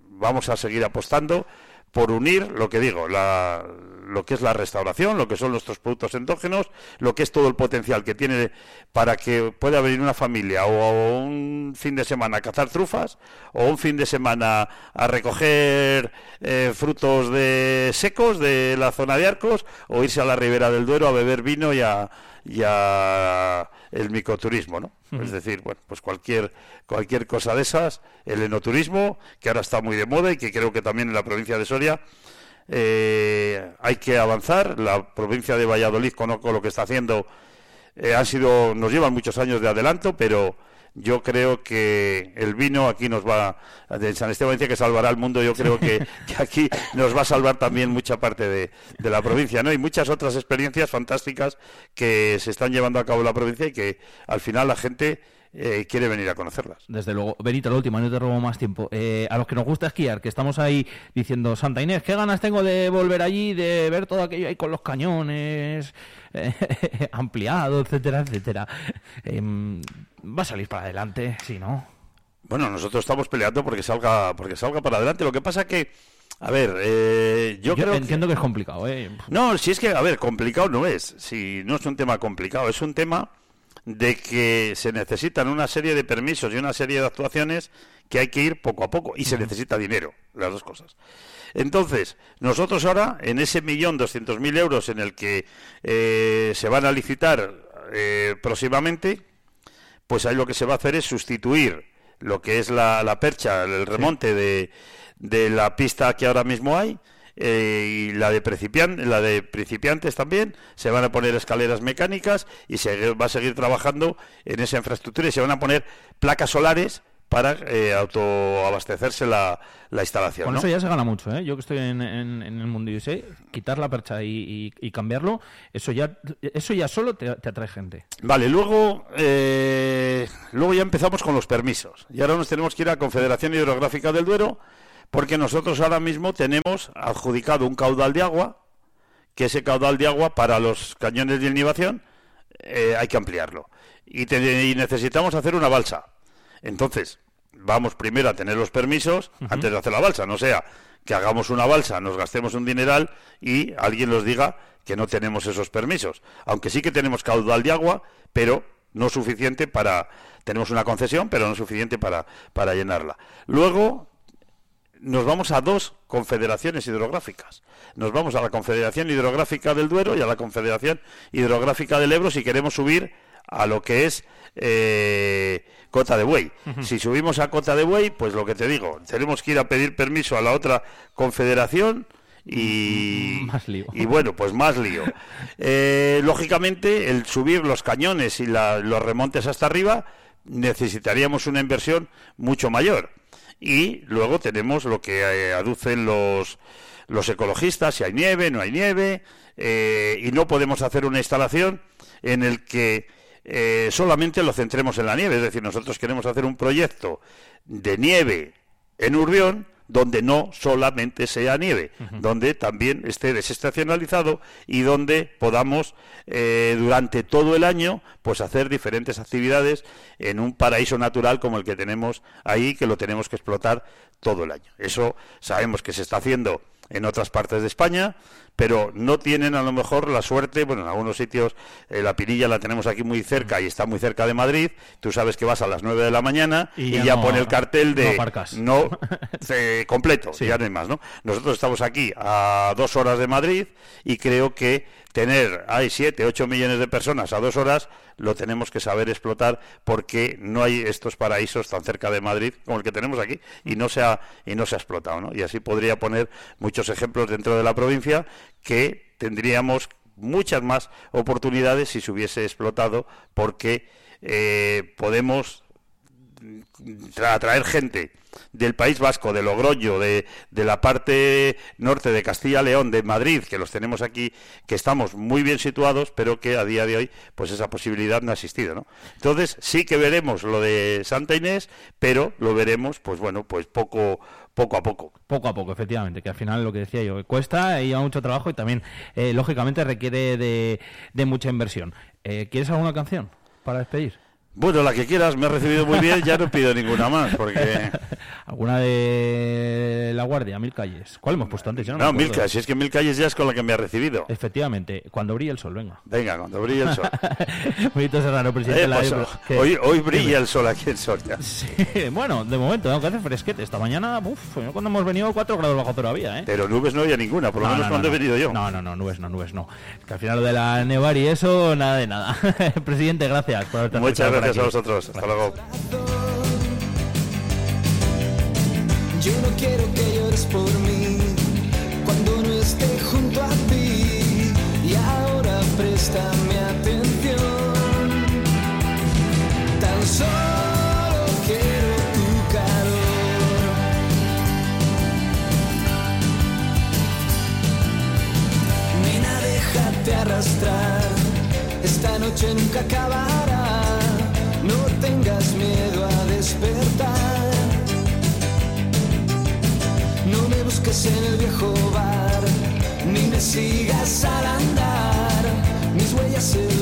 Speaker 33: vamos a seguir apostando por unir lo que digo, la, lo que es la restauración, lo que son nuestros productos endógenos, lo que es todo el potencial que tiene para que pueda venir una familia o un fin de semana a cazar trufas o un fin de semana a recoger eh, frutos de secos de la zona de Arcos o irse a la ribera del Duero a beber vino y a, y a el micoturismo, ¿no? Es decir, bueno, pues cualquier cualquier cosa de esas, el enoturismo, que ahora está muy de moda y que creo que también en la provincia de Soria eh, hay que avanzar. La provincia de Valladolid, conozco lo que está haciendo, eh, han sido, nos llevan muchos años de adelanto, pero yo creo que el vino aquí nos va, de San Esteban dice que salvará al mundo, yo creo que, que aquí nos va a salvar también mucha parte de, de la provincia, ¿no? Y muchas otras experiencias fantásticas que se están llevando a cabo en la provincia y que al final la gente eh, quiere venir a conocerlas.
Speaker 1: Desde luego. Benito, la última, no te robo más tiempo. Eh, a los que nos gusta esquiar, que estamos ahí diciendo, Santa Inés, qué ganas tengo de volver allí, de ver todo aquello ahí con los cañones eh, ampliado, etcétera, etcétera. Va a salir para adelante, sí, ¿no?
Speaker 33: Bueno, nosotros estamos peleando porque salga, porque salga para adelante. Lo que pasa que, a ver, eh, yo,
Speaker 1: Yo
Speaker 33: creo
Speaker 1: entiendo que es complicado, ¿eh?
Speaker 33: No, si es que, a ver, complicado no es. Si no es un tema complicado, es un tema de que se necesitan una serie de permisos y una serie de actuaciones que hay que ir poco a poco y se necesita dinero, las dos cosas. Entonces, nosotros ahora, en ese millón doscientos mil euros en el que eh, se van a licitar eh, próximamente, pues ahí lo que se va a hacer es sustituir lo que es la, la percha, el remonte de, de la pista que ahora mismo hay, eh, y la de, principian- la de principiantes también, se van a poner escaleras mecánicas y se va a seguir trabajando en esa infraestructura y se van a poner placas solares para eh, autoabastecerse la, la instalación.
Speaker 1: Con
Speaker 33: ¿no?
Speaker 1: eso ya se gana mucho, ¿eh? Yo que estoy en, en- en el mundo y sé, quitar la percha y, y- y cambiarlo, eso ya eso ya solo te, te atrae gente.
Speaker 33: Vale, luego, eh, luego ya empezamos con los permisos. Y ahora nos tenemos que ir a Confederación Hidrográfica del Duero, porque nosotros ahora mismo tenemos adjudicado un caudal de agua, que ese caudal de agua para los cañones de inhibición eh, hay que ampliarlo. Y, te- y necesitamos hacer una balsa. Entonces, vamos primero a tener los permisos antes de hacer la balsa, no sea que hagamos una balsa, nos gastemos un dineral y alguien nos diga que no tenemos esos permisos. Aunque sí que tenemos caudal de agua, pero no suficiente para... Tenemos una concesión, pero no suficiente para, para llenarla. Luego, nos vamos a dos confederaciones hidrográficas. Nos vamos a la Confederación Hidrográfica del Duero y a la Confederación Hidrográfica del Ebro si queremos subir a lo que es eh, Cota de Buey. Si subimos a Cota de Buey, pues lo que te digo, tenemos que ir a pedir permiso a la otra confederación y,
Speaker 1: Más lío.
Speaker 33: y bueno, pues más lío. Eh, lógicamente, el subir los cañones y la- los remontes hasta arriba necesitaríamos una inversión mucho mayor. Y luego tenemos lo que eh, aducen los, los ecologistas, si hay nieve, no hay nieve, eh, y no podemos hacer una instalación en el que eh, solamente lo centremos en la nieve. Es decir, nosotros queremos hacer un proyecto de nieve en Urbión, donde no solamente sea nieve, donde también esté desestacionalizado y donde podamos eh, durante todo el año pues hacer diferentes actividades en un paraíso natural como el que tenemos ahí, que lo tenemos que explotar todo el año. Eso sabemos que se está haciendo en otras partes de España, pero no tienen a lo mejor la suerte, bueno, en algunos sitios eh, la Pirilla la tenemos aquí muy cerca y está muy cerca de Madrid, tú sabes que vas a las 9 de la mañana y,
Speaker 1: Y
Speaker 33: ya,
Speaker 1: ya no-
Speaker 33: pone el cartel
Speaker 1: no
Speaker 33: de
Speaker 1: aparcas.
Speaker 33: no eh, completo, ya no hay más, ¿no? Nosotros estamos aquí a dos horas de Madrid y creo que tener, hay 7, 8 millones de personas a dos horas, lo tenemos que saber explotar porque no hay estos paraísos tan cerca de Madrid como el que tenemos aquí y no se ha, y no se ha explotado, ¿no? Y así podría poner muchos ejemplos dentro de la provincia que tendríamos muchas más oportunidades si se hubiese explotado porque eh, podemos tra- atraer gente del País Vasco, de Logroño, de, de la parte norte de Castilla-León, de Madrid, que los tenemos aquí, que estamos muy bien situados, pero que a día de hoy, pues esa posibilidad no ha existido, ¿no? Entonces, sí que veremos lo de Santa Inés, pero lo veremos, pues bueno, pues poco, poco a poco.
Speaker 1: Poco a poco, efectivamente, que al final lo que decía yo, cuesta lleva mucho trabajo y también, eh, lógicamente, requiere de, de mucha inversión. Eh, ¿Quieres alguna canción para despedir?
Speaker 33: Bueno, la que quieras, me ha recibido muy bien, ya no pido ninguna más, porque...
Speaker 1: ¿Alguna de La Guardia, Mil Calles? ¿Cuál hemos puesto antes? Yo no,
Speaker 33: mil calles, si es que mil calles ya es con la que me ha recibido.
Speaker 1: Efectivamente, cuando brilla el sol, venga.
Speaker 33: Venga, cuando brilla el sol.
Speaker 1: Benito Serrano, presidente
Speaker 33: Eh,
Speaker 1: de la
Speaker 33: pues,
Speaker 1: ¿Qué?
Speaker 33: hoy, hoy brilla el sol aquí en Soria.
Speaker 1: bueno, de momento, aunque hace fresquete. Esta mañana, uff, cuando hemos venido 4 grados bajo había, ¿eh?
Speaker 33: Pero nubes no había ninguna, por lo
Speaker 1: No,
Speaker 33: menos
Speaker 1: no,
Speaker 33: cuando he venido yo.
Speaker 1: No, no, no, nubes no, nubes no. Es que al final lo de la nevar y eso, nada de nada. Presidente, gracias por haberte
Speaker 33: Muchas
Speaker 1: acercado
Speaker 33: gracias a
Speaker 1: aquí.
Speaker 33: vosotros. Hasta luego.
Speaker 32: Yo no quiero que llores por mí cuando no esté junto a ti. Y ahora préstame atención. Tan solo quiero tu calor. Nena, déjate arrastrar. Esta noche nunca acabará. Tengas miedo a despertar. No me busques en el viejo bar, ni me sigas al andar. Mis huellas el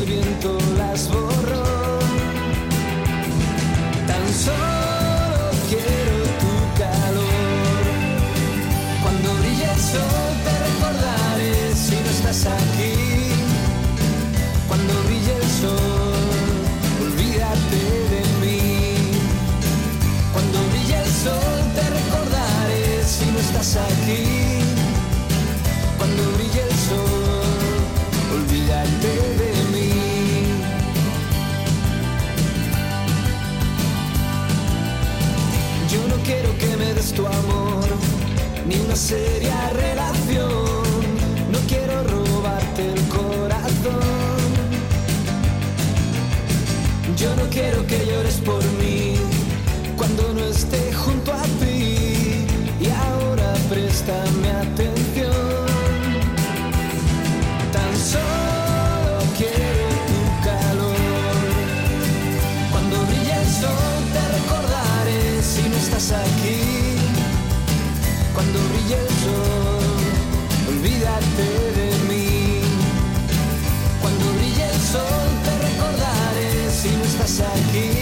Speaker 32: tu amor, ni una seria relación. No quiero robarte el corazón. Yo no quiero que llores por mí Cuando brille el sol, olvídate de mí. Cuando brille el sol te recordaré si no estás aquí.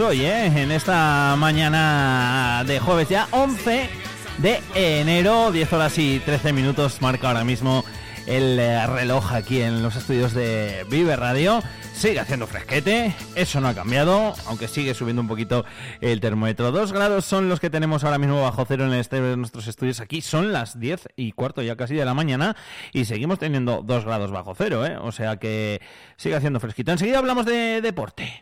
Speaker 1: Hoy, ¿eh? En esta mañana de jueves ya 11 de enero, 10 horas y 13 minutos marca ahora mismo el eh, reloj aquí en los estudios de Vive Radio. Sigue haciendo fresquete, eso no ha cambiado, aunque sigue subiendo un poquito el termómetro. Dos grados son los que tenemos ahora mismo bajo cero en este, nuestros estudios aquí. Son las 10 y cuarto ya casi de la mañana y seguimos teniendo dos grados bajo cero, ¿eh? O sea que sigue haciendo fresquito. Enseguida hablamos de deporte.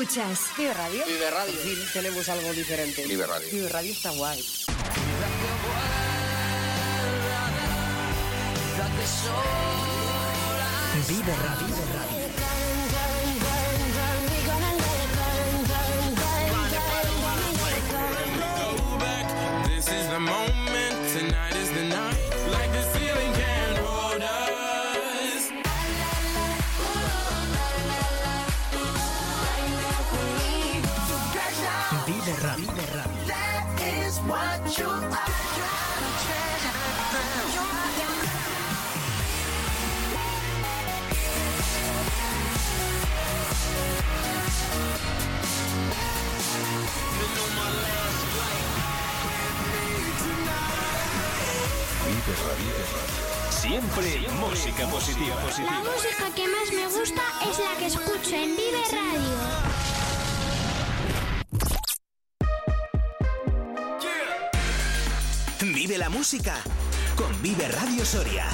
Speaker 24: Escuchas?
Speaker 30: Vive Radio. Vive Radio. Sí, tenemos algo diferente.
Speaker 34: Vive Radio.
Speaker 30: Vive Radio está guay.
Speaker 35: Vive Radio.
Speaker 36: This is the moment,
Speaker 21: Siempre música positiva.
Speaker 20: La música que más me gusta es la que escucho en Vive Radio.
Speaker 35: Vive la música con Vive Radio Soria.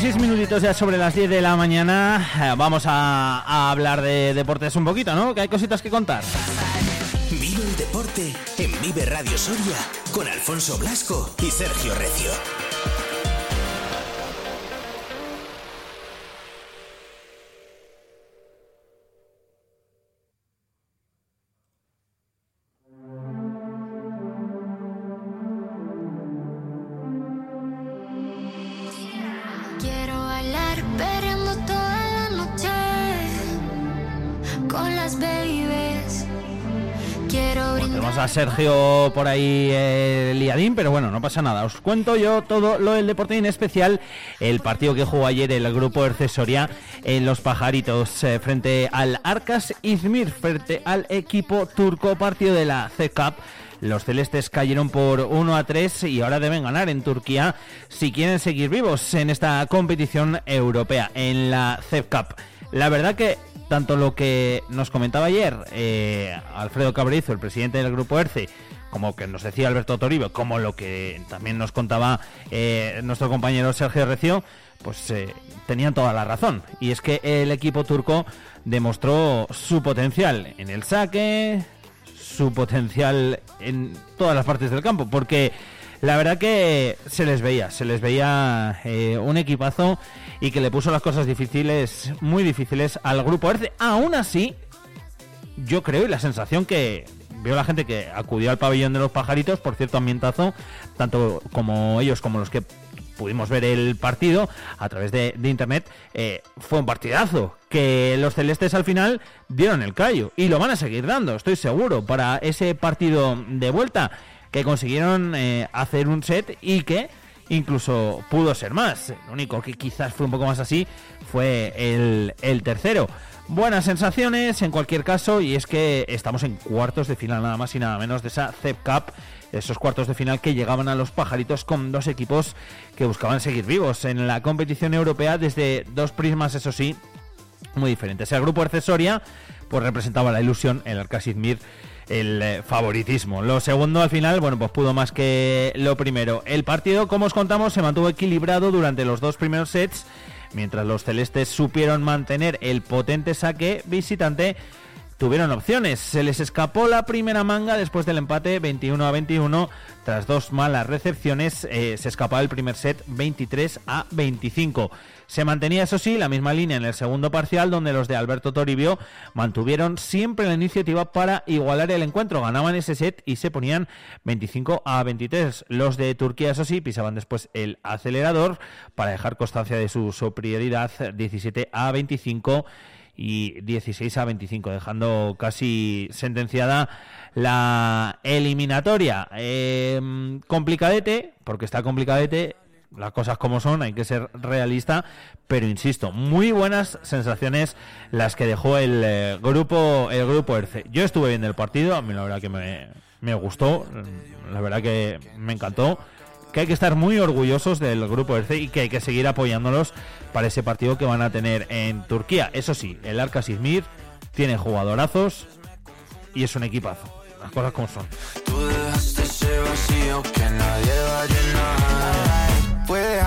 Speaker 1: 16 minutitos ya sobre las 10 de la mañana. Eh, Vamos a, a hablar de deportes un poquito, ¿no? Que hay cositas que contar.
Speaker 35: Vive el deporte en Vive Radio Soria con Alfonso Blasco y Sergio Recio.
Speaker 1: Sergio por ahí eh, liadín, pero bueno, no pasa nada. Os cuento yo todo lo del deporte en especial el partido que jugó ayer el grupo Ercesoria en Los Pajaritos eh, frente al Arcas Izmir, frente al equipo turco, partido de la C-Cup. Los celestes cayeron por 1 a 3 y ahora deben ganar en Turquía si quieren seguir vivos en esta competición europea, en la CEP Cup. La verdad que tanto lo que nos comentaba ayer eh, Alfredo Cabrizo, el presidente del grupo ERCE, como que nos decía Alberto Toribio, como lo que también nos contaba eh, nuestro compañero Sergio Recio, pues eh, tenían toda la razón. Y es que el equipo turco demostró su potencial en el saque, su potencial en todas las partes del campo, porque la verdad que se les veía, se les veía un equipazo y que le puso las cosas difíciles, muy difíciles al grupo Erce. Aún así, yo creo y la sensación que veo la gente que acudió al pabellón de los pajaritos, por cierto ambientazo, tanto como ellos como los que pudimos ver el partido a través de, internet, eh, fue un partidazo. Que los celestes al final dieron el callo y lo van a seguir dando, estoy seguro, para ese partido de vuelta que consiguieron eh, hacer un set y que incluso pudo ser más. Lo único que quizás fue un poco más así fue el, tercero. Buenas sensaciones en cualquier caso y es que estamos en cuartos de final nada más y nada menos de esa CEP Cup, esos cuartos de final que llegaban a los pajaritos con dos equipos que buscaban seguir vivos en la competición europea desde dos prismas, eso sí, muy diferentes. El grupo accesoria pues representaba la ilusión, el Arcasidmir el eh, favoritismo. Lo segundo al final, bueno, pues pudo más que lo primero. El partido, como os contamos, se mantuvo equilibrado durante los dos primeros sets, mientras los celestes supieron mantener el potente saque visitante. Tuvieron opciones, se les escapó la primera manga después del empate 21 a 21. Tras dos malas recepciones, eh, se escapaba el primer set 23 a 25. Se mantenía, eso sí, la misma línea en el segundo parcial, donde los de Alberto Toribio mantuvieron siempre la iniciativa para igualar el encuentro. Ganaban ese set y se ponían 25 a 23. Los de Turquía, eso sí, pisaban después el acelerador para dejar constancia de su superioridad 17 a 25 y 16 a 25, dejando casi sentenciada la eliminatoria. Eh, complicadete, porque está complicadete, las cosas como son, hay que ser realista, pero insisto, muy buenas sensaciones las que dejó el eh, grupo el grupo ERCE. Yo estuve viendo el partido, a mí la verdad que me, me gustó, la verdad que me encantó, que hay que estar muy orgullosos del grupo ERCE y que hay que seguir apoyándolos para ese partido que van a tener en Turquía. Eso sí, el Arca Izmir tiene jugadorazos y es un equipazo. Las cosas como son.
Speaker 32: Tú dejaste ese vacío que nadie va a llenar.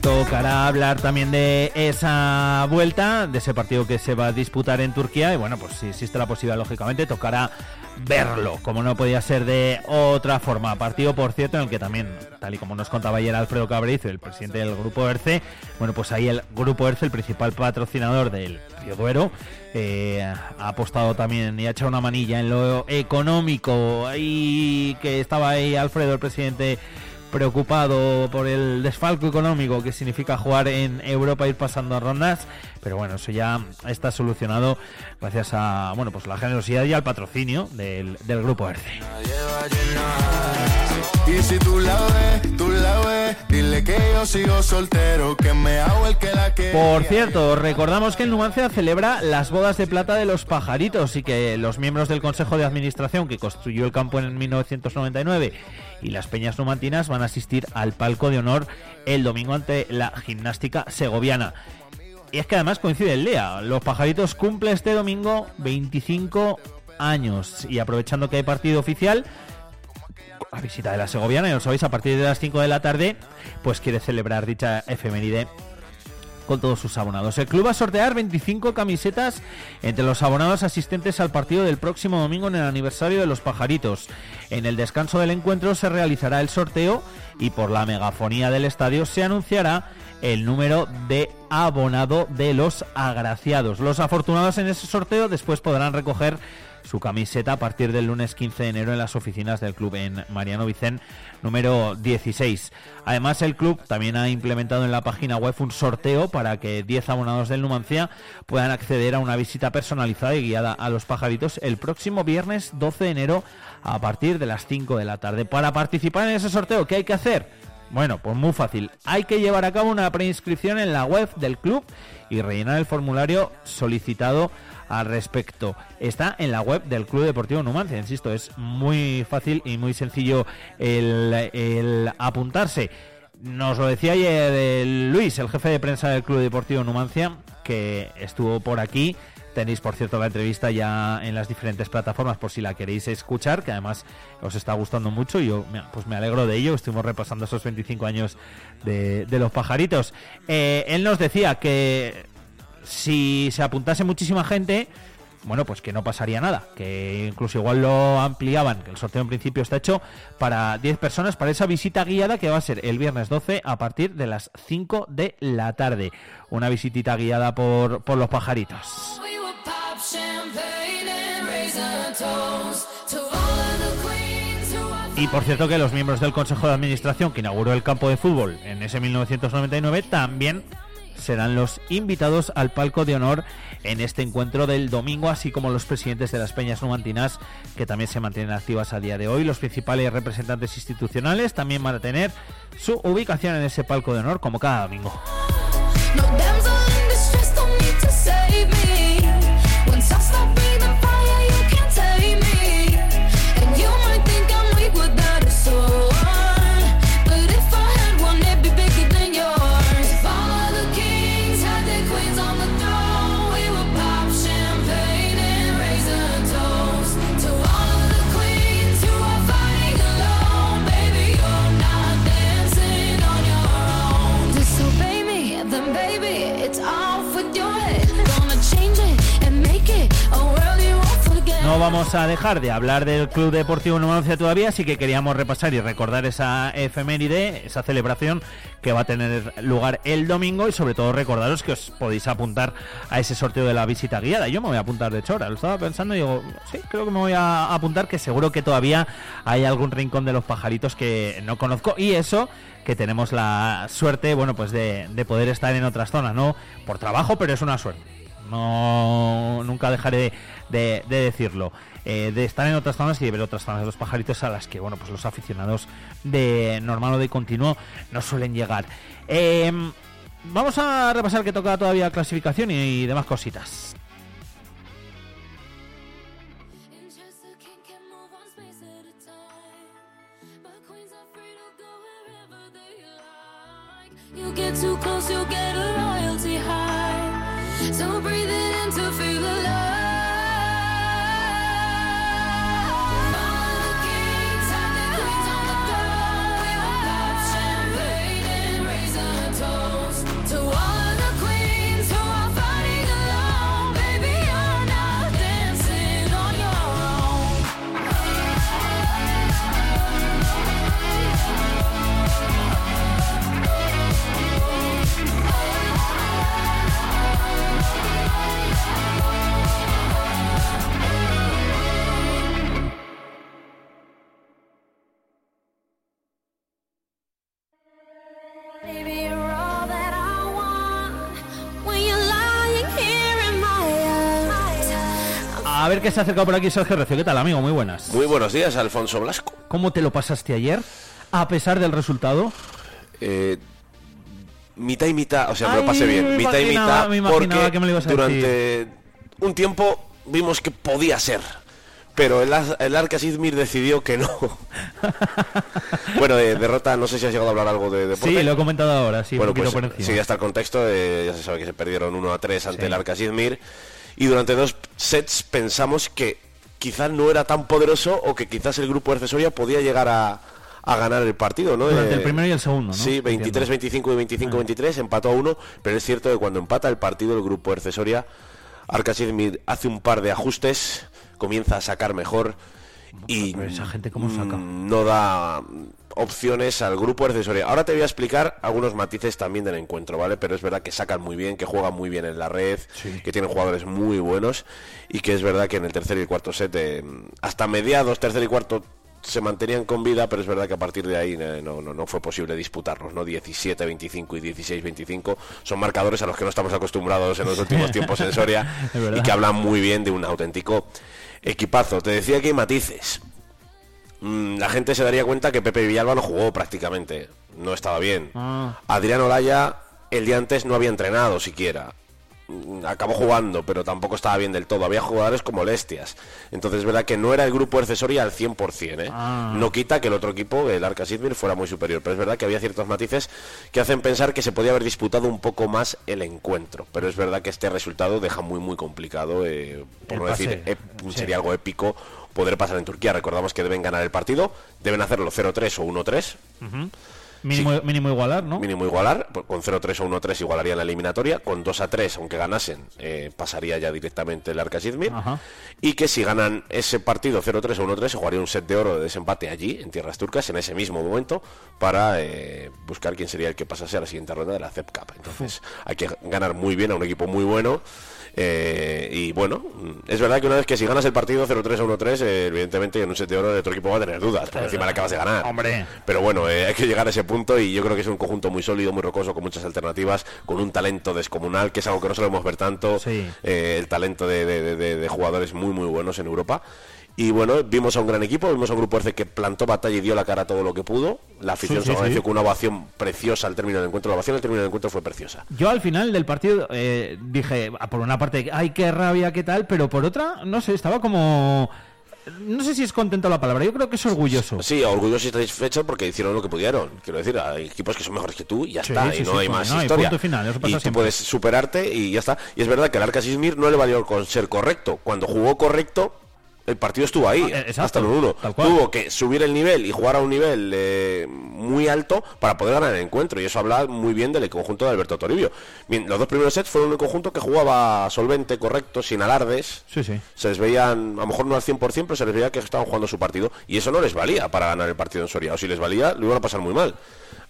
Speaker 1: Tocará hablar también de esa vuelta, de ese partido que se va a disputar en Turquía. Y bueno, pues si existe la posibilidad, lógicamente, tocará verlo, como no podía ser de otra forma. Partido, por cierto, en el que también, tal y como nos contaba ayer Alfredo Cabrizo, el presidente del Grupo ERCE, bueno, pues ahí el Grupo ERCE, el principal patrocinador del Río Duero, eh, ha apostado también y ha echado una manilla en lo económico y que estaba ahí Alfredo, el presidente preocupado por el desfalco económico que significa jugar en Europa ir pasando rondas pero bueno eso ya está solucionado gracias a bueno pues la generosidad y al patrocinio del, del grupo ERCE
Speaker 32: Y si tú la ves, tú la ves, dile que yo sigo soltero, que me hago el que la que.
Speaker 1: Por cierto, recordamos que el Numancia celebra las bodas de plata de los pajaritos y que los miembros del Consejo de Administración que construyó el campo en 1999 y las Peñas Numantinas van a asistir al palco de honor el domingo ante la gimnástica segoviana. Y es que además coincide el día. Los pajaritos cumple este domingo 25 años. Y aprovechando que hay partido oficial, la visita de la Segoviana, ya lo sabéis, a partir de las 5 de la tarde, pues quiere celebrar dicha efeméride todos sus abonados. El club va a sortear 25 camisetas entre los abonados asistentes al partido del próximo domingo en el aniversario de los pajaritos. En el descanso del encuentro se realizará el sorteo y por la megafonía del estadio se anunciará el número de abonado de los agraciados. Los afortunados en ese sorteo después podrán recoger su camiseta a partir del lunes 15 de enero en las oficinas del club en Mariano Vicén número 16. Además el club también ha implementado en la página web un sorteo para que 10 abonados del Numancia puedan acceder a una visita personalizada y guiada a los pajaritos el próximo viernes 12 de enero a partir de las 5 de la tarde. Para participar en ese sorteo, ¿qué hay que hacer? Bueno, pues muy fácil. Hay que llevar a cabo una preinscripción en la web del club y rellenar el formulario solicitado al respecto. Está en la web del Club Deportivo Numancia, insisto, es muy fácil y muy sencillo el, apuntarse. Nos lo decía ayer eh, Luis, el jefe de prensa del Club Deportivo Numancia, que estuvo por aquí. Tenéis, por cierto, la entrevista ya en las diferentes plataformas por si la queréis escuchar, que además os está gustando mucho yo pues me alegro de ello. Estuvimos repasando esos 25 años de, de los pajaritos. Eh, él nos decía que si se apuntase muchísima gente, bueno, pues que no pasaría nada, que incluso igual lo ampliaban, que el sorteo en principio está hecho para 10 personas para esa visita guiada que va a ser el viernes 12 a partir de las 5 de la tarde. Una visitita guiada por, por los pajaritos. Y por cierto que los miembros del Consejo de Administración que inauguró el campo de fútbol en ese 1999 también serán los invitados al palco de honor en este encuentro del domingo, así como los presidentes de las peñas numantinas que también se mantienen activas a día de hoy. Los principales representantes institucionales también van a tener su ubicación en ese palco de honor como cada domingo.
Speaker 20: No
Speaker 1: vamos a dejar de hablar del Club Deportivo Numancia todavía, así que queríamos repasar y recordar esa efeméride, esa celebración que va a tener lugar el domingo y sobre todo recordaros que os podéis apuntar a ese sorteo de la visita guiada. Yo me voy a apuntar de hecho ahora, lo estaba pensando y digo, sí, creo que me voy a apuntar que seguro que todavía hay algún rincón de los pajaritos que no conozco y eso que tenemos la suerte, bueno, pues de, de poder estar en otras zonas, ¿no? Por trabajo, pero es una suerte no nunca dejaré de, de decirlo eh, de estar en otras zonas y de ver otras zonas de los pajaritos a las que bueno pues los aficionados de normal o de continuo no suelen llegar. Eh, vamos a repasar que toca todavía clasificación y, demás cositas.
Speaker 20: You a royalty
Speaker 1: qué se ha acercado por aquí Sergio Recio ¿qué tal amigo? muy buenas
Speaker 11: Muy buenos días, Alfonso Blasco.
Speaker 1: ¿cómo te lo pasaste ayer? a pesar del resultado
Speaker 11: Eh, mitad y mitad, o sea, me
Speaker 1: Ay,
Speaker 11: lo pasé bien.
Speaker 1: me
Speaker 11: Mitad y mitad,
Speaker 1: me
Speaker 11: porque
Speaker 1: que me lo ibas a
Speaker 11: durante un tiempo vimos que podía ser. Pero el, el Arcas Izmir decidió que no. bueno, de derrota, no sé si has llegado a hablar algo de deporte.
Speaker 1: sí lo he comentado ahora sí
Speaker 11: bueno,
Speaker 1: un
Speaker 11: pues
Speaker 1: por encima
Speaker 11: sí, ya está el contexto. eh, ya se sabe que se perdieron 1 a 3 ante
Speaker 1: Sí.
Speaker 11: el Arcas Izmir. Y durante dos sets pensamos que quizás no era tan poderoso o que quizás el grupo de Accesoria podía llegar a, a ganar el partido, ¿no?
Speaker 1: Durante
Speaker 11: Eh,
Speaker 1: el primero y el segundo, ¿no?
Speaker 11: Sí, 23-25 y 25-23, empató a uno, pero es cierto que cuando empata el partido el grupo de Accesoria, Arcas Izmir hace un par de ajustes, comienza a sacar mejor y
Speaker 1: esa gente cómo saca.
Speaker 11: mm, no da opciones al grupo de Accesoria. Ahora te voy a explicar algunos matices también del encuentro, ¿vale? Pero es verdad que sacan muy bien, que juegan muy bien en la red, que tienen jugadores muy buenos y que es verdad que en el tercer y cuarto set, eh, hasta mediados, tercer y cuarto se mantenían con vida, pero es verdad que a partir de ahí eh, no, no, no fue posible disputarlos, ¿no? 17-25 y 16-25 son marcadores a los que no estamos acostumbrados en los últimos tiempos en Soria y que hablan muy bien de un auténtico equipazo. Te decía que hay matices. Mm, la gente se daría cuenta que Pepe Villalba no jugó prácticamente, no estaba bien.
Speaker 1: Ah.
Speaker 11: Adrián Olaya el día antes no había entrenado siquiera. mm, acabó jugando, pero tampoco estaba bien del todo. Había jugadores con molestias. Entonces es verdad que no era el grupo accesorio al 100%. ¿eh?
Speaker 1: Ah.
Speaker 11: No quita que el otro equipo, el Arca Sidmir, fuera muy superior. Pero es verdad que había ciertos matices que hacen pensar que se podía haber disputado un poco más el encuentro. Pero es verdad que este resultado deja muy, muy complicado, eh, por
Speaker 1: El
Speaker 11: no
Speaker 1: pase,
Speaker 11: decir,
Speaker 1: sí.
Speaker 11: sería algo épico poder pasar en Turquía. Recordamos que deben ganar el partido, deben hacerlo 0-3 o 1-3.
Speaker 1: Ujú. Mínimo, mínimo igualar, ¿no?
Speaker 11: Mínimo igualar, pues con 0-3 o 1-3 igualarían la eliminatoria, con 2-3, aunque ganasen, eh, pasaría ya directamente el Arca
Speaker 1: Ajá.
Speaker 11: y que si ganan ese partido 0-3 o 1-3, se jugaría un set de oro de desempate allí, en tierras turcas, en ese mismo momento, para eh, buscar quién sería el que pasase a la siguiente ronda de la CEP Cup. Entonces, hay que ganar muy bien a un equipo muy bueno. Eh, y bueno, es verdad que una vez que si ganas el partido 0-3 o 1-3, eh, evidentemente en un set de oro el otro equipo va a tener dudas, porque encima le acabas de ganar.
Speaker 1: Hombre.
Speaker 11: Pero bueno, eh, hay que llegar a ese punto y yo creo que es un conjunto muy sólido, muy rocoso, con muchas alternativas, con un talento descomunal, que es algo que no solemos ver tanto, eh, el talento de, de- de- de jugadores muy, muy buenos en Europa. Y bueno, vimos a un gran equipo, vimos a un grupo RC que plantó batalla y dio la cara a todo lo que pudo. La afición
Speaker 1: Sí,
Speaker 11: se agradeció
Speaker 1: sí.
Speaker 11: con una ovación preciosa al término del encuentro. La ovación al término del encuentro fue preciosa.
Speaker 1: Yo al final del partido eh, dije, ah, por una parte, ay, qué rabia, qué tal, pero por otra, no sé, estaba como... No sé si es contento la palabra, yo creo que es orgulloso.
Speaker 11: Sí, orgulloso y satisfecho porque hicieron lo que pudieron. Quiero decir, hay equipos que son mejores que tú y ya
Speaker 1: Sí,
Speaker 11: está,
Speaker 1: sí,
Speaker 11: y no
Speaker 1: sí,
Speaker 11: hay más
Speaker 1: no, y
Speaker 11: historia.
Speaker 1: punto final, eso pasa
Speaker 11: y tú puedes superarte y ya está. Y es verdad que el Arca Sismir no le valió con ser correcto. Cuando jugó correcto, el partido estuvo ahí,
Speaker 1: Ah, eh, exacto,
Speaker 11: hasta el 1
Speaker 1: tal cual.
Speaker 11: Tuvo que subir el nivel y jugar a un nivel eh, muy alto para poder ganar el encuentro. Y eso habla muy bien del conjunto de Alberto Toribio. Bien, los dos primeros sets fueron un conjunto que jugaba solvente, correcto, sin alardes.
Speaker 1: Sí, sí.
Speaker 11: Se les veían, a lo mejor no al 100%, pero se les veía que estaban jugando su partido. Y eso no les valía para ganar el partido en Soria. O si les valía, lo iban a pasar muy mal.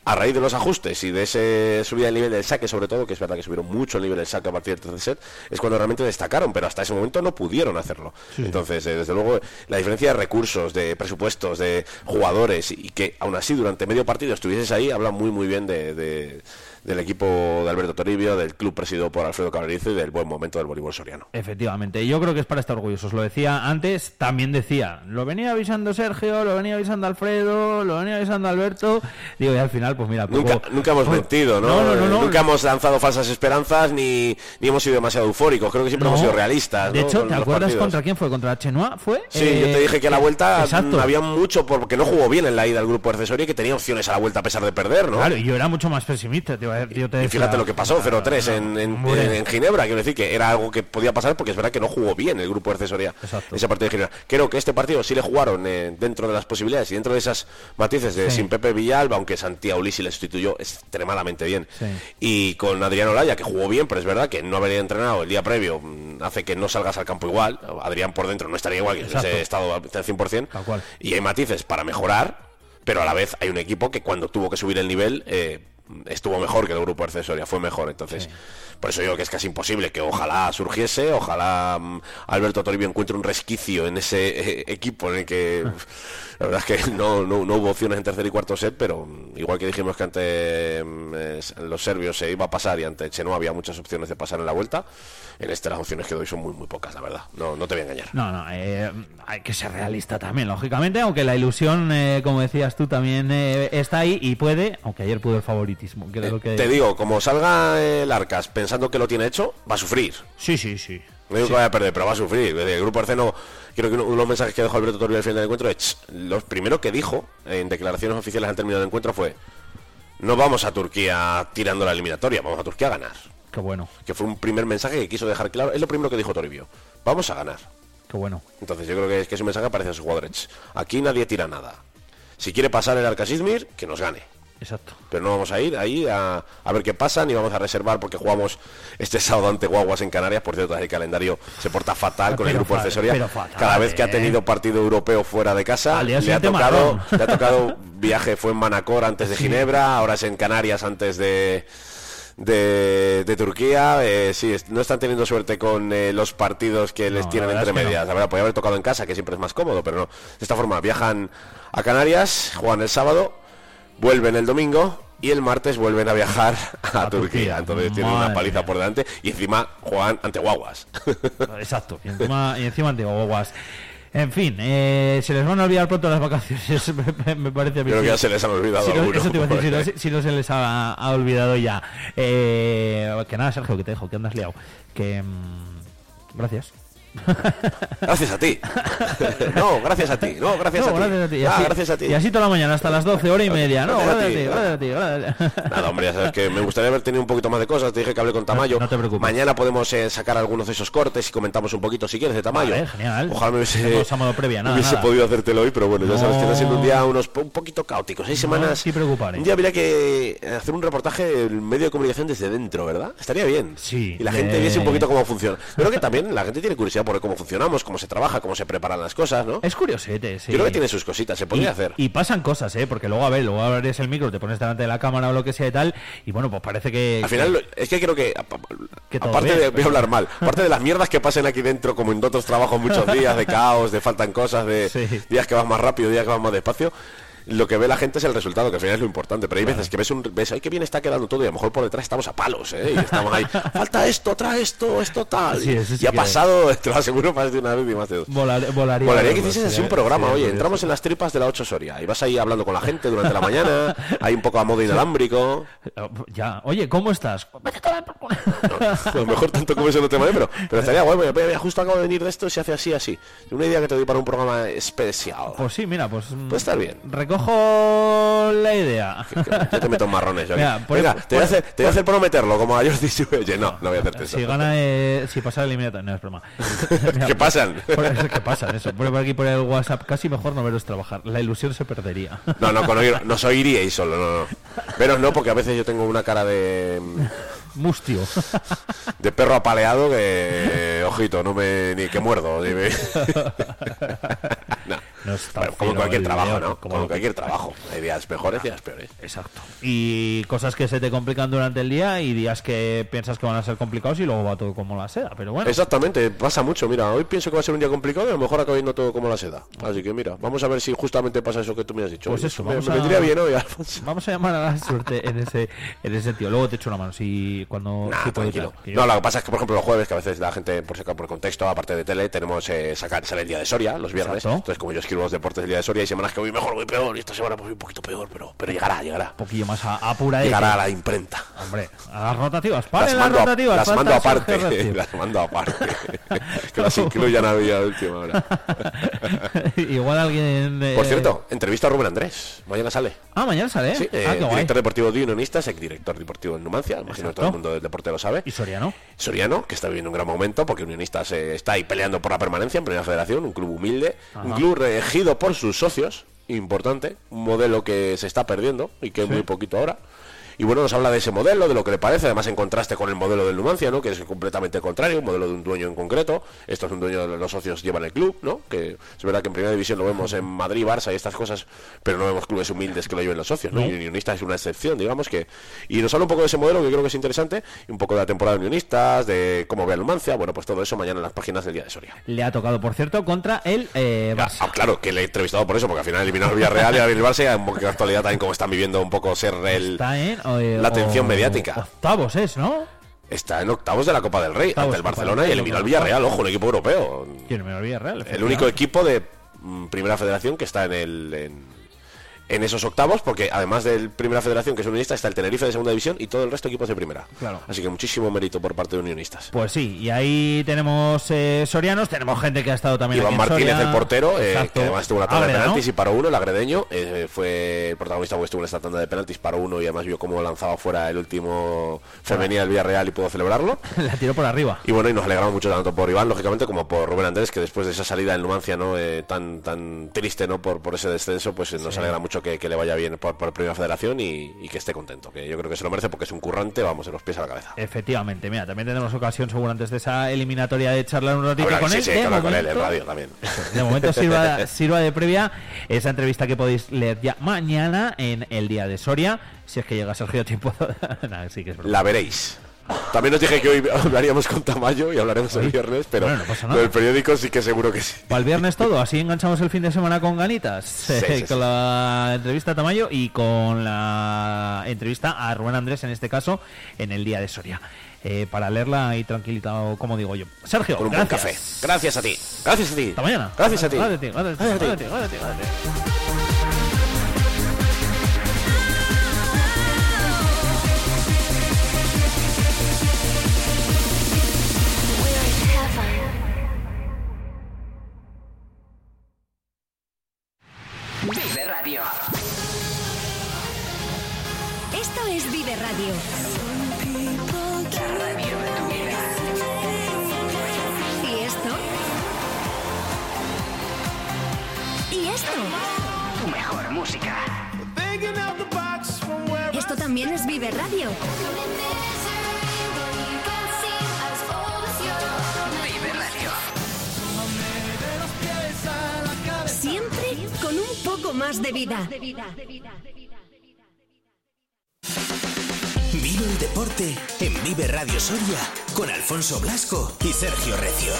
Speaker 11: A raíz de los ajustes y de ese subida del nivel del saque, sobre todo, que es verdad que subieron mucho el nivel del saque a partir del tercer set, es cuando realmente destacaron, pero hasta ese momento no pudieron hacerlo.
Speaker 1: Sí.
Speaker 11: Entonces, eh, desde luego, la diferencia de recursos, de presupuestos, de jugadores y que aún así durante medio partido estuvieses ahí, habla muy, muy bien de, de- del equipo de Alberto Toribio, del club presidido por Alfredo Cabrerizo y del buen momento del voleibol soriano.
Speaker 1: Efectivamente, yo creo que es para estar orgullosos. Lo decía antes, también decía, lo venía avisando Sergio, lo venía avisando Alfredo, lo venía avisando Alberto. Digo, y al final, pues mira,
Speaker 11: Nunca,
Speaker 1: poco-
Speaker 11: nunca hemos mentido, ¿no?
Speaker 1: No, no.
Speaker 11: Nunca hemos lanzado falsas esperanzas ni, ni hemos sido demasiado eufóricos. Creo que siempre hemos sido realistas.
Speaker 1: De hecho, ¿te acuerdas
Speaker 11: partidos.
Speaker 1: contra quién fue? ¿Contra Chenoa? ¿Fue?
Speaker 11: Sí, yo te
Speaker 1: Eh,
Speaker 11: dije que a la vuelta
Speaker 1: Exacto.
Speaker 11: mm, había mucho porque no jugó bien en la ida al grupo accesorio y que tenía opciones a la vuelta a pesar de perder, ¿no?
Speaker 1: Claro, y yo era mucho más pesimista. Te iba a decir, yo te
Speaker 11: Y fíjate lo que pasó, 0-3 en, en,
Speaker 1: hombre.
Speaker 11: en- en Ginebra. Quiero decir que era algo que podía pasar porque es verdad que no jugó bien el grupo de Cesoria ese partido de Ginebra. Creo que este partido sí le jugaron eh, dentro de las posibilidades y dentro de esas matices de
Speaker 1: Sí.
Speaker 11: sin Pepe Villalba, aunque Santiago Ulisi le sustituyó extremadamente bien.
Speaker 1: Sí.
Speaker 11: Y con Adrián Olaya, que jugó bien, pero es verdad que no haber entrenado el día previo mm, hace que no salgas al campo igual. Adrián por dentro no estaría igual que
Speaker 1: Exacto.
Speaker 11: estado al 100%.
Speaker 1: Tal cual.
Speaker 11: Y hay matices para mejorar, pero a la vez hay un equipo que cuando tuvo que subir el nivel eh, estuvo mejor que el grupo de accesoria, fue mejor. Entonces, por eso digo que es casi imposible que ojalá surgiese, ojalá mm, Alberto Toribio encuentre un resquicio en ese eh, equipo en el que la verdad es que no, no, no hubo opciones en tercer y cuarto set, pero mm, igual que dijimos que ante mm, los serbios se iba a pasar y ante Chenoa había muchas opciones de pasar en la vuelta, en este las opciones que doy son muy muy pocas, la verdad. No, no te voy a engañar.
Speaker 1: No, no, eh, hay que ser realista también, lógicamente, aunque la ilusión, eh, como decías tú, también eh, está ahí y puede, aunque ayer pudo el favoritismo. Que que...
Speaker 11: Te digo, como salga el Arcas pensando que lo tiene hecho, va a sufrir.
Speaker 1: Sí, sí, sí.
Speaker 11: No digo que vaya a perder, pero va a sufrir. El grupo Arceno, creo que uno de los mensajes que dejó Alberto Toribio al final del encuentro es, lo primero que dijo en declaraciones oficiales al término del encuentro fue, no vamos a Turquía tirando la eliminatoria, vamos a Turquía a ganar.
Speaker 1: Qué bueno,
Speaker 11: Que fue un primer mensaje que quiso dejar claro, es lo primero que dijo Toribio, vamos a ganar.
Speaker 1: qué bueno.
Speaker 11: Entonces yo creo que es, que es un mensaje aparece a sus jugadores. Aquí nadie tira nada. Si quiere pasar el Arcas Izmir, que nos gane.
Speaker 1: Exacto.
Speaker 11: Pero no vamos a ir ahí a, a ver qué pasa, ni vamos a reservar porque jugamos este sábado ante Guaguas en Canarias. Por cierto, el calendario se porta fatal con el grupo de
Speaker 1: fa-
Speaker 11: accesoria.
Speaker 1: fatal,
Speaker 11: Cada vez que ha
Speaker 1: ¿eh?
Speaker 11: tenido partido europeo fuera de casa, le ha, tocado, le ha tocado viaje, fue en Manacor antes de
Speaker 1: Sí.
Speaker 11: Ginebra, ahora es en Canarias antes de, de, de Turquía. Eh, sí, no están teniendo suerte con eh, los partidos que les
Speaker 1: No,
Speaker 11: tienen entre medias.
Speaker 1: no.
Speaker 11: La verdad, podría haber tocado en casa, que siempre es más cómodo, pero no. De esta forma, viajan a Canarias, juegan el sábado, vuelven el domingo y el martes vuelven a viajar a,
Speaker 1: A
Speaker 11: Turquía.
Speaker 1: Turquía.
Speaker 11: Entonces tienen una paliza por delante y encima juegan ante guaguas.
Speaker 1: Exacto. Y encima, y encima de guaguas. En fin, eh, se les van a olvidar pronto las vacaciones, me, me- parece a mí.
Speaker 11: Creo que ya se les han olvidado
Speaker 1: Si no-
Speaker 11: algunos.
Speaker 1: eso te iba a decir, si no, si- no se les ha, ha olvidado ya. Eh, que nada, Sergio, que te dejo, que andas liado. Que... mm, gracias.
Speaker 11: Gracias a ti. no, gracias a ti. No, gracias
Speaker 1: No,
Speaker 11: a ti.
Speaker 1: gracias a ti. Y
Speaker 11: Ah,
Speaker 1: así-
Speaker 11: gracias a ti.
Speaker 1: Y así toda la mañana, hasta las 12, hora y media. No,
Speaker 11: Gracias a
Speaker 1: gracias a
Speaker 11: ti,
Speaker 1: gracias a ti, a ti.
Speaker 11: Nada, hombre, ya sabes que me gustaría haber tenido un poquito más de cosas. Te dije que hablé con Tamayo.
Speaker 1: No te preocupes.
Speaker 11: Mañana podemos eh, sacar algunos de esos cortes y comentamos un poquito si quieres de Tamayo.
Speaker 1: Vale, genial.
Speaker 11: Ojalá me hubiese,
Speaker 1: previa, nada,
Speaker 11: hubiese
Speaker 1: nada.
Speaker 11: podido hacértelo hoy, pero bueno, ya sabes que está siendo un día unos, un poquito caótico. Seis semanas.
Speaker 1: sí preocupar, ¿eh?
Speaker 11: Un día habría que hacer un reportaje en medio de comunicación desde dentro, ¿verdad? Estaría bien.
Speaker 1: Sí.
Speaker 11: Y la gente
Speaker 1: de-
Speaker 11: viese un poquito cómo funciona. Pero que también la gente tiene curiosidad por cómo funcionamos, cómo se trabaja, cómo se preparan las cosas, ¿no?
Speaker 1: Es curiosete, sí.
Speaker 11: Yo creo que tiene sus cositas, se podría
Speaker 1: y,
Speaker 11: hacer.
Speaker 1: Y pasan cosas, ¿eh? Porque luego, a ver, luego abres el micro, te pones delante de la cámara o lo que sea y tal, y bueno, pues parece que...
Speaker 11: Al final, lo- es que creo que,
Speaker 1: Que
Speaker 11: aparte
Speaker 1: bien,
Speaker 11: de, voy a hablar mal, aparte de las mierdas que pasan aquí dentro, como en otros trabajos, muchos días de caos, de faltan cosas, de días que van más rápido, días que van más despacio, lo que ve la gente es el resultado, que al final es lo importante. Pero hay veces que ves un, ves, ay, qué bien está quedando todo, y a lo mejor por detrás estamos a palos, ¿eh? Y estamos ahí, falta esto, trae esto, esto tal.
Speaker 1: Sí, sí
Speaker 11: y ha pasado, te lo aseguro, más de una vez y más de dos.
Speaker 1: Volar- volaría.
Speaker 11: Molaría que hicieses así un programa,
Speaker 1: sería
Speaker 11: oye, entramos en las tripas de la 8 Soria y vas ahí hablando con la gente durante la mañana, hay un poco a modo inalámbrico.
Speaker 1: Ya, oye, ¿cómo estás?
Speaker 11: A lo mejor tanto como eso no te vale, pero, pero estaría guay. mira, justo acabo de venir de esto y se hace así, así. Una idea que te doy para un programa especial.
Speaker 1: Pues sí, mira, pues... mm,
Speaker 11: Puede estar bien.
Speaker 1: Recojo la idea.
Speaker 11: Yo te meto marrones. yo aquí.
Speaker 1: Mira, por-
Speaker 11: Venga, te, voy a hacer, te voy a hacer prometerlo, como a Jordi Oye, no, no voy a hacerte eso.
Speaker 1: Si gana, eh, si pasa el eliminatorio, no es broma.
Speaker 11: ¿Qué pasan?
Speaker 1: Por- ¿Qué pasan? Eso. Por aquí por el WhatsApp, casi mejor no veros trabajar. La ilusión se perdería.
Speaker 11: No, no, con oír, no soy iríais solo, no, no. Veros no, porque a veces yo tengo una cara de...
Speaker 1: Mustio.
Speaker 11: De perro apaleado que, ojito, no me ni que muerdo. ni me- no.
Speaker 1: No está
Speaker 11: Bueno, como cualquier trabajo, ¿no? Como cualquier trabajo. Hay días mejores, días peores.
Speaker 1: Exacto. Y cosas que se te complican durante el día y días que piensas que van a ser complicados y luego va todo como la seda. Pero bueno,
Speaker 11: Exactamente, pasa mucho. Mira, hoy pienso que va a ser un día complicado y a lo mejor acaba yendo todo como la seda. Así que mira, vamos a ver si justamente pasa eso que tú me has dicho.
Speaker 1: pues eso,
Speaker 11: me,
Speaker 1: vamos
Speaker 11: me
Speaker 1: a,
Speaker 11: vendría bien hoy, Alfonso.
Speaker 1: vamos a llamar a la suerte en ese, en ese sentido. Luego te echo una mano si cuando
Speaker 11: Nah,
Speaker 1: si
Speaker 11: tranquilo.
Speaker 1: yo-
Speaker 11: No, lo que pasa es que, por ejemplo, los jueves, que a veces la gente, por sacar por contexto, aparte de tele, tenemos eh, sacar, sale el día de Soria, los viernes.
Speaker 1: Exacto.
Speaker 11: Entonces, como yo los deportes del día de Soria, hay semanas que voy mejor, voy peor, y esta semana pues voy un poquito peor, pero, pero llegará, llegará.
Speaker 1: un poquillo más a- apuradete.
Speaker 11: Llegará a la imprenta.
Speaker 1: Hombre, a las rotativas. Paren
Speaker 11: Las
Speaker 1: las,
Speaker 11: mando, a-
Speaker 1: rotativas.
Speaker 11: las mando aparte, las mando aparte. que las incluyan a la última hora.
Speaker 1: Igual alguien. eh,
Speaker 11: Por cierto, entrevista a Rubén Andrés. Mañana sale.
Speaker 1: Ah, mañana sale.
Speaker 11: Sí, eh,
Speaker 1: ah, guay.
Speaker 11: director deportivo de Unionistas, exdirector deportivo en Numancia, imagino que todo el mundo del deporte lo sabe.
Speaker 1: Y Soriano.
Speaker 11: Soriano, que está viviendo un gran momento porque Unionistas eh, está ahí peleando por la permanencia en Primera Federación, un club humilde, un
Speaker 1: Ajá.
Speaker 11: club regido por sus socios, importante, un modelo que se está perdiendo y que es muy poquito ahora. Y bueno, nos habla de ese modelo, de lo que le parece, además en contraste con el modelo del Numancia, ¿no? Que es completamente contrario, un modelo de un dueño en concreto. Esto es un dueño de los socios llevan el club, ¿no? Que es verdad que en primera división lo vemos en Madrid, Barça y estas cosas, pero no vemos clubes humildes que lo lleven los socios, ¿no? Y Unionistas es una excepción, digamos que. Y nos habla un poco de ese modelo que creo que es interesante, y un poco de la temporada de Unionistas, de cómo ve el Numancia, bueno, pues todo eso mañana en las páginas del día de Soria.
Speaker 1: Le ha tocado, por cierto, contra el eh, Barça.
Speaker 11: Ah, claro, que le he entrevistado por eso, porque al final eliminó al Villarreal y al Barça, y de actualidad también como están viviendo un poco ser el,
Speaker 1: Está en, eh,
Speaker 11: la atención
Speaker 1: o-
Speaker 11: mediática.
Speaker 1: Octavos es, ¿no?
Speaker 11: Está en octavos de la Copa del Rey,
Speaker 1: Octavos,
Speaker 11: ante el Barcelona y eliminó al Villarreal, ojo, un equipo europeo. El único equipo de mm, Primera Federación que está en el en, en esos octavos, porque además del Primera Federación, que es unionista, está el Tenerife de Segunda División y todo el resto equipos de Primera.
Speaker 1: Claro.
Speaker 11: Así que muchísimo mérito por parte de unionistas.
Speaker 1: Pues sí, y ahí tenemos eh, sorianos, tenemos gente que ha estado también
Speaker 11: Iván
Speaker 1: aquí en
Speaker 11: Martínez,
Speaker 1: Soria.
Speaker 11: el portero, eh, que además tuvo una tanda de penaltis y paró uno, el agredeño, eh, fue el protagonista porque estuvo en esta tanda de penaltis, paró uno y además vio cómo lanzaba fuera el último femenino del Villarreal y pudo celebrarlo.
Speaker 1: La tiró por arriba.
Speaker 11: Y bueno, y nos alegramos mucho tanto por Iván, lógicamente, como por Rubén Andrés, que después de esa salida del Numancia no Eh, tan tan triste no por, por ese descenso, pues nos
Speaker 1: Sí.
Speaker 11: alegra mucho que, que le vaya bien por, por Primera Federación y, y que esté contento, que yo creo que se lo merece porque es un currante, vamos, de los pies a la cabeza.
Speaker 1: Efectivamente, mira, también tenemos ocasión seguro antes de esa eliminatoria de charlar un ratito con
Speaker 11: sí,
Speaker 1: él.
Speaker 11: sí,
Speaker 1: de
Speaker 11: hablar con él en
Speaker 1: momento-
Speaker 11: radio también.
Speaker 1: De momento sirva, sirva de previa esa entrevista que podéis leer ya mañana en el día de Soria, si es que llega Sergio tiempo. Nada, sí que es broma.
Speaker 11: La veréis. También os dije que hoy hablaríamos con Tamayo y hablaremos el viernes, pero
Speaker 1: Bueno, no
Speaker 11: del periódico sí que seguro que sí.
Speaker 1: Para el viernes todo, así enganchamos el fin de semana con ganitas,
Speaker 11: sí, sí.
Speaker 1: con la entrevista a Tamayo y con la entrevista a Rubén Andrés, en este caso, en el día de Soria. Eh, para leerla ahí tranquilita, como digo yo. Sergio,
Speaker 11: Con un buen
Speaker 1: gracias.
Speaker 11: café. Gracias a ti. Gracias a ti.
Speaker 1: Hasta mañana.
Speaker 11: Gracias a ti.
Speaker 1: Gracias a ti, gracias a ti,
Speaker 11: Gracias a ti.
Speaker 1: gracias a ti, gracias a ti.
Speaker 24: Vida. Vive
Speaker 21: el deporte en Vive Radio Soria con Alfonso Blasco y Sergio Recio.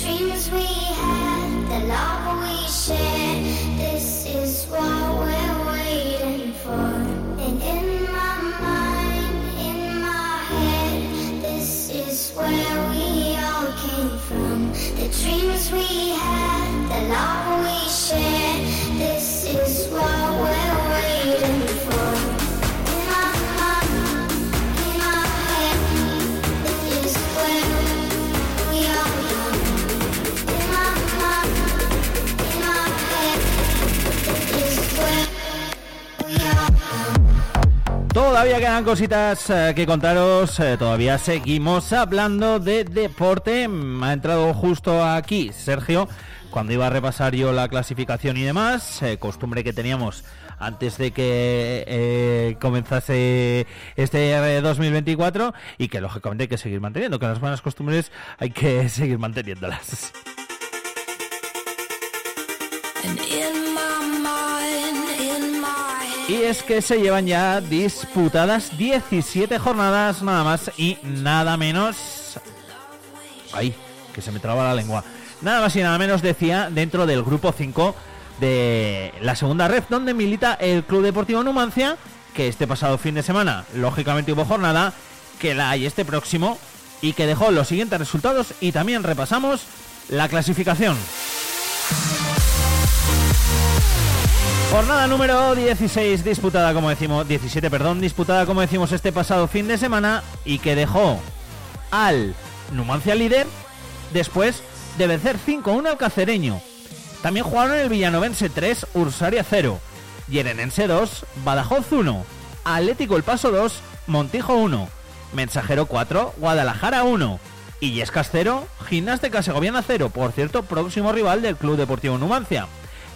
Speaker 37: Dreams we had, the love we shared,
Speaker 1: Todavía quedan cositas eh, que contaros, eh, todavía seguimos hablando de deporte. Ha entrado justo aquí Sergio, cuando iba a repasar yo la clasificación y demás, eh, costumbre que teníamos antes de que eh, comenzase este eh, 2024 y que lógicamente hay que seguir manteniendo, que las buenas costumbres hay que seguir manteniéndolas. Y es que se llevan ya disputadas 17 jornadas, nada más y nada menos. Ay, que se me traba la lengua. Nada más y nada menos decía dentro del grupo 5 de la segunda red, donde milita el Club Deportivo Numancia, que este pasado fin de semana, lógicamente hubo jornada, que la hay este próximo, y que dejó los siguientes resultados y también repasamos la clasificación. Jornada número 16 disputada, como decimos, 17, perdón, disputada, como decimos, este pasado fin de semana y que dejó al Numancia líder después de vencer 5-1 al Cacereño. También jugaron el Villanovense 3, Ursaria 0, Yerenense 2, Badajoz 1, Atlético El Paso 2, Montijo 1, Mensajero 4, Guadalajara 1 y Yescas 0, Gimnástica Segoviana 0, por cierto, próximo rival del Club Deportivo Numancia.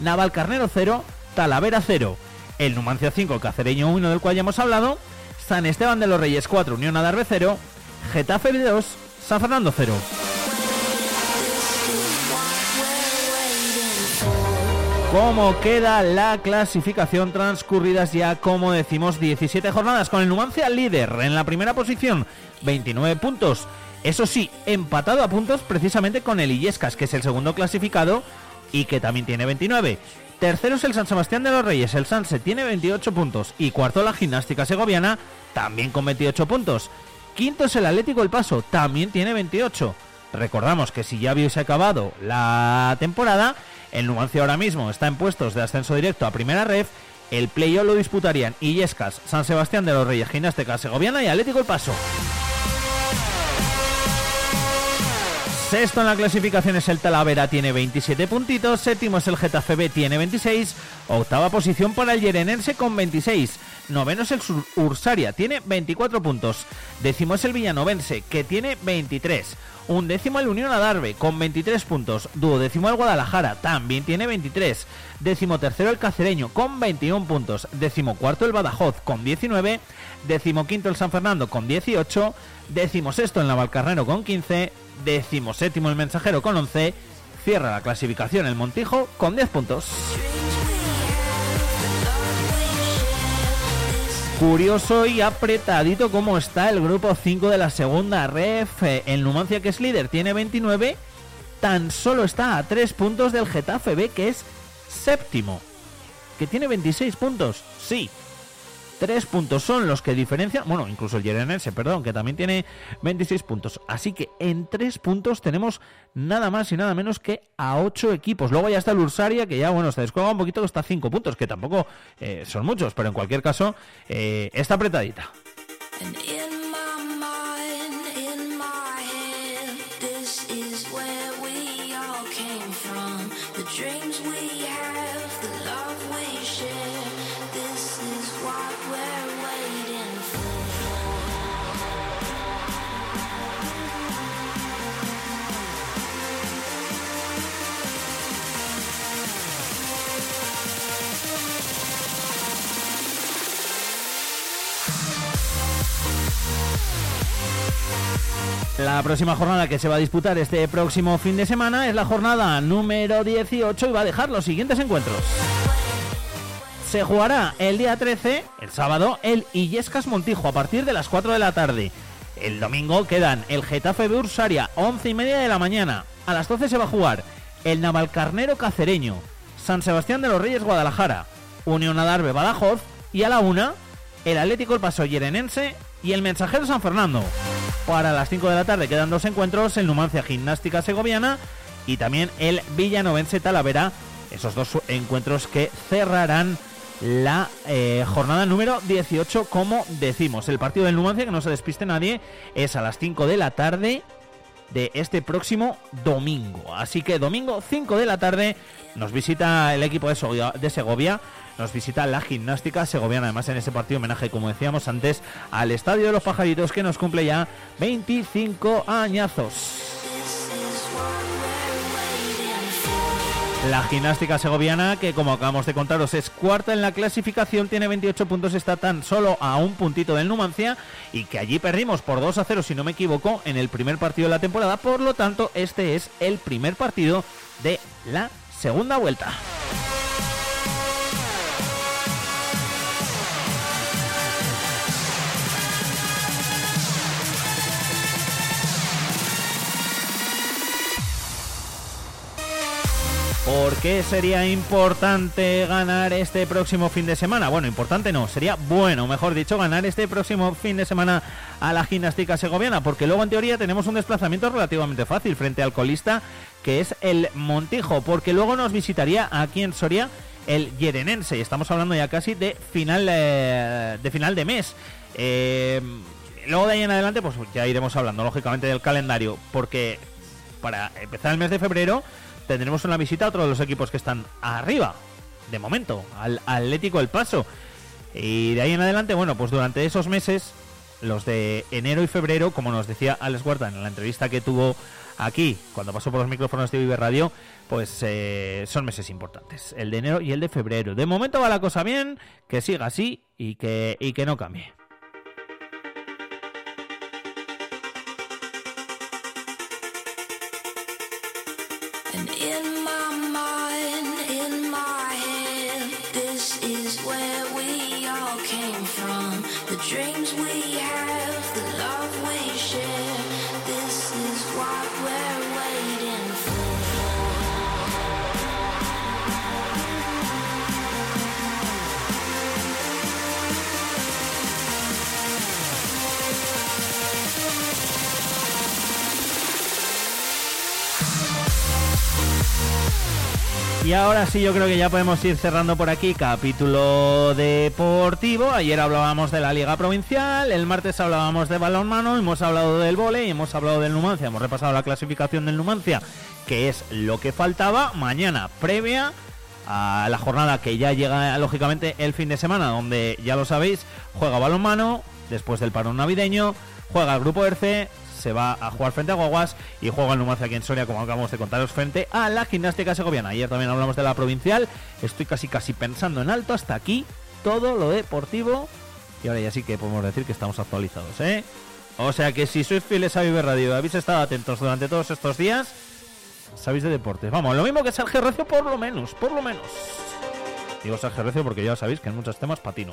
Speaker 1: Naval Carnero 0, Talavera 0, el Numancia 5, el Cacereño 1 del cual ya hemos hablado, San Esteban de los Reyes 4, Unión Adarve 0, Getafe 2, San Fernando 0. ¿Cómo queda la clasificación transcurridas ya, como decimos, 17 jornadas con el Numancia líder en la primera posición, 29 puntos. Eso sí, empatado a puntos precisamente con el Illescas, que es el segundo clasificado y que también tiene 29. Tercero es el San Sebastián de los Reyes, el Sanse tiene 28 puntos. Y cuarto la Gimnástica Segoviana, también con 28 puntos. Quinto es el Atlético El Paso, también tiene 28. Recordamos que si ya hubiese acabado la temporada, el Numancia ahora mismo está en puestos de ascenso directo a primera ref. El playoff lo disputarían Illescas, San Sebastián de los Reyes, Gimnástica Segoviana y Atlético El Paso. Sexto en la clasificación es el Talavera, tiene 27 puntitos. Séptimo es el Getafe tiene 26. Octava posición para el Yerenense con 26. Noveno es el Sur- Ursaria, tiene 24 puntos. Décimo es el Villanovense, que tiene 23. Un décimo el Unión Adarve, con 23 puntos. Duodécimo el Guadalajara, también tiene 23. Décimo tercero el Cacereño, con 21 puntos. Décimo cuarto el Badajoz, con 19. Décimo quinto el San Fernando, con 18. Décimo sexto el Navalcarnero, con 15. Décimo séptimo el Mensajero, con 11. Cierra la clasificación el Montijo, con 10 puntos. Curioso y apretadito como está el grupo 5 de la segunda ref. Eh, El Numancia, que es líder, tiene 29. Tan solo está a 3 puntos del Getafe B, que es séptimo. Que tiene 26 puntos. Sí. 3 puntos son los que diferencian. Bueno, incluso el Yerenense, perdón, que también tiene 26 puntos. Así que en 3 puntos tenemos nada más y nada menos que a 8 equipos. Luego ya está el Ursaria, que ya, bueno, se descuelga un poquito, está a 5 puntos, que tampoco eh, son muchos, pero en cualquier caso, eh, está apretadita. La próxima jornada que se va a disputar este próximo fin de semana es la jornada número 18 y va a dejar los siguientes encuentros. Se jugará el día 13, el sábado, el Illescas Montijo a partir de las 4 de la tarde. El domingo quedan el Getafe de Ursaria, 11 y media de la mañana. A las 12 se va a jugar el Navalcarnero Cacereño, San Sebastián de los Reyes Guadalajara, Unión Adarve Badajoz y a la 1 el Atlético El Paso Yerenense y el Mensajero San Fernando. Para las 5 de la tarde quedan dos encuentros, el Numancia Gimnástica Segoviana y también el Villanovense Talavera. Esos dos encuentros que cerrarán la eh, jornada número 18, como decimos. El partido del Numancia, que no se despiste nadie, es a las 5 de la tarde de este próximo domingo. Así que domingo 5 de la tarde nos visita el equipo de Segovia, de Segovia, nos visita la gimnástica segoviana, además en ese partido homenaje, como decíamos antes, al Estadio de los Pajaritos que nos cumple ya 25 añazos. La gimnástica segoviana, que como acabamos de contaros es cuarta en la clasificación, tiene 28 puntos, está tan solo a un puntito del Numancia y que allí perdimos por 2 a 0, si no me equivoco, en el primer partido de la temporada. Por lo tanto, este es el primer partido de la segunda vuelta. ¿Por qué sería importante ganar este próximo fin de semana? Bueno, importante no, sería bueno, mejor dicho, ganar este próximo fin de semana a la gimnástica segoviana, porque luego en teoría tenemos un desplazamiento relativamente fácil frente al colista, que es el Montijo, porque luego nos visitaría aquí en Soria el Yerenense, y estamos hablando ya casi de final, eh, de, final de mes. Eh, luego de ahí en adelante, pues ya iremos hablando, lógicamente, del calendario, porque para empezar el mes de febrero tendremos una visita a otro de los equipos que están arriba, de momento, al Atlético El Paso. Y de ahí en adelante, bueno, pues durante esos meses, los de enero y febrero, como nos decía Alex Huerta en la entrevista que tuvo aquí, cuando pasó por los micrófonos de Vive Radio, pues eh, son meses importantes, el de enero y el de febrero. De momento va la cosa bien, que siga así y que, y que no cambie. Y ahora sí, yo creo que ya podemos ir cerrando por aquí capítulo deportivo. Ayer hablábamos de la Liga Provincial, el martes hablábamos de balonmano, hemos hablado del vole, hemos hablado del Numancia, hemos repasado la clasificación del Numancia, que es lo que faltaba. Mañana, previa a la jornada que ya llega lógicamente el fin de semana, donde ya lo sabéis, juega balonmano después del parón navideño, juega el grupo ERCE, se va a jugar frente a Guaguas y juega el Numancia aquí en Soria, como acabamos de contaros, frente a la gimnástica segoviana. Ayer también hablamos de la provincial, estoy casi casi pensando en alto hasta aquí, todo lo deportivo, y ahora ya sí que podemos decir que estamos actualizados, ¿eh? O sea que si sois fieles a Vive Radio, habéis estado atentos durante todos estos días, sabéis de deportes. Vamos, lo mismo que Sergio Recio, por lo menos, por lo menos. Digo Sergio Recio porque ya sabéis que en muchos temas patino.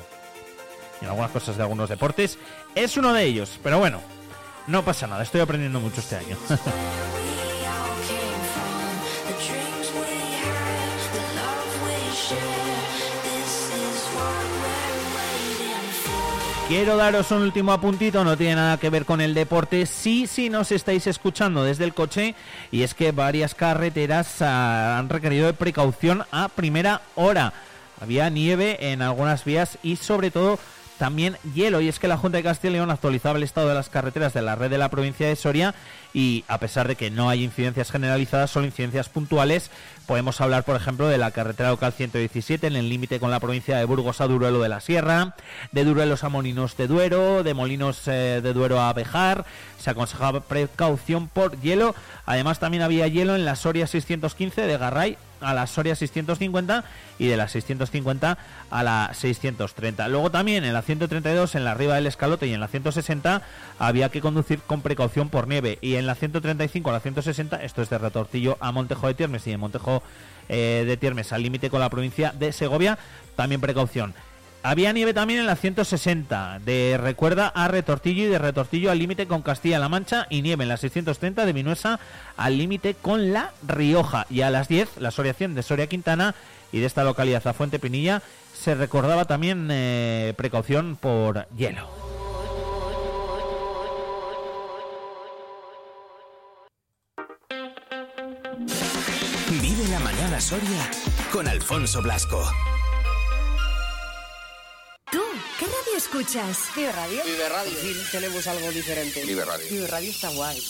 Speaker 1: Y en algunas cosas de algunos deportes es uno de ellos. Pero bueno, no pasa nada, estoy aprendiendo mucho este año. Quiero daros un último apuntito, no tiene nada que ver con el deporte, sí, sí nos estáis escuchando desde el coche y es que varias carreteras ah, han requerido de precaución a primera hora. Había nieve en algunas vías y sobre todo también hielo. Y es que la Junta de Castilla y León actualizaba el estado de las carreteras de la red de la provincia de Soria y a pesar de que no hay incidencias generalizadas, son incidencias puntuales. Podemos hablar, por ejemplo, de la carretera local 117 en el límite con la provincia de Burgos a Duruelo de la Sierra, de Duruelos a Molinos de Duero, de Molinos eh, de Duero a Bejar. Se aconsejaba precaución por hielo. Además, también había hielo en la Soria 615 de Garray a la Soria 650 y de la 650 a la 630. Luego también en la 132, en la arriba del escalote y en la 160 había que conducir con precaución por nieve. Y en la 135 a la 160, esto es de Retortillo a Montejo de Tiermes y de Montejo eh, de Tiermes al límite con la provincia de Segovia, también precaución. Había nieve también en la 160, de Recuerda a Retortillo y de Retortillo al límite con Castilla-La Mancha y nieve en la 630 de Vinuesa al límite con La Rioja. Y a las 10, la Soria 100 de Soria Quintana y de esta localidad a Fuente Pinilla se recordaba también eh, precaución por hielo.
Speaker 3: Vive la mañana Soria con Alfonso Blasco.
Speaker 24: ¿Tú qué radio escuchas?
Speaker 30: Vive Radio. Vive Radio. Sí, tenemos algo diferente.
Speaker 3: Vive Radio.
Speaker 30: Vive Radio está guay.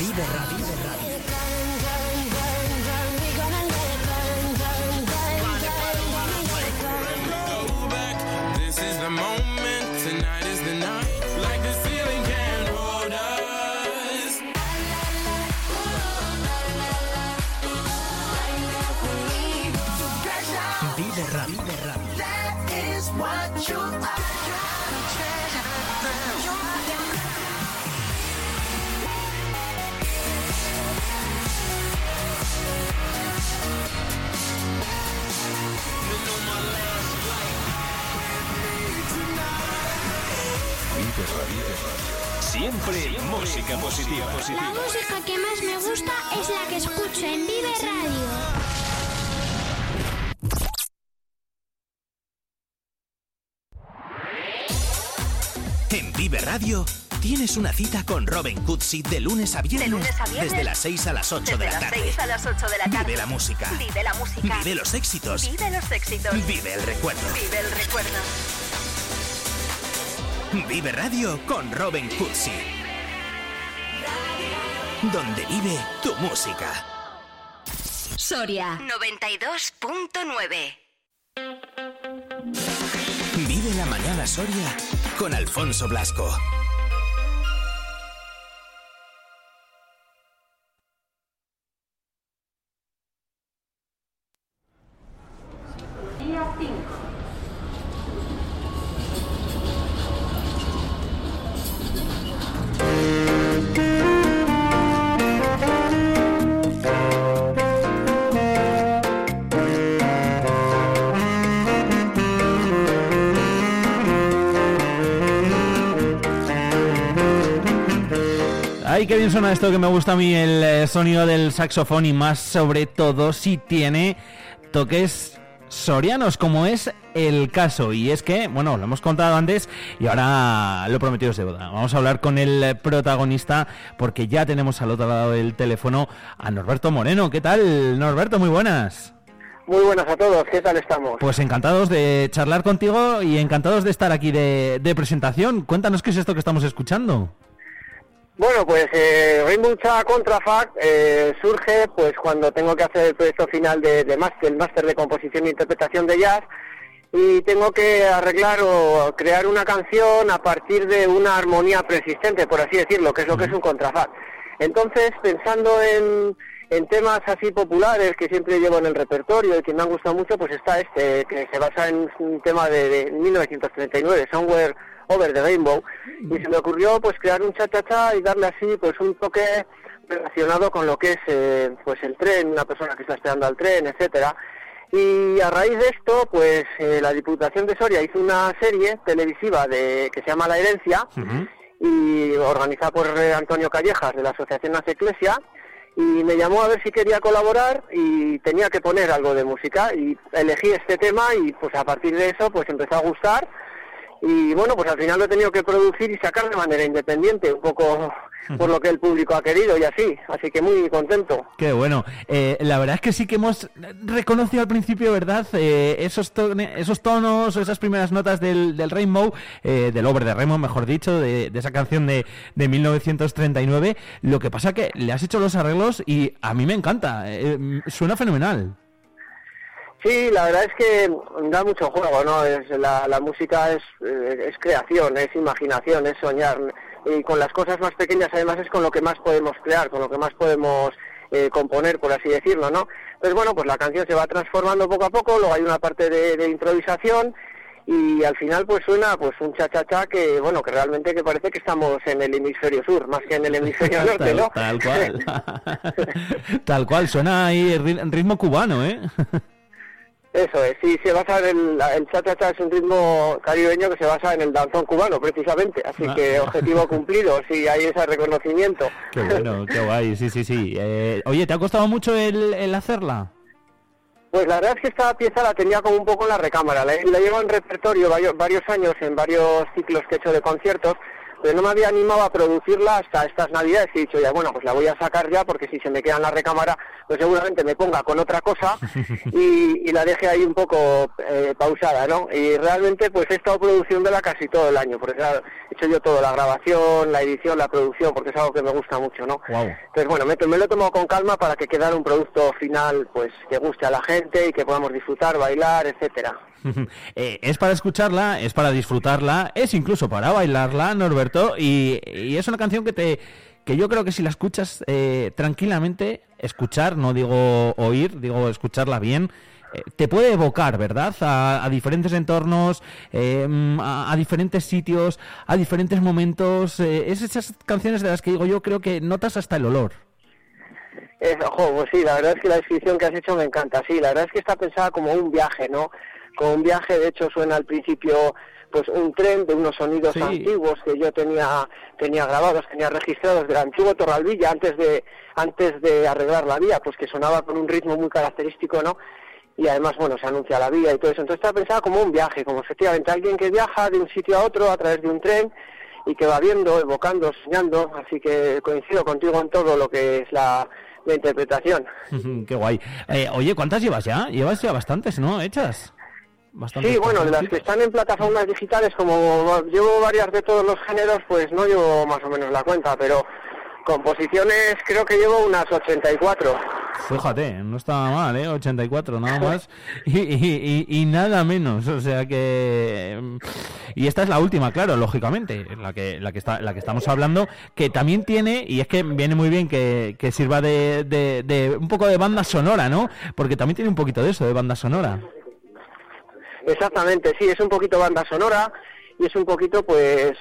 Speaker 3: Vive Radio.
Speaker 16: This is the moment,
Speaker 21: Siempre música positiva.
Speaker 20: La música que más me gusta es la que escucho en Vive Radio.
Speaker 3: En Vive Radio tienes una cita con Robin Cutsi de lunes a viernes,
Speaker 22: De lunes a viernes.
Speaker 3: desde las 6 a las 8 de
Speaker 22: Desde
Speaker 3: la
Speaker 22: las
Speaker 3: tarde.
Speaker 22: 6 a las 8 de la tarde.
Speaker 3: Vive la música.
Speaker 22: Vive la música.
Speaker 3: Vive los éxitos.
Speaker 22: Vive los éxitos.
Speaker 3: Vive el recuerdo.
Speaker 22: Vive el recuerdo.
Speaker 3: Vive Radio con Robin Cutsi. Donde vive tu música.
Speaker 24: Soria 92.9.
Speaker 3: Vive la mañana Soria con Alfonso Blasco.
Speaker 1: Bien suena esto que me gusta a mí el eh, sonido del saxofón y más sobre todo si tiene toques sorianos, como es el caso. Y es que, bueno, lo hemos contado antes y ahora lo prometido es deuda. Vamos a hablar con el protagonista porque ya tenemos al otro lado del teléfono a Norberto Moreno. ¿Qué tal, Norberto? Muy buenas.
Speaker 38: Muy buenas a todos, ¿qué tal estamos?
Speaker 1: Pues encantados de charlar contigo y encantados de estar aquí de, de presentación. Cuéntanos qué es esto que estamos escuchando.
Speaker 38: Bueno, pues eh, Rainbow Cha Contrafact eh, surge pues cuando tengo que hacer el proyecto final de, de máster, el máster de composición e interpretación de jazz y tengo que arreglar o crear una canción a partir de una armonía persistente, por así decirlo, que es lo que es un contrafact. Entonces, pensando en, en temas así populares que siempre llevo en el repertorio y que me han gustado mucho, pues está este, que se basa en un tema de, de 1939, Somewhere Over the Rainbow, y se me ocurrió pues crear un cha-cha-cha y darle así pues un toque relacionado con lo que es eh, pues el tren, una persona que está esperando al tren, etcétera. Y a raíz de esto, pues eh, la Diputación de Soria hizo una serie televisiva de que se llama La Herencia, y organizada por eh, Antonio Callejas de la Asociación Nace Eclesia y me llamó a ver si quería colaborar y tenía que poner algo de música y elegí este tema y pues a partir de eso pues empezó a gustar y bueno pues al final lo he tenido que producir y sacar de manera independiente un poco por lo que el público ha querido y así así que muy contento
Speaker 1: Qué bueno. Eh, la verdad es que sí que hemos reconocido al principio, ¿verdad? Eh, esos, esos tonos o esas primeras notas del, del Rainbow, eh, del Over de Rainbow, mejor dicho, de, de esa canción de, de 1939. Lo que pasa que le has hecho los arreglos y a mí me encanta. eh, suena fenomenal.
Speaker 38: Sí, la verdad es que da mucho juego, ¿no? Es, la, la música es, eh, es creación, es imaginación, es soñar. Y con las cosas más pequeñas, además, es con lo que más podemos crear, con lo que más podemos eh, componer, por así decirlo, ¿no? Entonces, bueno, pues la canción se va transformando poco a poco, luego hay una parte de, de improvisación y al final pues suena pues un cha-cha-cha que, bueno, que realmente que parece que estamos en el hemisferio sur, más que en el hemisferio norte,
Speaker 1: tal,
Speaker 38: ¿no?
Speaker 1: tal cual. tal cual, suena ahí ri- ritmo cubano, ¿eh?
Speaker 38: Eso es, sí, se basa en el, el cha-cha-cha es un ritmo caribeño que se basa en el danzón cubano, precisamente. Así
Speaker 1: Ah.
Speaker 38: que objetivo cumplido, sí, hay ese reconocimiento.
Speaker 1: Qué bueno, qué guay, sí, sí, sí. Eh, oye, ¿te ha costado mucho el, el hacerla?
Speaker 38: Pues la verdad es que esta pieza la tenía como un poco en la recámara. La, la llevo en repertorio varios, varios años, en varios ciclos que he hecho de conciertos, pero no me había animado a producirla hasta estas navidades y he dicho ya, bueno, pues la voy a sacar ya porque si se me queda en la recámara, pues seguramente me ponga con otra cosa y, y la deje ahí un poco eh, pausada, ¿no? Y realmente pues he estado produciéndola casi todo el año, porque claro, he hecho yo todo, la grabación, la edición, la producción, porque es algo que me gusta mucho, ¿no?
Speaker 1: Wow.
Speaker 38: Entonces, bueno, me, me lo he tomado con calma para que quedara un producto final, pues, que guste a la gente y que podamos disfrutar, bailar, etcétera.
Speaker 1: Eh, es para escucharla, es para disfrutarla, es incluso para bailarla, Norberto, y, y es una canción que te que yo creo que si la escuchas eh, tranquilamente, escuchar, no digo oír, digo escucharla bien, eh, te puede evocar, ¿verdad? A, a diferentes entornos, eh, mm, a, diferentes sitios, a diferentes momentos. eh, es esas canciones de las que digo yo creo que notas hasta el olor.
Speaker 38: Es, ojo, pues sí, la verdad es que la descripción que has hecho me encanta, sí, la verdad es que está pensada como un viaje, ¿no? Como un viaje, de hecho suena al principio pues un tren de unos sonidos
Speaker 1: Sí.
Speaker 38: antiguos que yo tenía tenía grabados, tenía registrados del antiguo Torralvilla antes de antes de arreglar la vía, pues que sonaba con un ritmo muy característico, ¿no? Y además, bueno, se anuncia la vía y todo eso. Entonces está pensada como un viaje, como efectivamente alguien que viaja de un sitio a otro a través de un tren y que va viendo, evocando, soñando. Así que coincido contigo en todo lo que es la, la interpretación.
Speaker 1: Qué guay. Eh, oye, ¿cuántas llevas ya? Llevas ya bastantes, ¿no? ¿Hechas?
Speaker 38: Sí, bueno, de las que están en plataformas digitales, como llevo varias de todos los géneros, pues no llevo más o menos la cuenta, pero composiciones creo que llevo unas 84.
Speaker 1: Fíjate, no estaba mal, ¿eh? 84, nada más. Y, y- y- y nada menos, o sea que... Y esta es la última, claro, lógicamente, la que, la que, está, la que estamos hablando, que también tiene, y es que viene muy bien que, que sirva de, de- de un poco de banda sonora, ¿no? Porque también tiene un poquito de eso, de banda sonora.
Speaker 38: Exactamente, sí, es un poquito banda sonora y es un poquito, pues,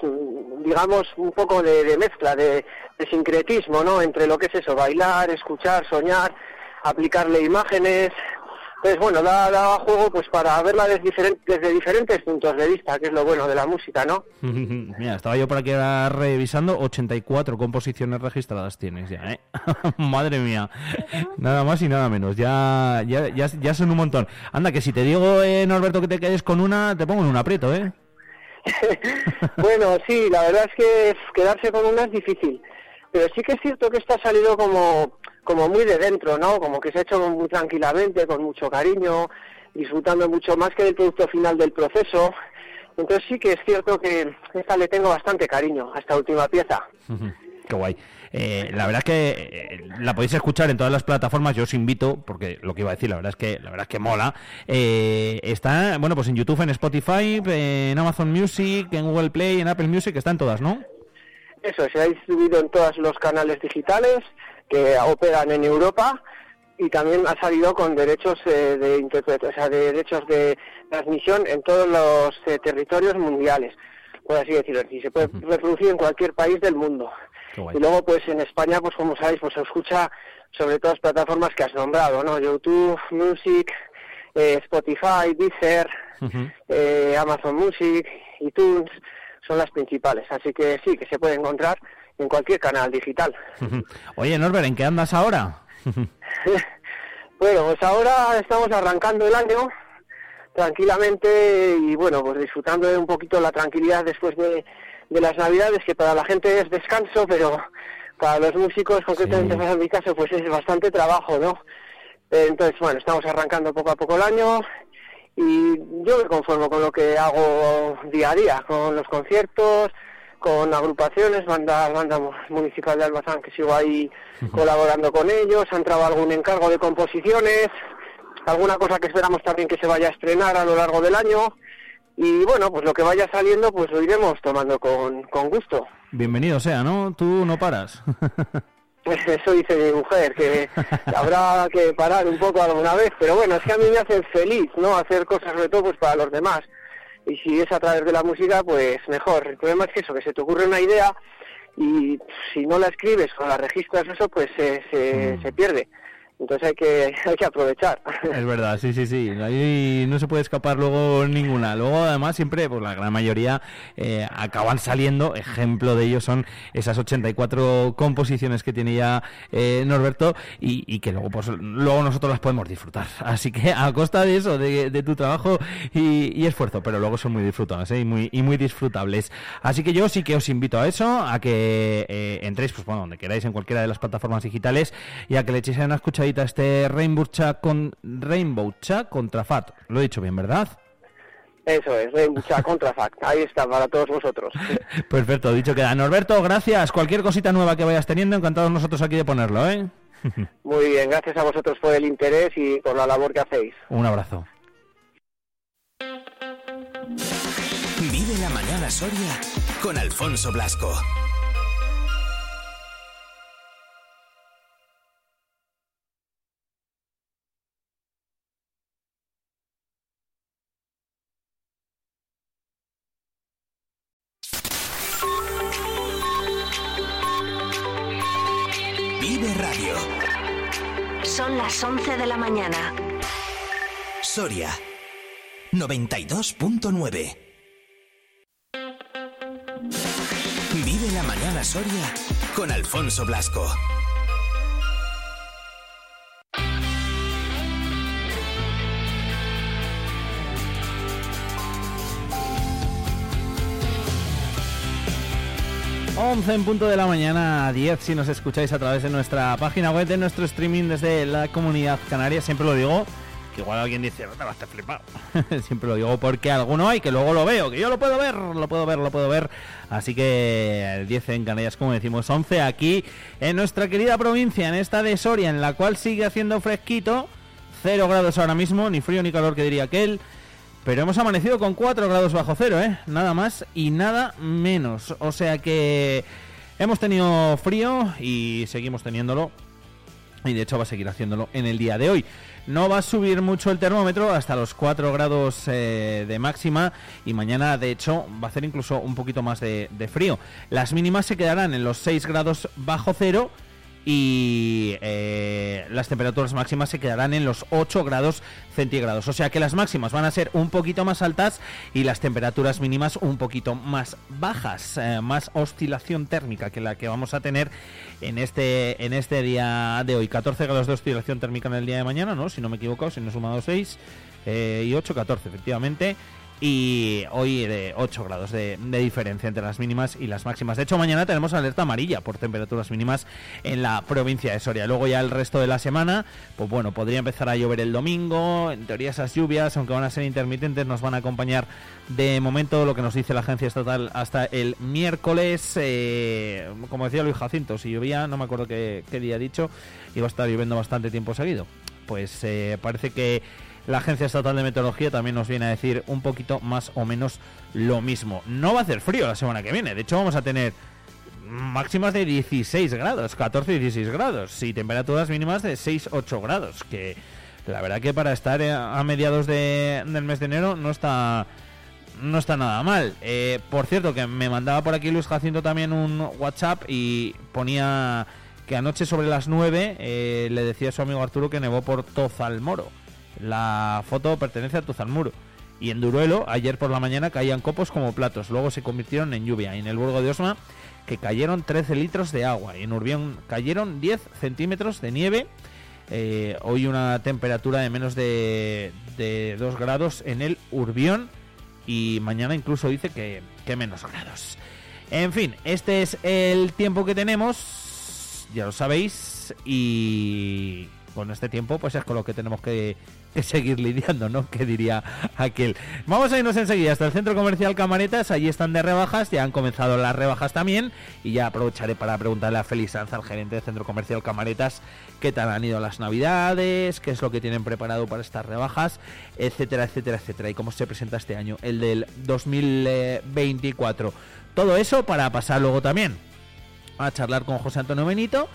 Speaker 38: digamos, un poco de, de mezcla, de, de sincretismo, ¿no? Entre lo que es eso, bailar, escuchar, soñar, aplicarle imágenes. Pues bueno, da, juego pues para verla desde, diferen- desde diferentes puntos de vista, que es lo bueno de la música, ¿no?
Speaker 1: Mira, estaba yo por aquí revisando, 84 composiciones registradas tienes ya, ¿eh? Madre mía, nada más y nada menos, ya, ya, ya, ya son un montón. Anda, que si te digo, eh, Norberto, que te quedes con una, te pongo en un aprieto, ¿eh?
Speaker 38: Bueno, sí, la verdad es que quedarse con una es difícil. Pero sí que es cierto que esta ha salido como, como muy de dentro, ¿no? Como que se ha hecho muy tranquilamente, con mucho cariño, disfrutando mucho más que del producto final del proceso. Entonces sí que es cierto que esta le tengo bastante cariño a esta última pieza.
Speaker 1: Qué guay. Eh, la verdad es que eh, la podéis escuchar en todas las plataformas. Yo os invito, porque lo que iba a decir, la verdad es que la verdad es que mola. Eh, está, bueno, pues en YouTube, en Spotify, en Amazon Music, en Google Play, en Apple Music, está en todas, ¿no?
Speaker 38: Eso, se ha distribuido en todos los canales digitales que operan en Europa y también ha salido con derechos eh, de interpretación, o sea, de derechos de transmisión en todos los eh, territorios mundiales, por así decirlo, y se puede reproducir en cualquier país del mundo. Y luego, pues en España, pues como sabéis, pues se escucha sobre todas las plataformas que has nombrado, ¿no? YouTube, Music, eh, Spotify, Deezer, eh, Amazon Music, iTunes, son las principales. Así que sí, que se puede encontrar en cualquier canal digital.
Speaker 1: Oye, Norbert, ¿en qué andas ahora?
Speaker 38: Bueno, pues ahora estamos arrancando el año tranquilamente y bueno, pues disfrutando de un poquito la tranquilidad después de, de las navidades, que para la gente es descanso, pero para los músicos, concretamente en mi caso, pues es bastante trabajo, ¿no? Entonces, bueno, estamos arrancando poco a poco el año y yo me conformo con lo que hago día a día, con los conciertos, con agrupaciones, banda, banda municipal de Almazán, que sigo ahí colaborando con ellos, han entrado algún encargo de composiciones, alguna cosa que esperamos también que se vaya a estrenar a lo largo del año, y bueno, pues lo que vaya saliendo, pues lo iremos tomando con, con gusto.
Speaker 1: Bienvenido sea, ¿no? Tú no paras.
Speaker 38: Eso dice mi mujer, que habrá que parar un poco alguna vez, pero bueno, es que a mí me hace feliz, ¿no? Hacer cosas sobre todo pues para los demás. Y si es a través de la música, pues mejor. El problema es que eso, que se te ocurre una idea y si no la escribes o la registras eso, pues se, se, se pierde. Entonces hay que, hay que aprovechar.
Speaker 1: Es verdad, sí, sí, sí. Ahí no se puede escapar luego ninguna. Luego, además, siempre, pues la gran mayoría eh, acaban saliendo. Ejemplo de ello son esas 84 composiciones que tiene ya eh, Norberto y, y que luego, pues, luego nosotros las podemos disfrutar. Así que a costa de eso, de, de tu trabajo y, y esfuerzo, pero luego son muy disfrutadas ¿eh? y, muy, y muy disfrutables. Así que yo sí que os invito a eso, a que eh, entréis, pues bueno, donde queráis, en cualquiera de las plataformas digitales y a que le echéis una escuchadita este Rainbow Cha con Rainbow Cha contra Fat. Lo he dicho bien, ¿verdad?
Speaker 38: Eso es, de mucha contrafact. Ahí está, para todos vosotros.
Speaker 1: Perfecto, dicho queda. Norberto, gracias. Cualquier cosita nueva que vayas teniendo, encantados nosotros aquí de ponerlo, ¿eh?
Speaker 38: Muy bien, gracias a vosotros por el interés y por la labor que hacéis.
Speaker 1: Un abrazo.
Speaker 3: Vive la mañana Soria con Alfonso Blasco.
Speaker 24: Son las 11 de la mañana.
Speaker 3: Soria 92.9. Vive la mañana Soria con Alfonso Blasco.
Speaker 1: Once en punto de la mañana, 10 si nos escucháis a través de nuestra página web, de nuestro streaming desde la comunidad canaria. Siempre lo digo, que igual alguien dice, no te vas a flipado. Siempre lo digo porque alguno hay, que luego lo veo, que yo lo puedo ver, lo puedo ver, lo puedo ver. Así que el 10 en Canarias, como decimos, 11 aquí en nuestra querida provincia, en esta de Soria, en la cual sigue haciendo fresquito. 0 grados ahora mismo, ni frío ni calor que diría aquel. Pero hemos amanecido con 4 grados bajo cero, ¿eh? Nada más y nada menos. O sea que hemos tenido frío y seguimos teniéndolo. Y de hecho va a seguir haciéndolo en el día de hoy. No va a subir mucho el termómetro hasta los 4 grados eh, de máxima y mañana de hecho va a hacer incluso un poquito más de, de frío. Las mínimas se quedarán en los 6 grados bajo cero y eh, las temperaturas máximas se quedarán en los 8 grados centígrados. O sea que las máximas van a ser un poquito más altas y las temperaturas mínimas un poquito más bajas, eh, más oscilación térmica que la que vamos a tener en este en este día de hoy. 14 grados de oscilación térmica en el día de mañana, ¿no? Si no me equivoco, si no he sumado 6 eh, y 8, 14, efectivamente. Y hoy de 8 grados de, diferencia entre las mínimas y las máximas. De hecho, mañana tenemos alerta amarilla por temperaturas mínimas en la provincia de Soria. Luego ya el resto de la semana, pues bueno, podría empezar a llover el domingo. En teoría esas lluvias, aunque van a ser intermitentes, nos van a acompañar de momento lo que nos dice la agencia estatal hasta el miércoles. eh, como decía Luis Jacinto, si llovía, no me acuerdo qué, qué día ha dicho, iba a estar lloviendo bastante tiempo seguido. Pues eh, parece que la Agencia Estatal de Meteorología también nos viene a decir un poquito más o menos lo mismo. No va a hacer frío la semana que viene, de hecho vamos a tener máximas de 16 grados, 14 y 16 grados, y temperaturas mínimas de 6-8 grados, que la verdad que para estar a mediados de- del mes de enero no está no está nada mal. Eh, por cierto, que me mandaba por aquí Luis Jacinto también un WhatsApp y ponía que anoche sobre las 9 eh, le decía a su amigo Arturo que nevó por Tozalmoro. La foto pertenece a Tozalmuro. Y en Duruelo, ayer por la mañana caían copos como platos, luego se convirtieron en lluvia. Y en el Burgo de Osma, que cayeron 13 litros de agua. Y en Urbión cayeron 10 centímetros de nieve. Eh, hoy una temperatura de menos de, de 2 grados en el Urbión. Y mañana incluso dice que, que menos grados. En fin, este es el tiempo que tenemos. Ya lo sabéis. Y con este tiempo, pues es con lo que tenemos que, seguir lidiando, ¿no? Que diría aquel. Vamos a irnos enseguida hasta el centro comercial Camaretas. Allí están de rebajas. Ya han comenzado las rebajas también. Y ya aprovecharé para preguntarle a Félix Sanz, al gerente del centro comercial Camaretas, qué tal han ido las navidades, qué es lo que tienen preparado para estas rebajas, etcétera, etcétera, etcétera. Y cómo se presenta este año, el del 2024. Todo eso para pasar luego también a charlar con José Antonio Benito.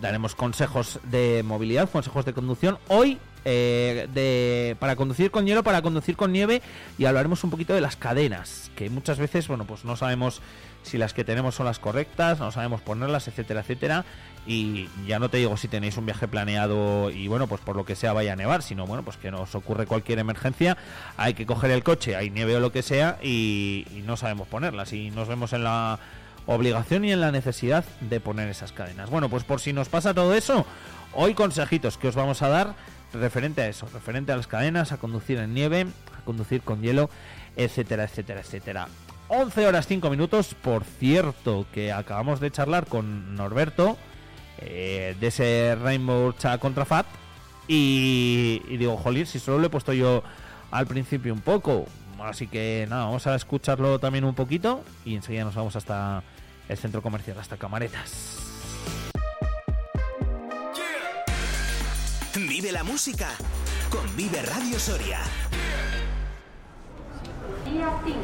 Speaker 1: Daremos consejos de movilidad, consejos de conducción. Hoy eh, de, para conducir con hielo, para conducir con nieve y hablaremos un poquito de las cadenas, que muchas veces, bueno, pues no sabemos si las que tenemos son las correctas, no sabemos ponerlas, etcétera, etcétera. Y ya no te digo si tenéis un viaje planeado y bueno, pues por lo que sea vaya a nevar, sino bueno, pues que nos ocurre cualquier emergencia, hay que coger el coche, hay nieve o lo que sea y, y no sabemos ponerlas y nos vemos en la obligación y en la necesidad de poner esas cadenas. Bueno, pues por si nos pasa todo eso, hoy consejitos que os vamos a dar referente a eso, referente a las cadenas, a conducir en nieve, a conducir con hielo, etcétera, etcétera, etcétera. 11 horas 5 minutos, por cierto, que acabamos de charlar con Norberto eh, de ese Rainbow Cha contra Fat y, digo, jolín, si solo lo he puesto yo al principio un poco, así que nada, vamos a escucharlo también un poquito y enseguida nos vamos hasta el centro comercial, hasta Camaretas.
Speaker 3: Vive la música con Vive Radio Soria.
Speaker 20: Día 5.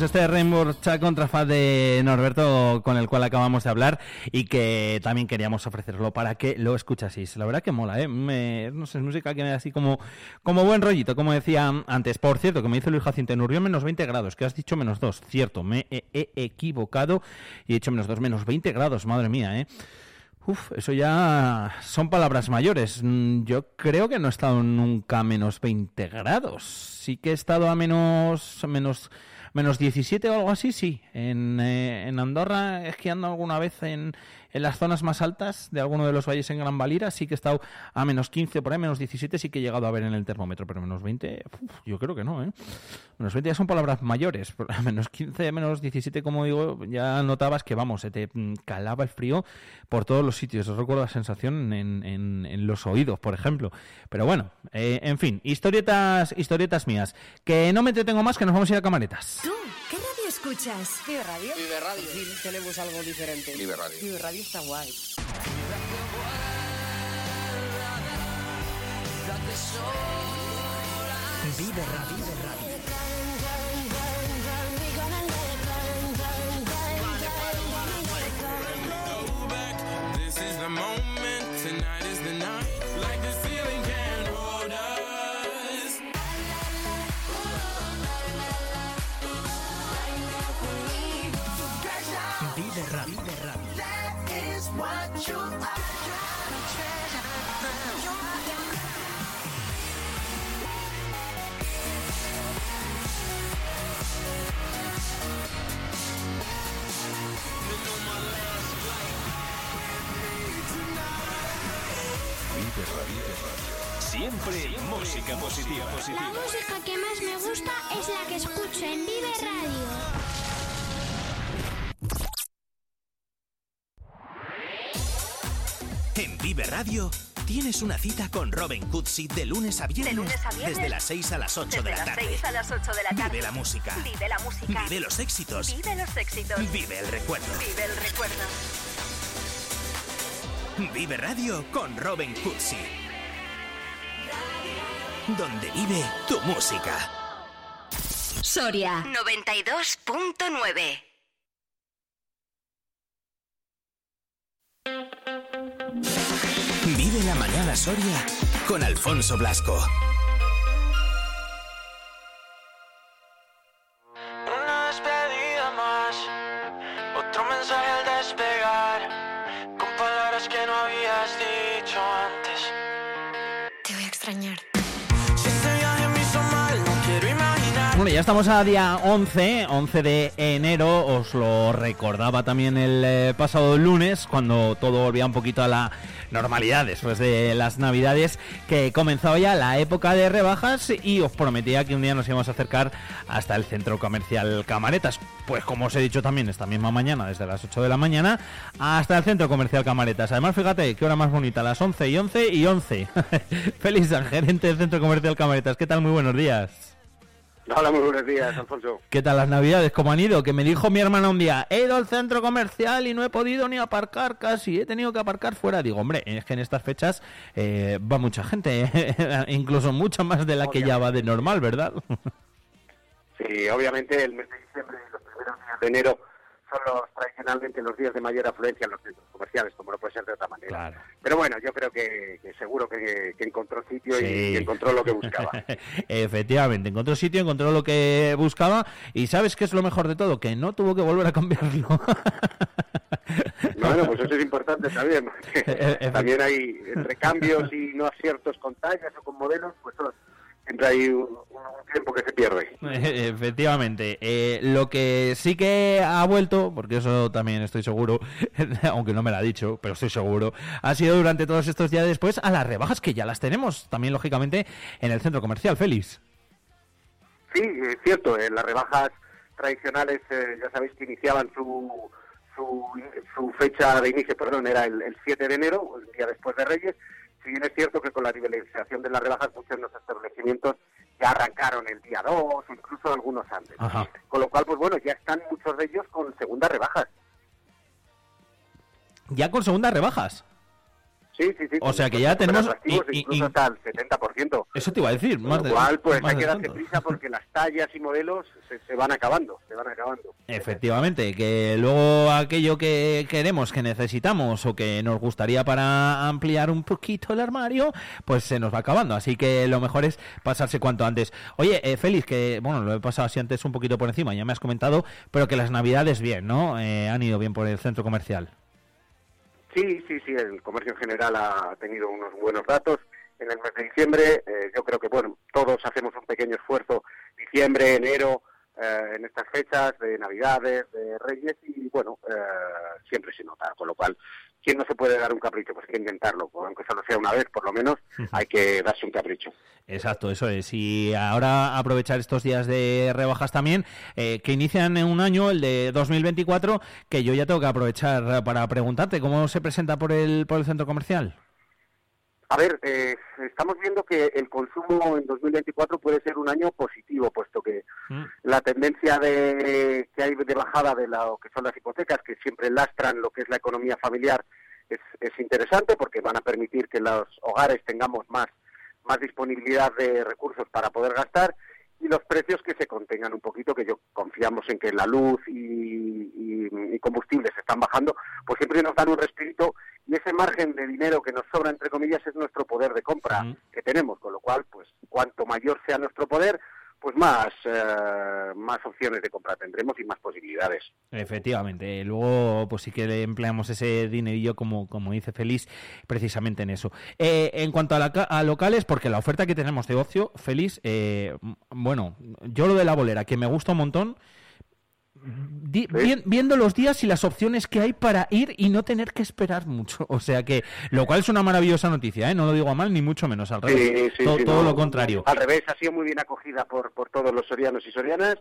Speaker 1: Pues este Chat Contrafaz de Norberto con el cual acabamos de hablar y que también queríamos ofrecerlo para que lo escuchaseis. La verdad que mola, ¿eh? No sé, es música que me da así como, como buen rollito, como decía antes. Por cierto, que me dice Luis Jacinto, en Urbión menos 20 grados, que has dicho menos 2. Cierto, me he, equivocado y he dicho menos 2, menos 20 grados, madre mía, ¿eh? Uf, eso ya son palabras mayores. Mm, Yo creo que no he estado nunca a menos 20 grados. Sí que he estado a menos menos menos 17 o algo así, sí. En, eh, en Andorra, esquiando alguna vez en, en las zonas más altas de alguno de los valles en Gran Valira, sí que he estado a menos 15 por ahí, menos 17 sí que he llegado a ver en el termómetro, pero menos 20, uf, yo creo que no, ¿eh? Menos 20 ya son palabras mayores. a menos 15, menos 17, como digo, ya notabas que, vamos, se te mm, calaba el frío por todos los sitios. Os recuerdo la sensación en, en- en los oídos, por ejemplo. Pero bueno, eh, en fin, historietas, historietas mías. Que no me entretengo más, que nos vamos a ir a camaretas.
Speaker 24: ¿Tú qué radio escuchas?
Speaker 30: Vive Radio. Vive Radio. Sí, tenemos algo diferente.
Speaker 3: Vive Radio.
Speaker 30: Vive Radio está guay.
Speaker 3: Vive Radio.
Speaker 36: This is the moment,
Speaker 21: música positiva.
Speaker 14: La música que más me gusta es la que escucho en Vive Radio.
Speaker 3: En Vive Radio tienes una cita con Robin Cootsy de lunes a viernes,
Speaker 22: De lunes a viernes.
Speaker 3: desde las 6 a las 8
Speaker 22: Desde
Speaker 3: de la
Speaker 22: las
Speaker 3: tarde.
Speaker 22: 6 a las 8 de la tarde.
Speaker 3: Vive la música.
Speaker 22: Vive la música.
Speaker 3: Vive los éxitos.
Speaker 22: Vive los éxitos.
Speaker 3: Vive el recuerdo.
Speaker 22: Vive el recuerdo.
Speaker 3: Vive Radio con Robin Cootsy. Donde vive tu música.
Speaker 24: Soria
Speaker 22: 92.9.
Speaker 3: Vive la mañana Soria con Alfonso Blasco.
Speaker 1: Ya estamos a día 11, 11 de enero, os lo recordaba también el eh, pasado lunes, cuando todo volvía un poquito a la normalidad después de las navidades, que comenzaba ya la época de rebajas y os prometía que un día nos íbamos a acercar hasta el centro comercial Camaretas. Pues como os he dicho también esta misma mañana, desde las 8 de la mañana, hasta el centro comercial Camaretas. Además, fíjate, qué hora más bonita, las 11 y 11 y 11. Feliz San, gerente del centro comercial Camaretas. ¿Qué tal? Muy buenos días.
Speaker 39: Hola, muy buenos días, Alfonso.
Speaker 1: ¿Qué tal las navidades? ¿Cómo han ido? Que me dijo mi hermana un día, he ido al centro comercial y no he podido ni aparcar casi, he tenido que aparcar fuera. Digo, hombre, es que en estas fechas eh, va mucha gente, incluso mucha más de la que ya va de normal, ¿verdad?
Speaker 39: Sí, obviamente el mes de diciembre y los primeros días de enero son los tradicionalmente los días de mayor afluencia en los centros comerciales, como no puede ser de otra manera. Pero bueno, yo creo que, que seguro que, que encontró sitio y,
Speaker 1: Sí.
Speaker 39: y encontró lo que buscaba.
Speaker 1: Efectivamente, encontró sitio, encontró lo que buscaba y ¿sabes qué es lo mejor de todo? Que no tuvo que volver a cambiarlo.
Speaker 39: Bueno, pues eso es importante también, también hay recambios y no aciertos con tallas o con modelos, pues son- siempre hay un, un tiempo que se pierde.
Speaker 1: Efectivamente. Eh, lo que sí que ha vuelto, porque eso también estoy seguro, aunque no me lo ha dicho, pero estoy seguro, ha sido durante todos estos días después a las rebajas que ya las tenemos, también lógicamente en el centro comercial, Félix.
Speaker 39: Sí, es cierto, eh, las rebajas tradicionales eh, ya sabéis que iniciaban su, su, su fecha de inicio, perdón, era el, el 7 de enero, el día después de Reyes. Si bien es cierto que con la liberalización de las rebajas muchos de los establecimientos ya arrancaron el día 2 o incluso algunos antes.
Speaker 1: Ajá.
Speaker 39: Con lo cual, pues bueno, ya están muchos de ellos con segundas rebajas.
Speaker 1: Ya con segundas rebajas.
Speaker 39: Sí, sí, sí.
Speaker 1: O sea que ya tenemos- y- y-
Speaker 39: incluso hasta el 70%.
Speaker 1: Eso te iba a decir,
Speaker 39: Con
Speaker 1: más
Speaker 39: lo
Speaker 1: de
Speaker 39: pues
Speaker 1: más
Speaker 39: hay que darse prisa porque las tallas y modelos se, se van acabando, se van acabando.
Speaker 1: Efectivamente, que luego aquello que queremos, que necesitamos o que nos gustaría para ampliar un poquito el armario, pues se nos va acabando. Así que lo mejor es pasarse cuanto antes. Oye, eh, Félix, que bueno, lo he pasado así antes un poquito por encima, ya me has comentado, pero que las navidades bien, ¿no? Eh, han ido bien por el centro comercial.
Speaker 39: Sí, sí, sí, el comercio en general ha tenido unos buenos datos. En el mes de diciembre, eh, yo creo que, bueno, todos hacemos un pequeño esfuerzo, diciembre, enero, eh, en estas fechas de Navidades, de Reyes, y bueno, eh, siempre se nota, con lo cual, ¿quién no se puede dar un capricho? Pues hay que intentarlo, aunque solo sea una vez, por lo menos, hay que darse un capricho.
Speaker 1: Exacto, eso es. Y ahora aprovechar estos días de rebajas también, eh, que inician en un año, el de 2024, que yo ya tengo que aprovechar para preguntarte cómo se presenta por el, por el centro comercial.
Speaker 39: A ver, eh, estamos viendo que el consumo en 2024 puede ser un año positivo, puesto que la tendencia de, que hay de bajada de lo que son las hipotecas, que siempre lastran lo que es la economía familiar, es, es interesante porque van a permitir que los hogares tengamos más, más disponibilidad de recursos para poder gastar y los precios que se contengan un poquito, que yo confiamos en que la luz y, y- y combustibles están bajando, pues siempre nos dan un respiro y ese margen de dinero que nos sobra, entre comillas, es nuestro poder de compra que tenemos, con lo cual, pues cuanto mayor sea nuestro poder, pues más, eh, más opciones de compra tendremos y más posibilidades.
Speaker 1: Efectivamente, luego pues sí que le empleamos ese dinerillo como, como dice Félix, precisamente en eso. Eh, en cuanto a, la a locales, porque la oferta que tenemos de ocio, Félix, eh, bueno, yo lo de la bolera, que me gusta un montón, di- vi- viendo los días y las opciones que hay para ir y no tener que esperar mucho, o sea que, lo cual es una maravillosa noticia, ¿eh? no lo digo a mal ni mucho menos, al revés, todo
Speaker 39: no.
Speaker 1: lo contrario.
Speaker 39: Al revés, ha sido muy bien acogida por, por todos los sorianos y sorianas.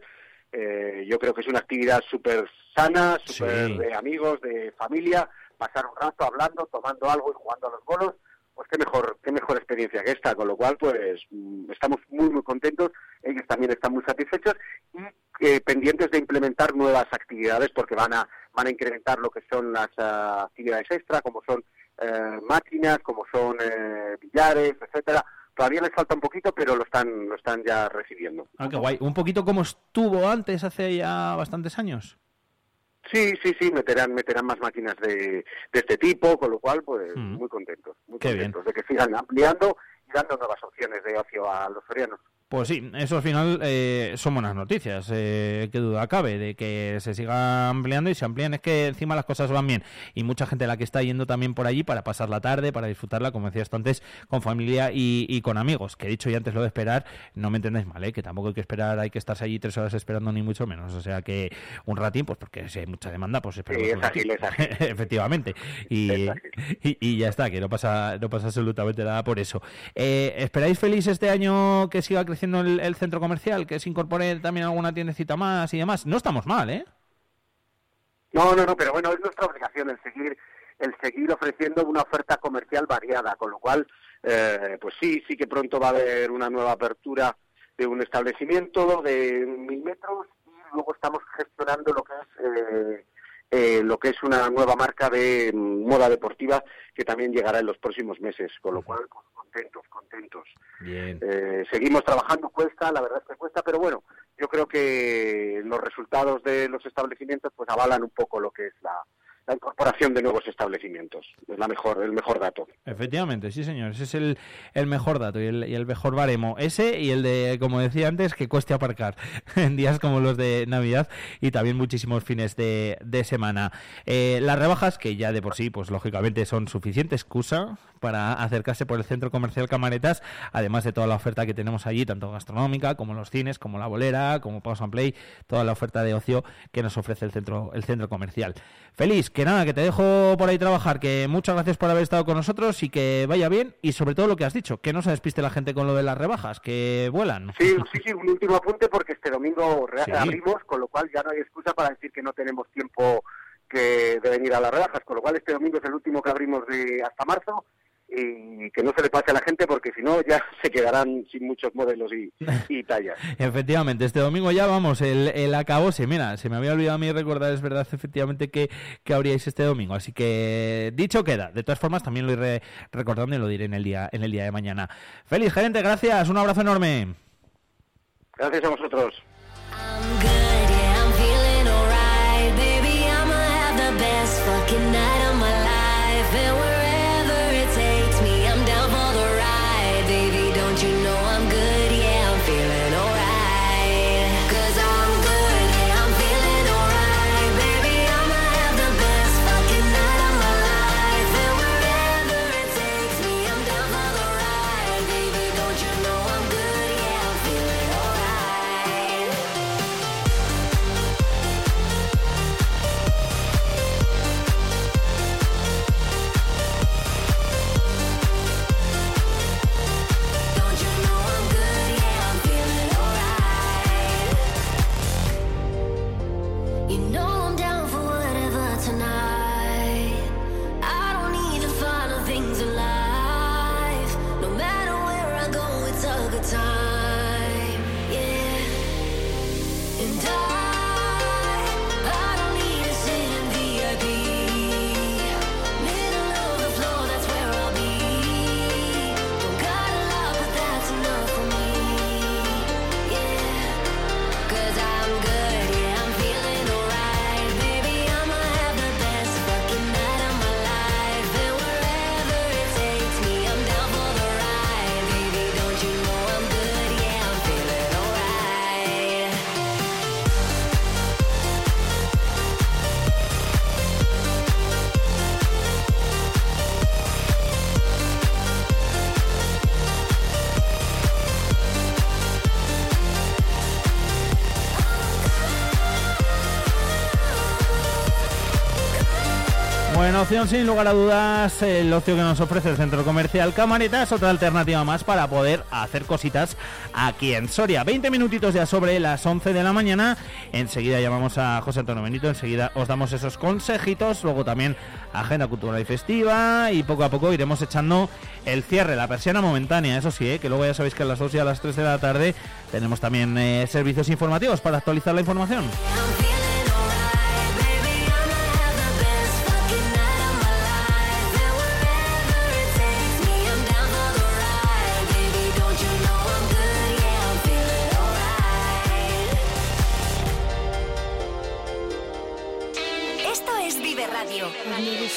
Speaker 39: Eh, yo creo que es una actividad súper sana, súper
Speaker 1: Sí.
Speaker 39: de amigos, de familia, pasar un rato hablando, tomando algo y jugando a los bolos. Pues qué mejor, qué mejor experiencia que esta, con lo cual pues mm, estamos muy muy contentos, ellos también están muy satisfechos y eh, pendientes de implementar nuevas actividades porque van a van a incrementar lo que son las ah, actividades extra, como son eh, máquinas, como son eh, billares, etcétera. Todavía les falta un poquito, pero lo están lo están ya recibiendo.
Speaker 1: Ah, qué guay, un poquito como estuvo antes, hace ya bastantes años.
Speaker 39: Sí, sí, sí, meterán meterán más máquinas de, de este tipo, con lo cual pues muy contentos, muy
Speaker 1: Mm. Qué bien.
Speaker 39: contentos de que sigan ampliando y dando nuevas opciones de ocio a los sorianos.
Speaker 1: Pues sí, eso al final eh, son buenas noticias, eh, qué duda cabe, de que se siga ampliando y se amplían, es que encima las cosas van bien y mucha gente la que está yendo también por allí para pasar la tarde, para disfrutarla, como decías tú antes, con familia y, y con amigos, que he dicho ya antes lo de esperar, no me entendáis mal, eh, que tampoco hay que esperar, hay que estarse allí tres horas esperando ni mucho menos, o sea que un ratín, pues porque si hay mucha demanda, pues esperamos
Speaker 39: Sí, es ágil,
Speaker 1: ratín.
Speaker 39: es ágil.
Speaker 1: efectivamente, y, y, y ya está, que no pasa, no pasa absolutamente nada por eso. Eh, ¿Esperáis feliz este año que siga creciendo el, el centro comercial, que se incorpore también alguna tiendecita más y demás? No estamos mal, ¿eh?
Speaker 39: No, no, no, pero bueno, es nuestra obligación el seguir el seguir ofreciendo una oferta comercial variada, con lo cual, eh, pues sí, sí que pronto va a haber una nueva apertura de un establecimiento de mil metros y luego estamos gestionando lo que es eh, eh, lo que es una nueva marca de mm, moda deportiva que también llegará en los próximos meses, con lo cual, pues, contentos, contentos.
Speaker 1: Bien.
Speaker 39: Eh, seguimos trabajando, cuesta, la verdad es que cuesta, pero bueno, yo creo que los resultados de los establecimientos pues avalan un poco lo que es la, la incorporación de nuevos establecimientos. Es la mejor, el mejor dato.
Speaker 1: Efectivamente, sí señor, ese es el, el mejor dato y el, el mejor baremo. Ese y el de, como decía antes, que cueste aparcar en días como los de Navidad y también muchísimos fines de, de semana. Eh, las rebajas, que ya de por sí, pues lógicamente son suficiente excusa para acercarse por el centro comercial Camaretas, además de toda la oferta que tenemos allí, tanto gastronómica como los cines, como la bolera, como Pause and Play, toda la oferta de ocio que nos ofrece el centro, el centro comercial. Feliz, que nada, que te dejo por ahí trabajar, que muchas gracias por haber estado con nosotros y que vaya bien y sobre todo lo que has dicho, que no se despiste la gente con lo de las rebajas, que vuelan.
Speaker 39: Sí, sí, sí, un último apunte porque este domingo
Speaker 1: Sí.
Speaker 39: abrimos, con lo cual ya no hay excusa para decir que no tenemos tiempo que de venir a las rebajas, con lo cual este domingo es el último que abrimos de hasta marzo
Speaker 30: y que no se le pase a la gente porque si no ya se quedarán sin muchos modelos y, y tallas.
Speaker 1: Efectivamente, este domingo ya vamos, el, el acabose. Mira, se me había olvidado a mí recordar, es verdad, efectivamente, que, que habríais este domingo. Así que dicho queda. De todas formas, también lo iré recordando y lo diré en el día, en el día de mañana. Feliz gerente, gracias. Un abrazo enorme.
Speaker 30: Gracias a vosotros.
Speaker 1: Sin lugar a dudas, el ocio que nos ofrece el centro comercial Camareta es otra alternativa más para poder hacer cositas aquí en Soria. 20 minutitos ya sobre las 11 de la mañana. Enseguida llamamos a José Antonio Benito, enseguida os damos esos consejitos, luego también agenda cultural y festiva y poco a poco iremos echando el cierre, la persiana momentánea, eso sí, ¿eh? que luego ya sabéis que a las 2 y a las 3 de la tarde tenemos también eh, servicios informativos para actualizar la información.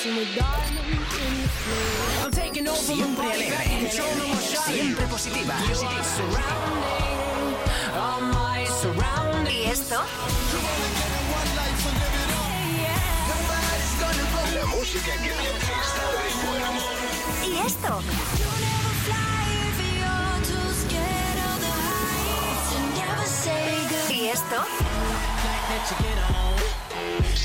Speaker 21: Siempre alegre, siempre positiva.
Speaker 22: ¿Y esto?
Speaker 40: La música que te de.
Speaker 22: ¿Y esto? ¿Y esto?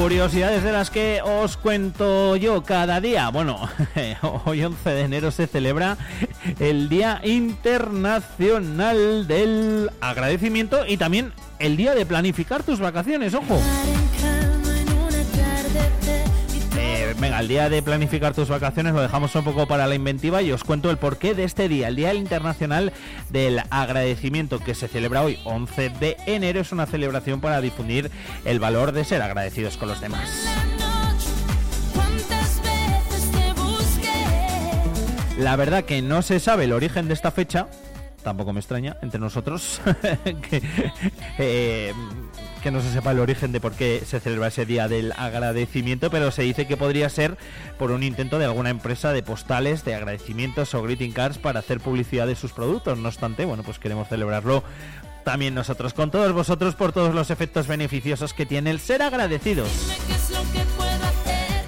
Speaker 1: Curiosidades de las que os cuento yo cada día. Bueno, hoy 11 de enero se celebra el Día Internacional del Agradecimiento y también el día de planificar tus vacaciones, ojo. El día de planificar tus vacaciones lo dejamos un poco para la inventiva y os cuento el porqué de este día. El Día Internacional del Agradecimiento que se celebra hoy, 11 de enero, es una celebración para difundir el valor de ser agradecidos con los demás. La verdad que no se sabe el origen de esta fecha, tampoco me extraña entre nosotros que, eh, que no se sepa el origen de por qué se celebra ese día del agradecimiento, pero se dice que podría ser por un intento de alguna empresa de postales, de agradecimientos o greeting cards para hacer publicidad de sus productos. No obstante, bueno, pues queremos celebrarlo también nosotros con todos vosotros por todos los efectos beneficiosos que tiene el ser agradecidos.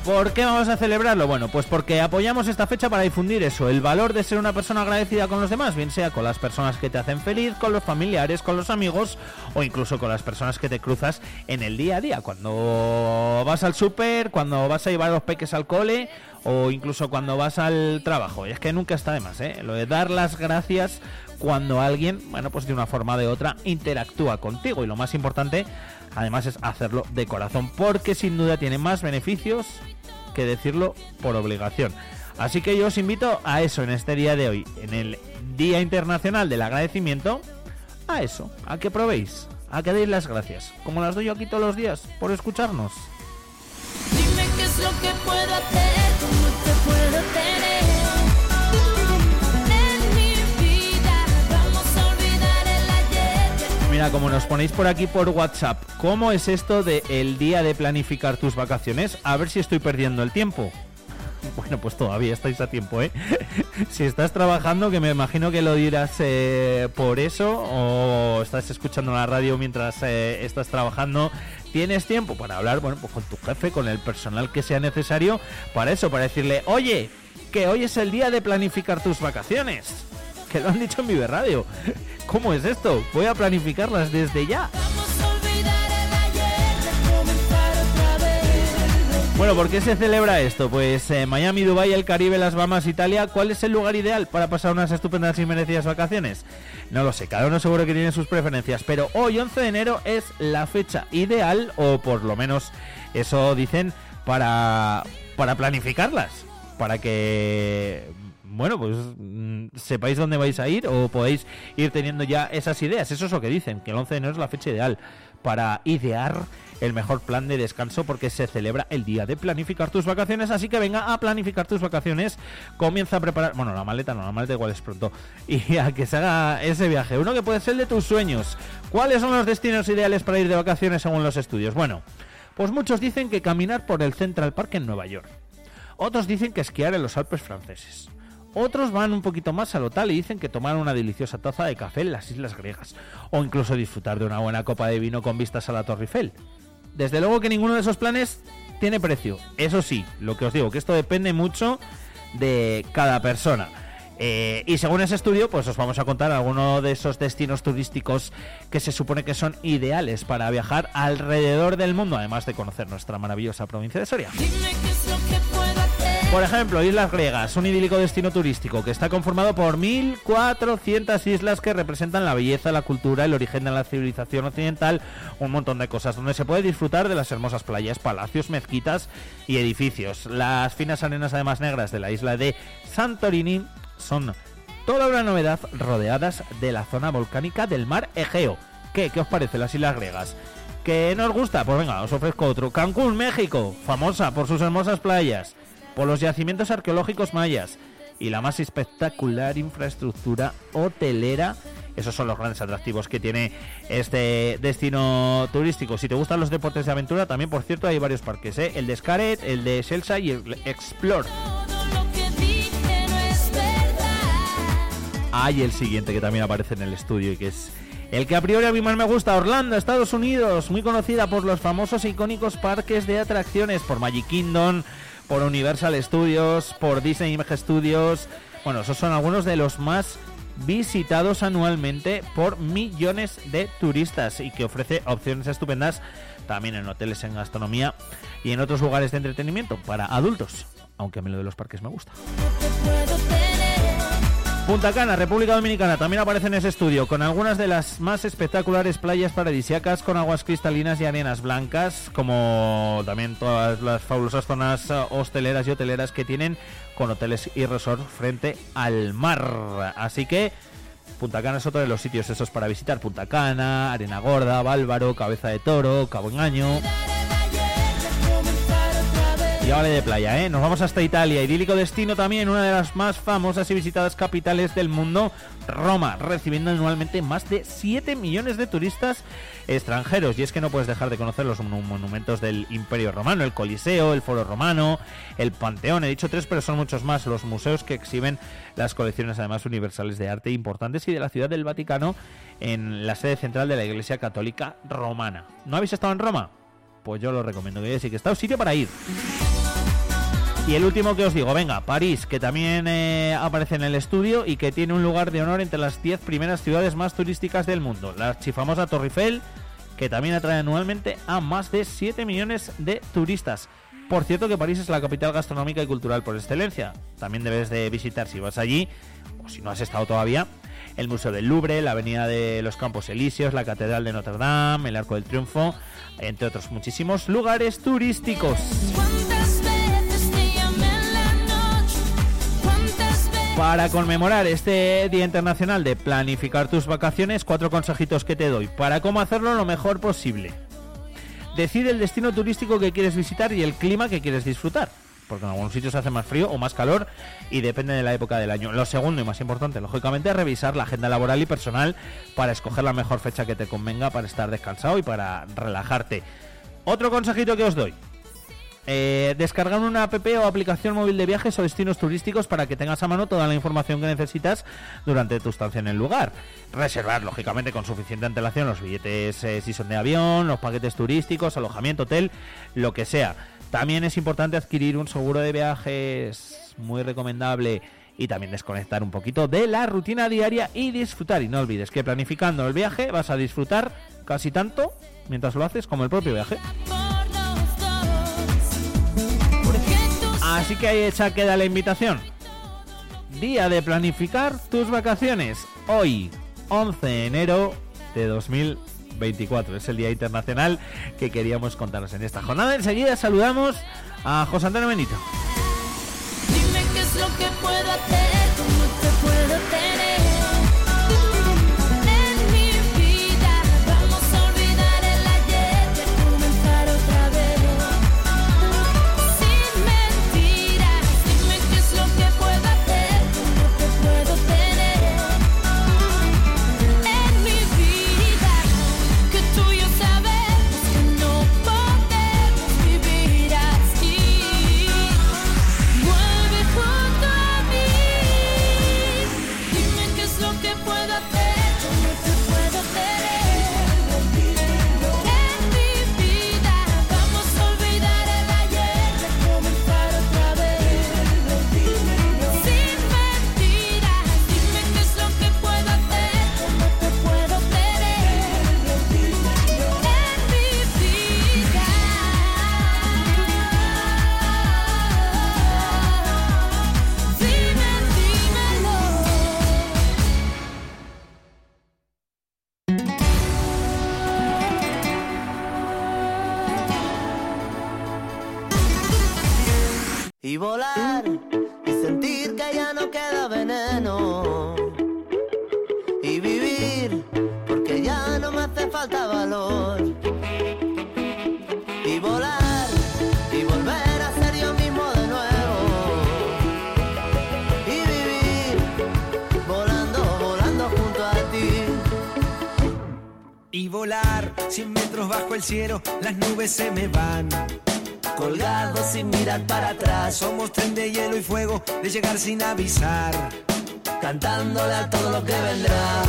Speaker 1: ¿Por qué vamos a celebrarlo? Bueno, pues porque apoyamos esta fecha para difundir eso, el valor de ser una persona agradecida con los demás, bien sea con las personas que te hacen feliz, con los familiares, con los amigos o incluso con las personas que te cruzas en el día a día, cuando vas al súper, cuando vas a llevar los peques al cole o incluso cuando vas al trabajo. Y es que nunca está de más, ¿eh? Lo de dar las gracias cuando alguien, bueno, pues de una forma o de otra interactúa contigo y lo más importante además es hacerlo de corazón porque sin duda tiene más beneficios que decirlo por obligación. Así que yo os invito a eso en este día de hoy, en el Día Internacional del Agradecimiento, a eso, a que probéis, a que deis las gracias, como las doy yo aquí todos los días, por escucharnos.
Speaker 20: Dime qué es lo que puedo hacer,
Speaker 1: Como nos ponéis por aquí por WhatsApp, ¿cómo es esto de el día de planificar tus vacaciones? A ver si estoy perdiendo el tiempo. Bueno, pues todavía estáis a tiempo, ¿eh? si estás trabajando, que me imagino que lo dirás eh, por eso, o estás escuchando la radio mientras eh, estás trabajando, tienes tiempo para hablar, bueno, pues con tu jefe, con el personal que sea necesario, para eso, para decirle, oye, que hoy es el día de planificar tus vacaciones. Que lo han dicho en Vive Radio. ¿Cómo es esto? Voy a planificarlas desde ya. Bueno, ¿por qué se celebra esto? Pues eh, Miami, Dubai, el Caribe, las Bahamas, Italia. ¿Cuál es el lugar ideal para pasar unas estupendas y merecidas vacaciones? No lo sé, cada uno seguro que tiene sus preferencias, pero hoy 11 de enero es la fecha ideal, o por lo menos eso dicen, para, para planificarlas. Para que bueno, pues mm, sepáis dónde vais a ir o podéis ir teniendo ya esas ideas. Eso es lo que dicen, que el 11 de enero es la fecha ideal para idear el mejor plan de descanso porque se celebra el día de planificar tus vacaciones. Así que venga a planificar tus vacaciones. Comienza a preparar, bueno, la maleta no, la maleta igual es pronto. Y a que se haga ese viaje. Uno que puede ser de tus sueños. ¿Cuáles son los destinos ideales para ir de vacaciones según los estudios? Bueno, pues muchos dicen que caminar por el Central Park en Nueva York. Otros dicen que esquiar en los Alpes franceses. Otros van un poquito más a lo tal y dicen que tomar una deliciosa taza de café en las islas griegas. O incluso disfrutar de una buena copa de vino con vistas a la Torre Eiffel. Desde luego que ninguno de esos planes tiene precio. Eso sí, lo que os digo, que esto depende mucho de cada persona. Eh, y según ese estudio, pues os vamos a contar algunos de esos destinos turísticos que se supone que son ideales para viajar alrededor del mundo, además de conocer nuestra maravillosa provincia de Soria.
Speaker 20: Dime es lo que.
Speaker 1: Por ejemplo, Islas Griegas, un idílico destino turístico que está conformado por 1.400 islas que representan la belleza, la cultura, el origen de la civilización occidental, un montón de cosas donde se puede disfrutar de las hermosas playas, palacios, mezquitas y edificios. Las finas arenas además negras de la isla de Santorini son toda una novedad rodeadas de la zona volcánica del mar Egeo. ¿Qué? ¿Qué os parece las Islas Griegas? ¿Que no os gusta? Pues venga, os ofrezco otro. Cancún, México, famosa por sus hermosas playas, por los yacimientos arqueológicos mayas y la más espectacular infraestructura hotelera. Esos son los grandes atractivos que tiene este destino turístico. Si te gustan los deportes de aventura, también por cierto hay varios parques, ¿eh? el de Scaret, el de Shelsa y el Explore. Hay el siguiente que también aparece en el estudio y que es el que a priori a mí más me gusta, Orlando, Estados Unidos, muy conocida por los famosos e icónicos parques de atracciones, por Magic Kingdom, por Universal Studios, por Disney Image Studios. Bueno, esos son algunos de los más visitados anualmente por millones de turistas y que ofrece opciones estupendas también en hoteles, en gastronomía y en otros lugares de entretenimiento para adultos, aunque a mí lo de los parques me gusta. Punta Cana, República Dominicana, también aparece en ese estudio, con algunas de las más espectaculares playas paradisíacas con aguas cristalinas y arenas blancas, como también todas las fabulosas zonas eh, hosteleras y hoteleras que tienen con hoteles y resort frente al mar. Así que Punta Cana es otro de los sitios esos para visitar. Punta Cana, Arena Gorda, Bálvaro, Cabeza de Toro, Cabo Engaño. Ya vale de playa, ¿eh? Nos vamos hasta Italia. Idílico destino también, una de las más famosas y visitadas capitales del mundo, Roma, recibiendo anualmente más de 7 millones de turistas extranjeros. Y es que no puedes dejar de conocer los mon- monumentos del Imperio Romano, el Coliseo, el Foro Romano, el Panteón. He dicho tres, pero son muchos más. Los museos que exhiben las colecciones, además, universales de arte importantes y de la Ciudad del Vaticano en la sede central de la Iglesia Católica Romana. ¿No habéis estado en Roma? Pues yo lo recomiendo que sí que está un sitio para ir. Y el último que os digo, venga, París, que también eh, aparece en el estudio y que tiene un lugar de honor entre las 10 primeras ciudades más turísticas del mundo. La archifamosa Torre Eiffel, que también atrae anualmente a más de 7 millones de turistas. Por cierto que París es la capital gastronómica y cultural por excelencia. También debes de visitar si vas allí, o si no has estado todavía, el Museo del Louvre, la Avenida de los Campos Elíseos, la Catedral de Notre Dame, el Arco del Triunfo, entre otros muchísimos lugares turísticos. Para conmemorar este Día Internacional de Planificar tus vacaciones, cuatro consejitos que te doy para cómo hacerlo lo mejor posible. Decide el destino turístico que quieres visitar y el clima que quieres disfrutar. Porque en algunos sitios hace más frío o más calor y depende de la época del año. Lo segundo y más importante, lógicamente, es revisar la agenda laboral y personal para escoger la mejor fecha que te convenga para estar descansado y para relajarte. Otro consejito que os doy. Eh, descargar una app o aplicación móvil de viajes o destinos turísticos para que tengas a mano toda la información que necesitas durante tu estancia en el lugar. Reservar, lógicamente, con suficiente antelación los billetes eh, si son de avión, los paquetes turísticos, alojamiento, hotel, lo que sea. También es importante adquirir un seguro de viajes, muy recomendable, y también desconectar un poquito de la rutina diaria y disfrutar. Y no olvides que planificando el viaje vas a disfrutar casi tanto mientras lo haces como el propio viaje. Así que ahí hecha queda la invitación. Día de planificar tus vacaciones. Hoy, 11 de enero de 2024. Es el Día Internacional que queríamos contaros en esta jornada. Enseguida saludamos a José Antonio Benito.
Speaker 20: Dime qué es lo que puedo hacer,
Speaker 41: las nubes se me van.
Speaker 42: colgado sin mirar para atrás
Speaker 41: Somos tren de hielo y fuego, de llegar sin avisar.
Speaker 42: cantándole a todo lo que vendrá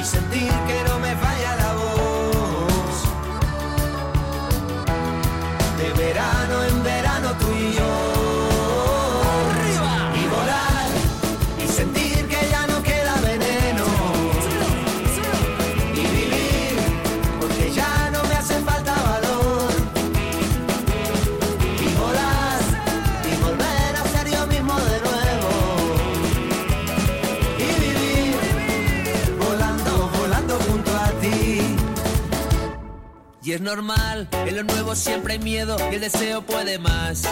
Speaker 41: Y sentir que no me falla la voz.
Speaker 42: de verano en verano tú y yo. Y
Speaker 41: es normal, en lo nuevo siempre hay miedo y el deseo puede más.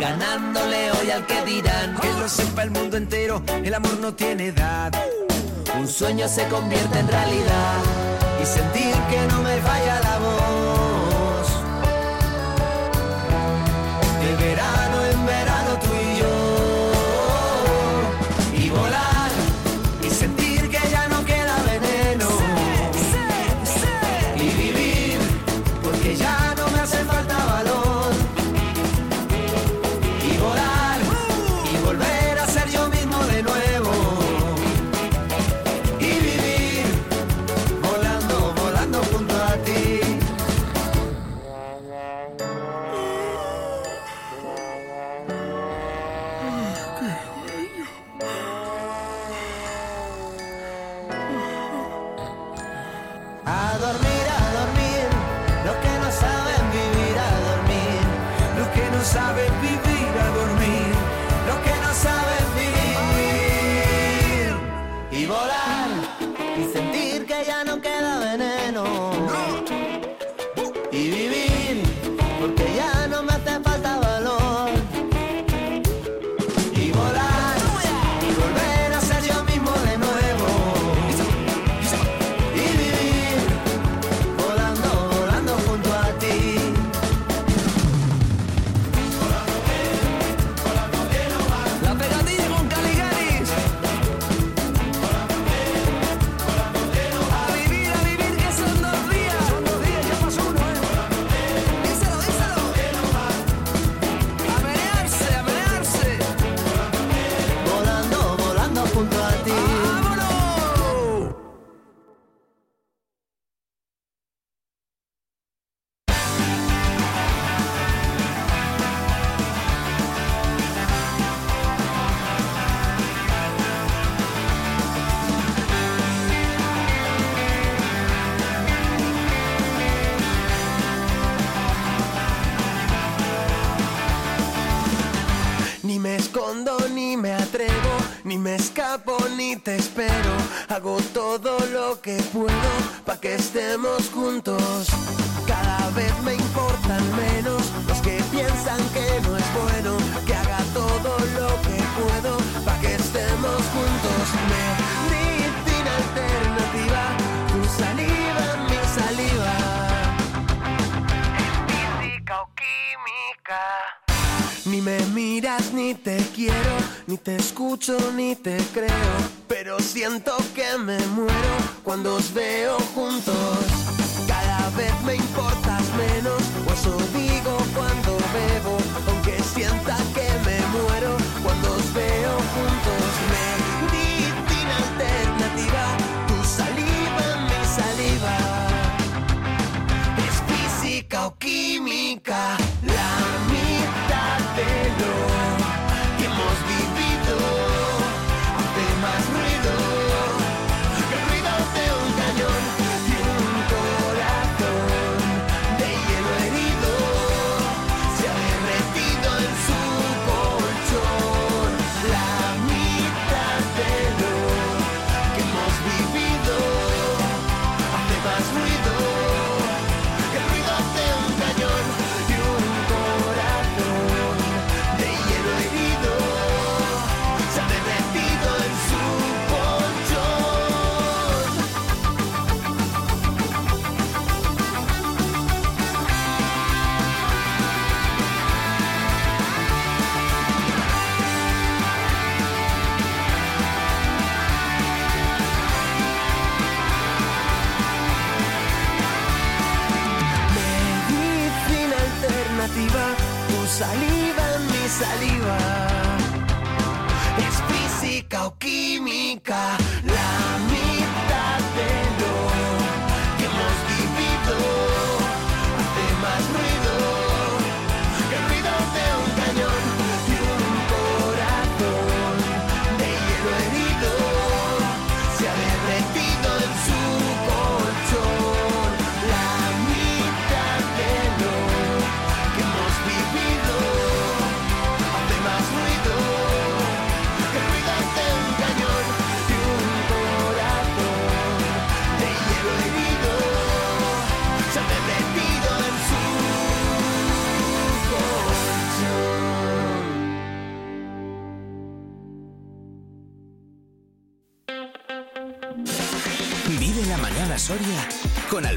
Speaker 42: Ganándole hoy al que dirán.
Speaker 41: Que lo sepa el mundo entero, el amor no tiene edad.
Speaker 42: Un sueño se convierte en realidad y sentir que no me falla la voz.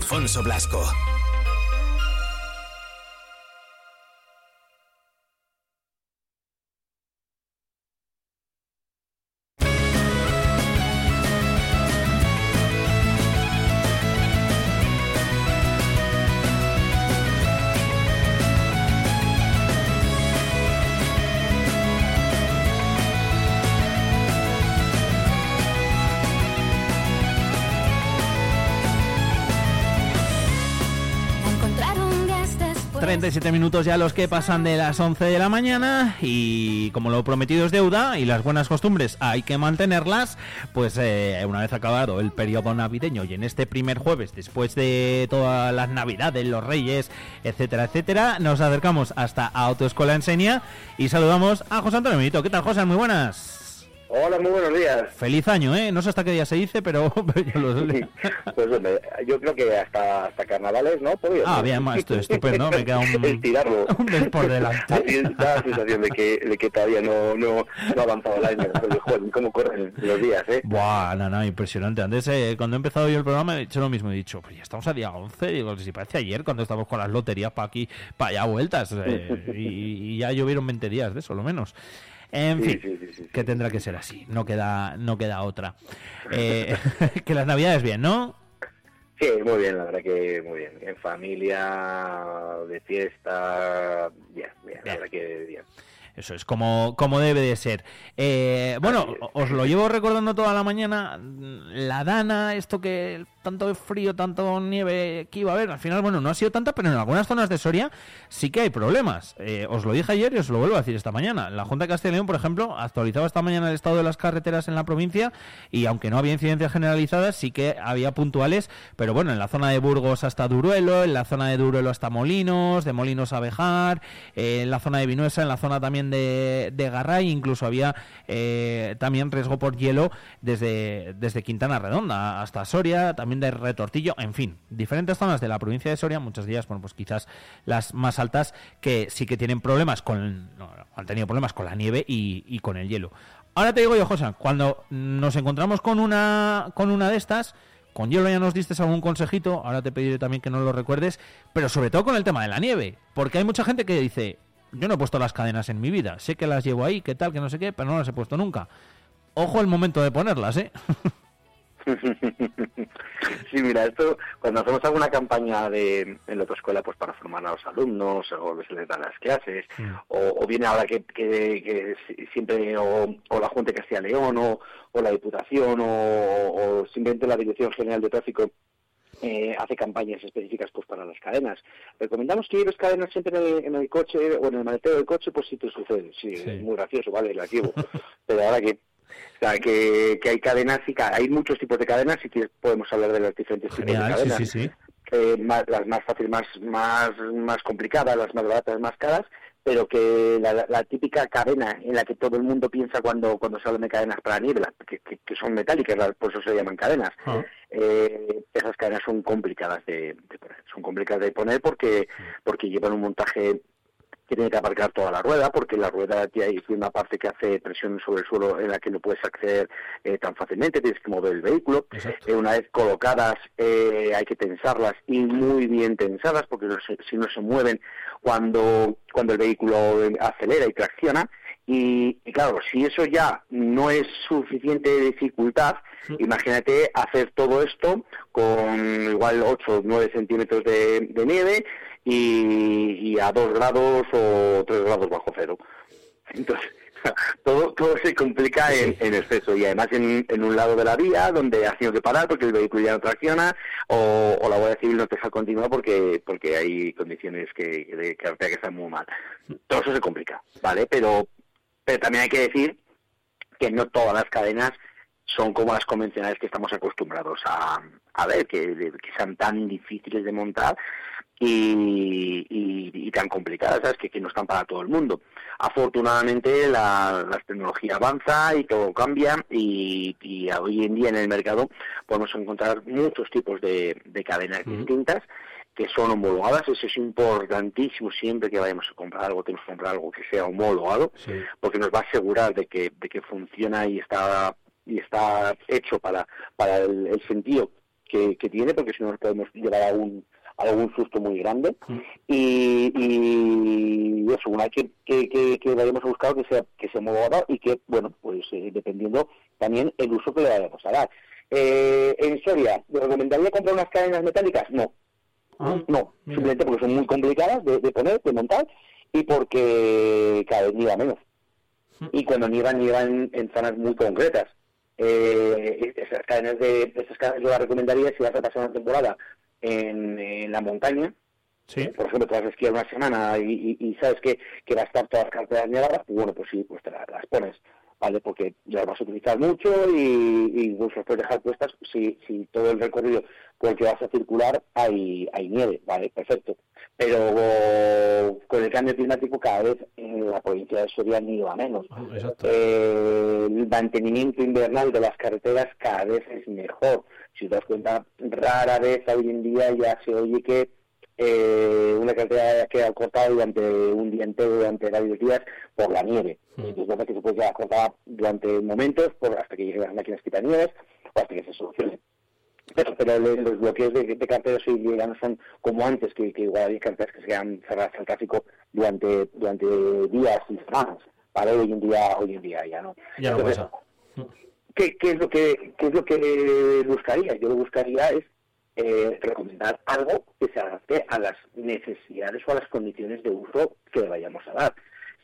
Speaker 3: Alfonso Blasco.
Speaker 1: 47 minutos ya los que pasan de las 11 de la mañana y como lo prometido es deuda y las buenas costumbres hay que mantenerlas, pues eh, una vez acabado el periodo navideño y en este primer jueves, después de todas las navidades, los reyes, etcétera, etcétera, nos acercamos hasta Autoescuela Enseña y saludamos a José Antonio Benito. ¿Qué tal, José? Muy buenas.
Speaker 43: Hola, muy buenos días.
Speaker 1: Feliz año, ¿eh? No sé hasta qué día se dice, pero, yo lo
Speaker 43: Pues hombre, yo creo que hasta, hasta carnavales, ¿no? Podría
Speaker 1: Ah, bien, esto es estupendo, me queda un-
Speaker 43: Estirarlo.
Speaker 1: un mes por delante.
Speaker 43: Así da la sensación de que, de que todavía no, no, no ha avanzado el año. Joder, cómo corren los días, ¿eh?
Speaker 1: Buah, no, no, impresionante. Antes, eh, cuando he empezado yo el programa, he hecho lo mismo. He dicho, pues ya estamos a día 11. Digo, si parece ayer cuando estábamos con las loterías para aquí, para allá vueltas. eh, y, y ya llovieron 20 días de eso, lo menos. En
Speaker 43: Sí,
Speaker 1: fin,
Speaker 43: sí, sí, sí,
Speaker 1: que tendrá que ser así. No queda, no queda otra. Eh, que las navidades bien, ¿no?
Speaker 43: Sí, muy bien, la verdad que muy bien. En familia, de fiesta, bien, bien, la verdad que bien.
Speaker 1: Eso es como, como debe de ser. Eh, bueno, os lo llevo recordando toda la mañana. La Dana, esto que tanto frío, tanto nieve que iba a haber. Al final, bueno, no ha sido tanta, pero en algunas zonas de Soria sí que hay problemas. Eh, os lo dije ayer y os lo vuelvo a decir esta mañana. La Junta de Castilla y León, por ejemplo, actualizaba esta mañana el estado de las carreteras en la provincia y aunque no había incidencias generalizadas, sí que había puntuales, pero bueno, en la zona de Burgos hasta Duruelo, en la zona de Duruelo hasta Molinos, de Molinos a Bejar, eh, en la zona de Vinuesa, en la zona también de, de Garray, incluso había eh, también riesgo por hielo desde, desde Quintana Redonda hasta Soria, también de Retortillo, en fin, diferentes zonas de la provincia de Soria, muchas de ellas, bueno, pues quizás las más altas que sí que tienen problemas con, no, han tenido problemas con la nieve y, y con el hielo. Ahora te digo yo, José, cuando nos encontramos con una, con una de estas, con hielo ya nos diste algún consejito, ahora te pediré también que no lo recuerdes, pero sobre todo con el tema de la nieve, porque hay mucha gente que dice, yo no he puesto las cadenas en mi vida, sé que las llevo ahí, que tal, que no sé qué, pero no las he puesto nunca. Ojo el momento de ponerlas, ¿eh?
Speaker 43: Sí, mira, esto cuando hacemos alguna campaña de, en la autoescuela pues para formar a los alumnos o se les dan las clases o, o viene ahora que, que- que si- siempre o, o la Junta de Castilla León o, o la Diputación o, o simplemente la Dirección General de Tráfico eh, hace campañas específicas pues para las cadenas. Recomendamos que lleves cadenas siempre en el, en el coche o en el maletero del coche pues si te sucede. Sí, es muy gracioso, vale, las llevo. Pero ahora que o sea, que, que hay cadenas y hay muchos tipos de cadenas y que podemos hablar de los diferentes tipos de
Speaker 1: sí,
Speaker 43: cadenas.
Speaker 1: sí, sí.
Speaker 43: Eh, más- las más fáciles, más, más, más complicadas, las más baratas, más caras, pero que la, la típica cadena en la que todo el mundo piensa cuando, cuando se habla de cadenas para nieve, las que, que- que son metálicas, las- por eso se llaman cadenas. Eh, esas cadenas son complicadas de, de poner, son complicadas de poner porque, porque llevan un montaje tiene que aparcar toda la rueda, porque la rueda tiene una parte que hace presión sobre el suelo en la que no puedes acceder eh, tan fácilmente, tienes que mover el vehículo. Eh, una vez colocadas eh, hay que tensarlas y muy bien tensadas, porque no se- si no se mueven cuando, cuando el vehículo eh, acelera y tracciona. Y, y claro, si eso ya no es suficiente dificultad, imagínate hacer todo esto con igual 8 o 9 centímetros de, de nieve y, y a 2 grados o 3 grados bajo cero. Entonces, todo, todo se complica en, en exceso y además en, en un lado de la vía donde has tenido que parar porque el vehículo ya no tracciona o, o la Guardia Civil no te deja continuar porque porque hay condiciones que, de carretera que están muy mal. Todo eso se complica, ¿vale? Pero, pero también hay que decir que no todas las cadenas son como las convencionales que estamos acostumbrados a, a ver, que, que sean tan difíciles de montar y, y- y tan complicadas, ¿sabes? Que, que no están para todo el mundo. Afortunadamente la, la tecnología avanza y todo cambia y, y hoy en día en el mercado podemos encontrar muchos tipos de, de cadenas distintas que son homologadas. Eso es importantísimo siempre que vayamos a comprar algo, tenemos que comprar algo que sea homologado porque nos va a asegurar de que, de que funciona y está y está hecho para, para el, el sentido que, que tiene, porque si no nos podemos llevar a un, algún susto muy grande. Y, y eso, una vez que, que, que, que vayamos a buscar que sea, que sea homologado y que, bueno, pues eh, dependiendo también el uso que le vayamos a dar. Eh, en Soria, ¿le recomendaría comprar unas cadenas metálicas? No. no, simplemente porque son muy complicadas de, de poner, de montar y porque cada vez nieva menos. Y cuando nieva, nieva en, en zonas muy concretas. Eh, esas cadenas de esas cadenas yo las recomendaría si vas a pasar una temporada en, en la montaña. Eh, Por ejemplo, te vas a esquiar una semana y, y- y sabes que, que va a estar todas las carreteras nevadas, pues bueno, pues sí, pues te la- las pones, ¿vale? Porque las vas a utilizar mucho y, y incluso las puedes dejar puestas si, si todo el recorrido por el que vas a circular hay, hay nieve, ¿vale? Perfecto. Pero con el cambio climático cada vez en la provincia de Soria nieva menos. Eh, el mantenimiento invernal de las carreteras cada vez es mejor. Si te das cuenta, rara vez hoy en día ya se oye que eh, una carretera queda cortada durante un día entero, durante varios días, por la nieve. Es verdad que se puede quedar cortada durante momentos, por, hasta que lleguen las máquinas quitanieves o hasta que se solucione. Pero, pero los bloqueos de, de carreteras hoy día no son como antes, que, que igual había carreteras que se quedan cerradas al tráfico durante, durante días y semanas. ¿vale? Hoy en día, hoy en día ya no.
Speaker 1: Ya no
Speaker 43: Entonces,
Speaker 1: pasa.
Speaker 43: ¿Qué, es lo que qué es lo que buscaría? Yo lo buscaría es eh, recomendar algo que se adapte a las necesidades o a las condiciones de uso que le vayamos a dar.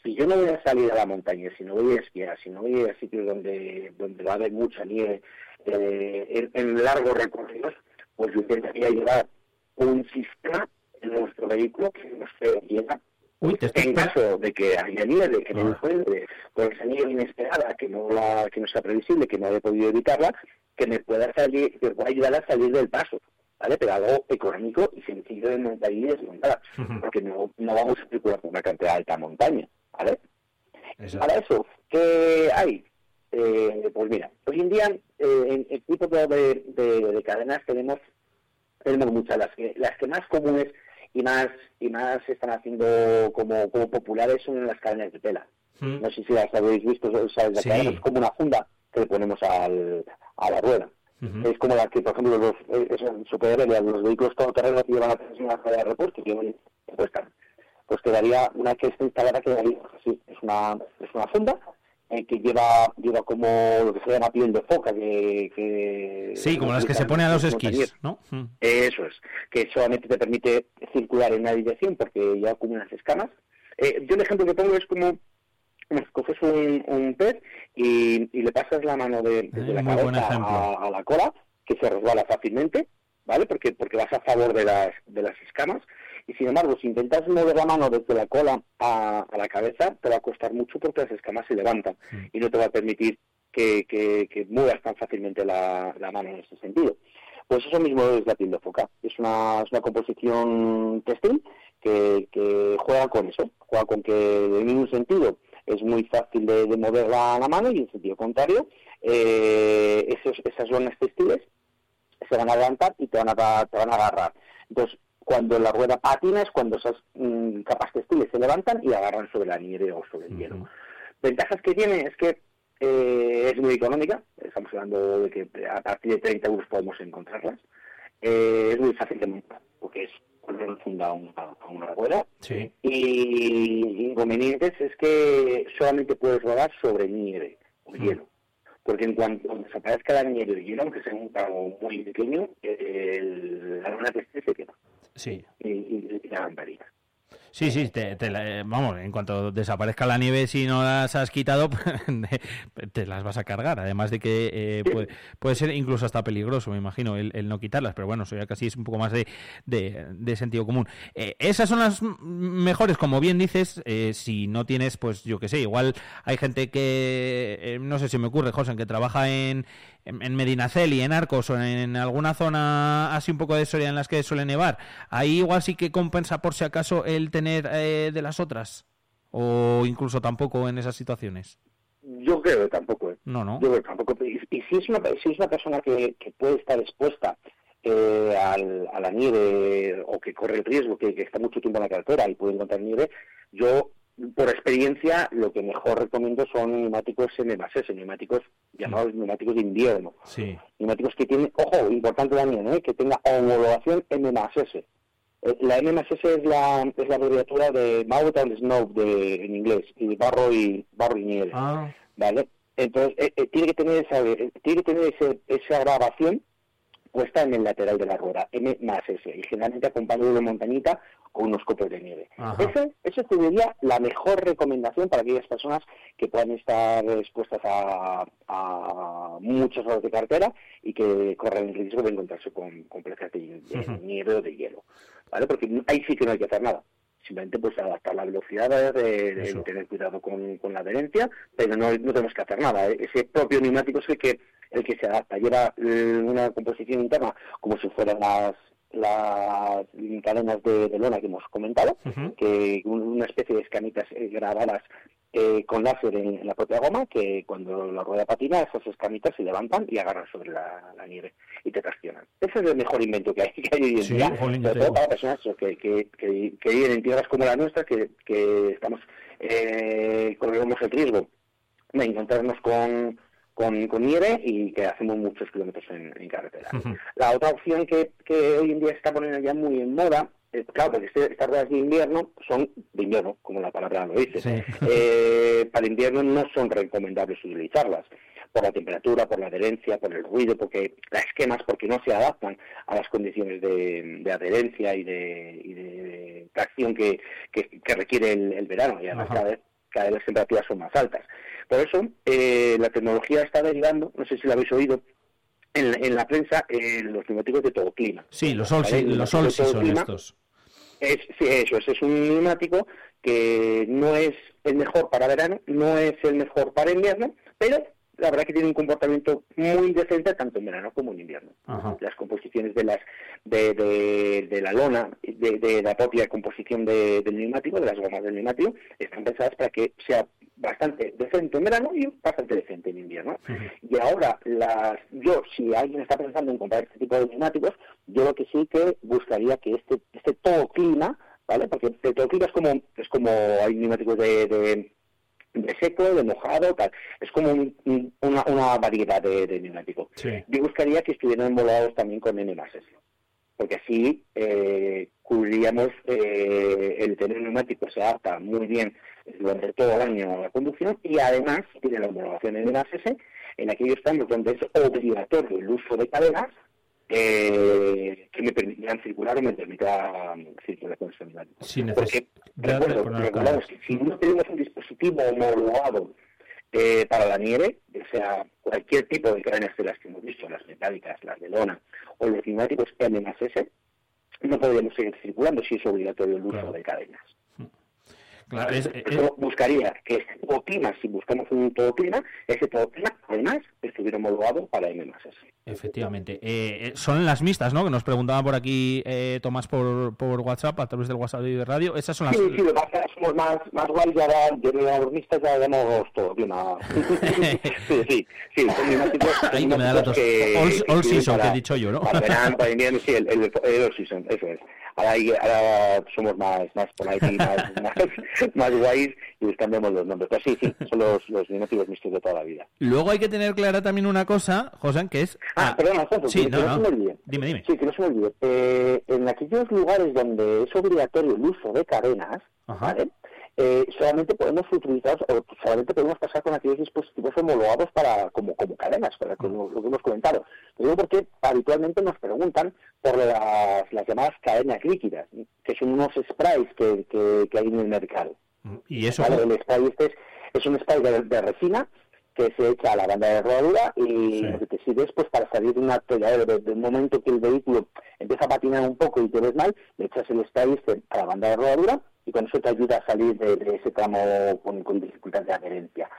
Speaker 43: Si yo no voy a salir a la montaña, si no voy a esquiar, si no voy a sitios donde, donde va a haber mucha nieve, eh, en, en largos recorridos, pues yo intentaría llevar un sistema en nuestro vehículo que nos lleva
Speaker 1: Uy, te estoy
Speaker 43: en caso de que haya nieve, que no
Speaker 1: Ah.
Speaker 43: puede, con esa nieve inesperada, que no la, que no sea previsible, que no haya podido evitarla, que me pueda salir, que pueda ayudar a salir del paso, ¿vale? Pero algo económico y sencillo de montar y desmontar, porque no, no vamos a circular por una cantidad de alta montaña, ¿vale? Para eso, ¿qué hay? Eh, pues mira, hoy en día eh, en el tipo de, de- de cadenas tenemos tenemos muchas las que las que más comunes y más y más se están haciendo como, como populares son las cadenas de tela
Speaker 1: Mm.
Speaker 43: no sé si las habéis visto o sea, la
Speaker 1: Sí.
Speaker 43: cadena es como una funda que le ponemos al, a la rueda es como la que por ejemplo los eh, los vehículos todoterrenos que llevan a una rueda de repuesto que puesta pues quedaría una que está instalada quedaría así es una es una funda eh, que lleva lleva como lo que se llama piel de foca que, que
Speaker 1: Sí, como las que se ponen a los esquís, ¿no? Mm.
Speaker 43: eso es, que solamente te permite circular en una dirección porque ya como unas escamas. Eh, yo el ejemplo que pongo es como, coges un, un pez y, y le pasas la mano de, desde la cabeza a la cola, que se resbala fácilmente, ¿vale? Porque, porque vas a favor de las, de las escamas. Y sin embargo, si intentas mover la mano desde la cola a, a la cabeza, te va a costar mucho porque las escamas se levantan y no te va a permitir que, que, que muevas tan fácilmente la, la mano en ese sentido. Pues eso mismo es la piel de foca. Es una, es una composición textil que, que juega con eso. Juega con que en un sentido es muy fácil de, de mover la, la mano y en sentido contrario, eh, esos, esas lonas textiles se van a levantar y te van a, te van a agarrar. Entonces, cuando la rueda patina es cuando esas mm, capas textiles se levantan y agarran sobre la nieve o sobre el hielo. Ventajas que tiene es que eh, es muy económica, estamos hablando de que a partir de 30 euros podemos encontrarlas. Eh, es muy fácil de montar, porque es funda a una, a una rueda.
Speaker 1: Sí.
Speaker 43: Y inconvenientes es que solamente puedes rodar sobre nieve o hielo. Porque en cuanto desaparezca la nieve o el hielo, aunque sea un tramo muy pequeño, eh, el- la luna textil se queda
Speaker 1: Sí.
Speaker 43: y, la.
Speaker 1: Sí, sí, te, te la- eh, vamos, en cuanto desaparezca la nieve, si no las has quitado, te las vas a cargar. Además de que eh, puede, puede ser incluso hasta peligroso, me imagino, el, el no quitarlas. Pero bueno, eso ya casi es un poco más de, de- de sentido común. Eh, esas son las mejores, como bien dices, eh, si no tienes, pues yo que sé, igual hay gente que, no sé si me ocurre, José, que trabaja en, en, Medinaceli, en Arcos o en alguna zona así un poco de Soria en las que suele nevar. Ahí igual sí que compensa por si acaso el tener eh, de las otras. O incluso tampoco en esas situaciones.
Speaker 43: Yo creo que tampoco. ¿eh?
Speaker 1: No, no.
Speaker 43: Yo creo que tampoco. Y, y si es una, si es una persona que, que puede estar expuesta eh, al- a la nieve o que corre el riesgo, que, que está mucho tiempo en la carretera y puede encontrar nieve, yo, por experiencia, lo que mejor recomiendo son neumáticos M más S, neumáticos llamados neumáticos de invierno.
Speaker 1: Sí.
Speaker 43: Neumáticos que tienen, ojo, importante también, ¿eh? que tenga homologación M más S. Eh, La M más S es la, es la abreviatura de Mount and Snow de, en inglés, y barro y, barro y nieve.
Speaker 1: Ah.
Speaker 43: ¿vale? Entonces, eh, eh, tiene que tener esa, eh, tiene que tener ese- esa grabación puesta en el lateral de la rueda, M más S, y generalmente acompañado de montañita o unos copos de nieve. Ese, ese sería la mejor recomendación para aquellas personas que puedan estar expuestas a, a muchas horas de cartera y que corran el riesgo de encontrarse con, con placas de, nieve o de hielo, ¿vale? Porque ahí sí que no hay que hacer nada. Simplemente pues adaptar la velocidad, de, tener cuidado con, con la adherencia, pero no, no tenemos que hacer nada. ¿eh? Ese propio neumático es el que, el que se adapta. Lleva eh, una composición interna como si fueran las las cadenas de, de lona que hemos comentado, que un- una especie de escamitas eh, grabadas eh, con láser en, en la propia goma, que cuando la rueda patina, esas escamitas se levantan y agarran sobre la, la nieve y te traccionan. Ese es el mejor invento que hay, que hay hoy en
Speaker 1: Sí,
Speaker 43: día, sobre todo
Speaker 1: digo.
Speaker 43: para personas que, que, que, que viven en tierras como la nuestra, que, que estamos eh, corremos el riesgo de encontrarnos con, con, con nieve y que hacemos muchos kilómetros en, en carretera. La otra opción que, que hoy en día se está poniendo ya muy en moda, claro, porque este- estas ruedas de invierno son de invierno, como la palabra lo dice. Eh, para invierno no son recomendables utilizarlas por la temperatura, por la adherencia, por el ruido, porque las esquemas, porque no se adaptan a las condiciones de, de adherencia y de, y de tracción que, que, que requiere el, el verano. Y además
Speaker 1: Ajá.
Speaker 43: cada vez, cada vez las temperaturas son más altas. Por eso, eh, la tecnología está derivando, no sé si lo habéis oído, en, la- en la prensa eh, los neumáticos de todo clima.
Speaker 1: Sí, los all,
Speaker 43: ¿vale?
Speaker 1: los all
Speaker 43: todo
Speaker 1: season
Speaker 43: clima
Speaker 1: estos.
Speaker 43: Es, sí, eso es, es un neumático que no es el mejor para verano, no es el mejor para invierno, pero la verdad que tiene un comportamiento muy decente tanto en verano como en invierno.
Speaker 1: Ajá.
Speaker 43: Las composiciones de las de, de, de la lona, de, de la propia composición de- del neumático, de las gomas del neumático, están pensadas para que sea bastante decente en verano y bastante decente en invierno. Y ahora, las, yo, si alguien está pensando en comprar este tipo de neumáticos, yo lo que sí que buscaría que este, este todo clima, ¿vale? Porque el todo clima es como, es como hay neumáticos de, de, de seco, de mojado, tal. Es como un- un- una, una variedad de, de neumáticos. Yo buscaría que estuvieran homologados también con N porque así eh, cubriríamos eh, el tener un neumático se adapta muy bien durante todo el año a la conducción y además tiene la homologación N más S en aquellos campos donde es obligatorio el uso de cadenas eh, que me permitirán circular o me permita um, circular con.
Speaker 1: Sin
Speaker 43: Porque recuerdo, recordamos que si no tenemos un dispositivo homologado eh, para la nieve, o sea, cualquier tipo de cadenas de las que hemos visto, las metálicas, las de lona o los neumáticos M más S, no podríamos seguir circulando si es obligatorio el uso de cadenas.
Speaker 1: Claro, es-
Speaker 43: Por eso buscaría que este todo clima, si buscamos un todo clima, ese todo clima además estuviera homologado para M más S.
Speaker 1: Efectivamente. Eh, eh, son las mixtas, ¿no? Que nos preguntaba por aquí eh, Tomás por, por WhatsApp, a través del WhatsApp de radio. Esas son las...
Speaker 43: Sí, lo pasa somos más, más guays y ahora mixtas ya clima. sí, sí, sí, son
Speaker 1: Ahí que me da la tos.
Speaker 43: neumáticos
Speaker 1: All- season, que he dicho yo, ¿no?
Speaker 43: Para verano, para invierno, sí, el, el, el all season, eso es. Ahora, hay- ahora somos más, más polite y más, más, más guays y les cambiamos los nombres. Pero sí, sí, son los, los neumáticos mixtos de toda la vida.
Speaker 1: Luego hay que tener clara también una cosa, José, que es...
Speaker 43: Ah, perdona, Alfonso,
Speaker 1: sí,
Speaker 43: que,
Speaker 1: no,
Speaker 43: que no,
Speaker 1: no.
Speaker 43: se me olvide.
Speaker 1: Dime, dime.
Speaker 43: Sí, que no se me olvide. Eh, en aquellos lugares donde es obligatorio el uso de cadenas, ¿vale? Eh, solamente podemos utilizar o solamente podemos pasar con aquellos dispositivos homologados para como, como cadenas, para lo, lo que hemos comentado. Lo digo porque habitualmente nos preguntan por las, las llamadas cadenas líquidas, que son unos sprays que, que, que hay en el mercado.
Speaker 1: Y eso...
Speaker 43: ¿vale? El spray este es, es un spray de, de resina que se echa a la banda de rodadura y lo que te sirve es pues para salir de un atolladero. Desde el momento que el vehículo empieza a patinar un poco y te ves mal, le echas el spray este a la banda de rodadura y con eso te ayuda a salir de, de ese tramo con, con dificultad de adherencia.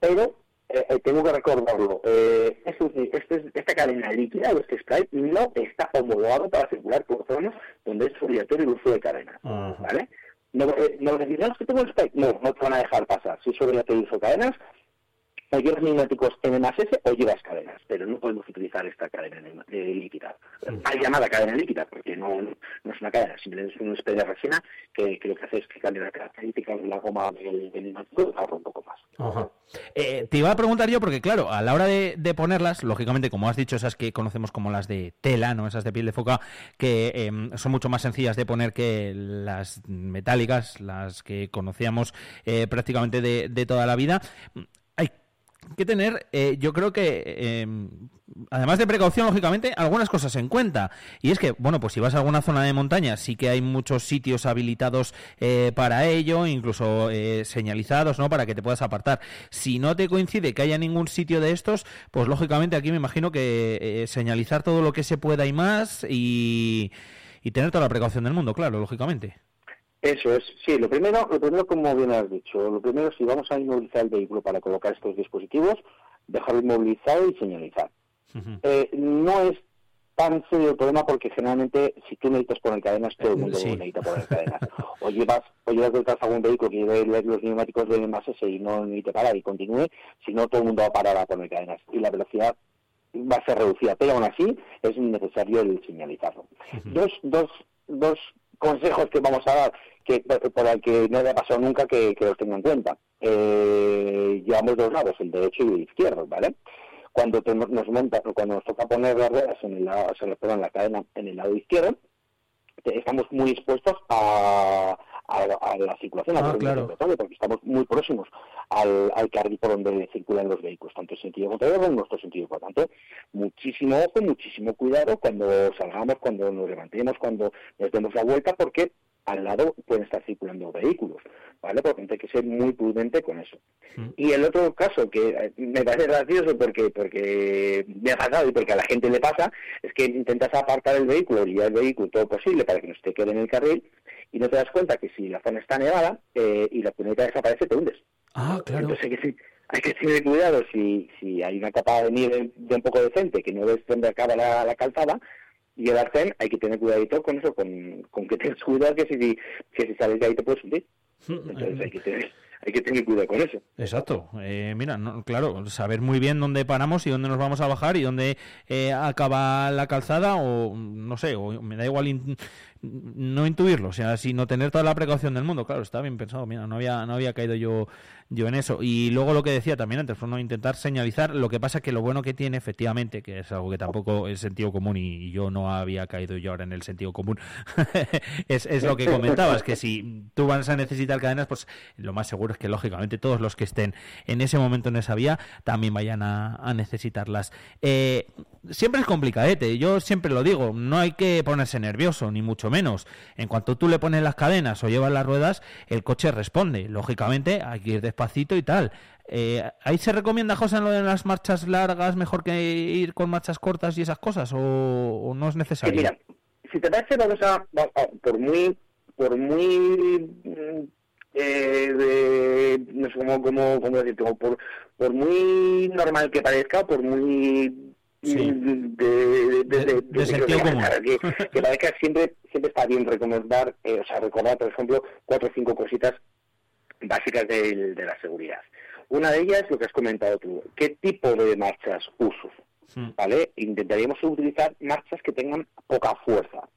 Speaker 43: Pero eh, eh, tengo que recordarlo, eh, esto esto esta cadena líquida o este spray no está homologado para circular por zonas donde es obligatorio el uso de cadenas. ¿vale? No, eh, no decir, no, es que tengo el. No, no te van a dejar pasar. Si es obligatorio el uso de cadenas, o llevas neumáticos N más S o llevas cadenas, pero no podemos utilizar esta cadena de- de líquida. Hay llamada cadena líquida, porque no, no es una cadena, simplemente es un spray de resina que, que lo que hace es que cambia las características de la goma del, del neumático y ahorra un poco más.
Speaker 1: Ajá. Eh, te iba a preguntar yo, porque claro, a la hora de, de ponerlas, lógicamente, como has dicho, esas que conocemos como las de tela, ¿no? Esas de piel de foca, que em, son mucho más sencillas de poner que las metálicas, las que conocíamos eh, prácticamente de, de toda la vida. Que tener, eh, yo creo que, eh, además de precaución, lógicamente, algunas cosas en cuenta. Y es que, bueno, pues si vas a alguna zona de montaña, sí que hay muchos sitios habilitados eh, para ello, incluso eh, señalizados, ¿no? Para que te puedas apartar. Si no te coincide que haya ningún sitio de estos, pues lógicamente aquí me imagino que eh, señalizar todo lo que se pueda y más y, y tener toda la precaución del mundo, claro, lógicamente.
Speaker 43: Eso es, sí, lo primero, lo primero como bien has dicho, lo primero si vamos a inmovilizar el vehículo para colocar estos dispositivos, dejarlo inmovilizado y señalizar. Eh, no es tan serio el problema porque generalmente si tú necesitas poner cadenas, todo el mundo
Speaker 1: Sí.
Speaker 43: necesita poner cadenas. O llevas, o llevas detrás algún vehículo que lleve los neumáticos de más S y no necesite parar y continúe, si no todo el mundo va a parar a poner cadenas. Y la velocidad va a ser reducida, pero aún así es necesario el señalizarlo. Dos, dos, dos consejos que vamos a dar que por el que no haya pasado nunca que, los tenga en cuenta. Eh, llevamos dos lados, el derecho y el izquierdo, ¿vale? Cuando te- nos monta, cuando nos toca poner las ruedas en el lado, nos perdón, la cadena en el lado izquierdo, estamos muy expuestos a, a, a la circulación, a
Speaker 1: Ah,
Speaker 43: la corriente
Speaker 1: claro.
Speaker 43: porque estamos muy próximos al, al carril por donde circulan los vehículos, tanto en sentido contrario como en nuestro sentido. Por tanto, muchísimo ojo, muchísimo cuidado cuando salgamos, cuando nos levantemos, cuando nos demos la vuelta, porque al lado pueden estar circulando vehículos, ¿vale? Por lo tanto hay que ser muy prudente con eso. Y el otro caso que eh, me parece gracioso porque porque me ha pasado y porque a la gente le pasa es que intentas apartar el vehículo y el vehículo todo posible para que no se te quede en el carril y no te das cuenta que si la zona está nevada eh, y la cuneta desaparece te hundes.
Speaker 1: Ah, claro.
Speaker 43: Entonces hay que, hay que tener cuidado si, si hay una capa de nieve de un poco decente que no ves dónde acaba la, la calzada y el arcén hay que tener cuidadito con eso, con, con que tengas cuidado que si, que si sales de ahí te puedes hundir. Entonces hay que tener, hay que tener cuidado con eso.
Speaker 1: Exacto. Eh, mira, no, claro, saber muy bien dónde paramos y dónde nos vamos a bajar y dónde eh, acaba la calzada o no sé, o me da igual in- no intuirlo, o sea, sino tener toda la precaución del mundo. Claro, está bien pensado. Mira, no había no había caído yo yo en eso. Y luego lo que decía también antes, fue no intentar señalizar. Lo que pasa que lo bueno que tiene, efectivamente, que es algo que tampoco es sentido común y yo no había caído yo ahora en el sentido común, es, es lo que comentabas, que si tú vas a necesitar cadenas, pues lo más seguro es que lógicamente todos los que estén en ese momento en esa vía también vayan a, a necesitarlas. Eh, siempre es complicadete, yo siempre lo digo, no hay que ponerse nervioso, ni mucho menos. En cuanto tú le pones las cadenas o llevas las ruedas, el coche responde. Lógicamente hay que ir despacito y tal. Eh, ¿Ahí se recomienda, José, en lo de las marchas largas, mejor que ir con marchas cortas y esas cosas? ¿O, o no es necesario?
Speaker 43: mira, si te parece, vamos a, va- a- por muy, por muy, mm, eh, de- no sé cómo, cómo, cómo decirte, por, por muy normal que parezca, por muy mm, de, de, de,
Speaker 1: sentido común.
Speaker 43: que, que siempre, siempre está bien recomendar, eh, o sea, recordar, por ejemplo, cuatro o cinco cositas básicas de la seguridad. Una de ellas, lo que has comentado tú, ¿qué tipo de marchas uso? ¿Vale? Intentaríamos utilizar marchas que tengan poca fuerza,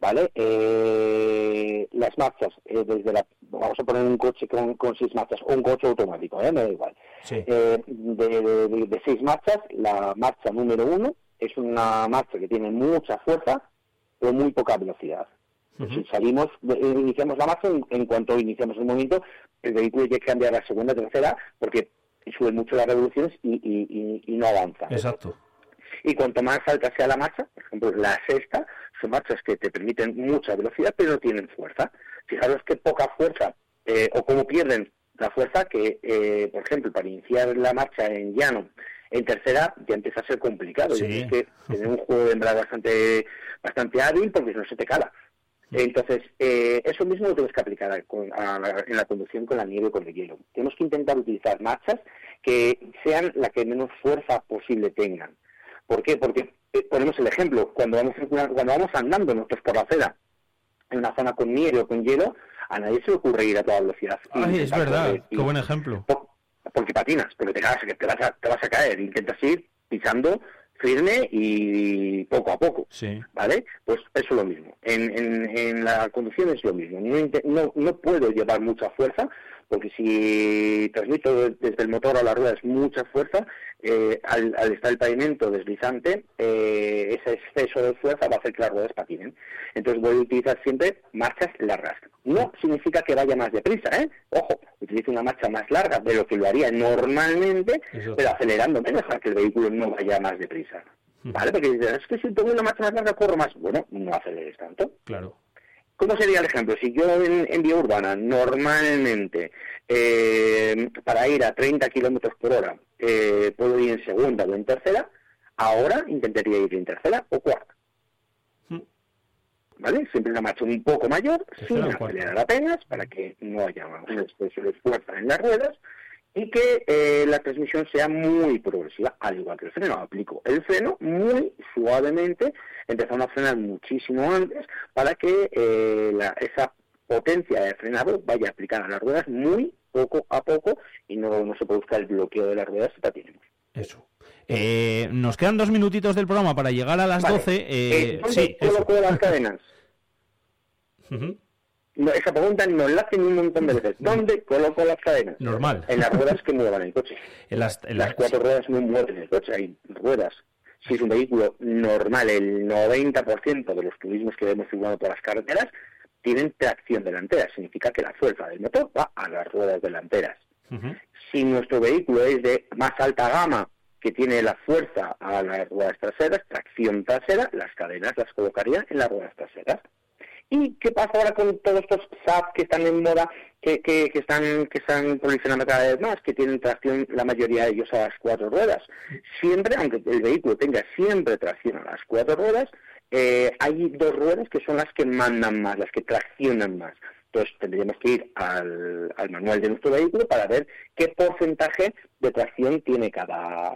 Speaker 43: ¿vale? Eh, las marchas, eh, desde la, vamos a poner un coche con, con seis marchas, o un coche automático, ¿eh? Me da igual. Eh, de, de- de- de seis marchas, la marcha número uno es una marcha que tiene mucha fuerza, pero muy poca velocidad. Si salimos, eh, iniciamos la marcha, en, en cuanto iniciamos el movimiento, el vehículo ya cambia a la segunda, tercera, porque suben mucho las revoluciones y, y- y- y no avanza.
Speaker 1: Exacto.
Speaker 43: Y cuanto más alta sea la marcha, por ejemplo, la sexta, son marchas que te permiten mucha velocidad, pero no tienen fuerza. Fijaros qué poca fuerza, eh, o cómo pierden la fuerza, que, eh, por ejemplo, para iniciar la marcha en llano, en tercera, ya empieza a ser complicado.
Speaker 1: Sí.
Speaker 43: Y tienes que tener un juego de embrague bastante, bastante hábil, porque no se te cala. Entonces, eh, eso mismo lo tienes que aplicar a- a la- en la conducción con la nieve o con el hielo. Tenemos que intentar utilizar marchas que sean la que menos fuerza posible tengan. ¿Por qué? Porque eh, ponemos el ejemplo, cuando vamos, cuando vamos andando nosotros por la acera, en una zona con nieve o con hielo, a nadie se le ocurre ir a toda velocidad.
Speaker 1: Ay, es verdad, qué buen ejemplo.
Speaker 43: Porque patinas, porque te, vas, que te, vas a, te vas a caer. Intentas ir pisando firme y poco a poco.
Speaker 1: Sí.
Speaker 43: ¿Vale? Pues eso es lo mismo. En, en, en la conducción es lo mismo. No, no, no puedo llevar mucha fuerza, porque si transmito desde el motor a las ruedas mucha fuerza, eh, al, al estar el pavimento deslizante, eh, ese exceso de fuerza va a hacer que las ruedas patinen. Entonces voy a utilizar siempre marchas largas. No significa que vaya más deprisa, ¿eh? Ojo, utilizo una marcha más larga de lo que lo haría normalmente,
Speaker 1: Eso.
Speaker 43: pero acelerando menos para que el vehículo no vaya más deprisa. ¿Vale? Porque dices, es que si tengo una marcha más larga corro más. Bueno, no aceleres tanto.
Speaker 1: Claro.
Speaker 43: ¿Cómo sería el ejemplo? Si yo en, en vía urbana normalmente eh, para ir a 30 kilómetros por hora eh, puedo ir en segunda o en tercera, ahora intentaría ir en tercera o cuarta. ¿Vale? Siempre una marcha un poco mayor, sin acelerar apenas, para que no haya un exceso de fuerza en las ruedas y que eh, la transmisión sea muy progresiva, al igual que el freno. Aplico el freno muy suavemente, empezando a frenar muchísimo antes para que eh, la- esa potencia de frenado vaya aplicada a las ruedas muy poco a poco y no, no se produzca el bloqueo de las ruedas patinemos.
Speaker 1: Eso. Eh, nos quedan dos minutitos del programa para llegar a las
Speaker 43: Vale.
Speaker 1: 12.
Speaker 43: Eh,
Speaker 1: Eh,
Speaker 43: ¿Dónde
Speaker 1: sí,
Speaker 43: coloco las cadenas?
Speaker 1: Ujú.
Speaker 43: No, esa pregunta nos la hacen un montón de veces. ¿Dónde coloco las cadenas?
Speaker 1: Normal.
Speaker 43: En las ruedas que muevan el coche.
Speaker 1: En las, en
Speaker 43: Las
Speaker 1: las-
Speaker 43: cuatro ruedas no mueven el coche, hay ruedas. Si es un vehículo normal, el 90% de los turismos que vemos circulando por las carreteras tienen tracción delantera. Significa que la fuerza del motor va a las ruedas delanteras. Si nuestro vehículo es de más alta gama, que tiene la fuerza a las ruedas traseras, tracción trasera, las cadenas las colocaría en las ruedas traseras. ¿Y qué pasa ahora con todos estos SAP que están en moda, que, que, que están que están proliferando cada vez más, que tienen tracción la mayoría de ellos a las cuatro ruedas? Siempre, aunque el vehículo tenga siempre tracción a las cuatro ruedas, eh, hay dos ruedas que son las que mandan más, las que traccionan más. Entonces tendríamos que ir al, al manual de nuestro vehículo para ver qué porcentaje de tracción tiene cada,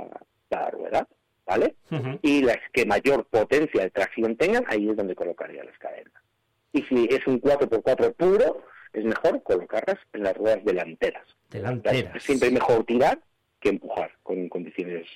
Speaker 43: cada rueda, ¿vale? Y las que mayor potencia de tracción tengan, ahí es donde colocaría las cadenas. Y si es un 4x4 puro, es mejor colocarlas en las ruedas delanteras.
Speaker 1: Delanteras.
Speaker 43: Siempre es mejor tirar que empujar con condiciones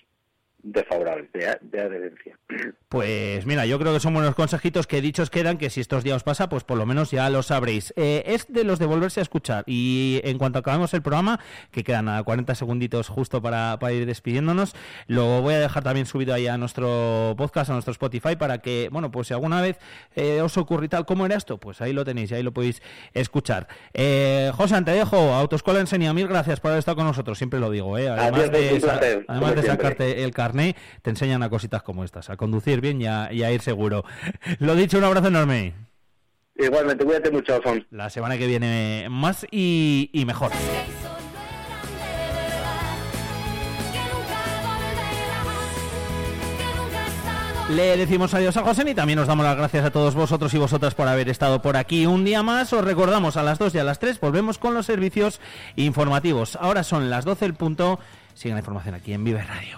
Speaker 43: desfavorables de, de adherencia.
Speaker 1: Pues mira, yo creo que son buenos consejitos que dichos quedan, que si estos días os pasa, pues por lo menos ya lo sabréis. Eh, es de los de volverse a escuchar. Y en cuanto acabemos el programa, que quedan a 40 segunditos justo para, para ir despidiéndonos, lo voy a dejar también subido ahí a nuestro podcast, a nuestro Spotify, para que, bueno, pues si alguna vez eh, os ocurre tal, ¿cómo era esto? Pues ahí lo tenéis y ahí lo podéis escuchar. Eh, José, te dejo, Autoescuela Enseña, mil gracias por haber estado con nosotros, siempre lo digo, ¿eh? Además
Speaker 43: Adiós,
Speaker 1: de,
Speaker 43: un
Speaker 1: sa-
Speaker 43: placer,
Speaker 1: además de sacarte el te enseñan a cositas como estas, a conducir bien y a, y a ir seguro. Lo dicho, un abrazo enorme.
Speaker 43: Igualmente, cuídate mucho, Alfonso.
Speaker 1: La semana que viene más y, y mejor. Le decimos adiós a José y también os damos las gracias a todos vosotros y vosotras por haber estado por aquí un día más. Os recordamos a las 2 y a las 3 volvemos con los servicios informativos. Ahora son las 12 el punto. Sigue la información aquí en Vive Radio.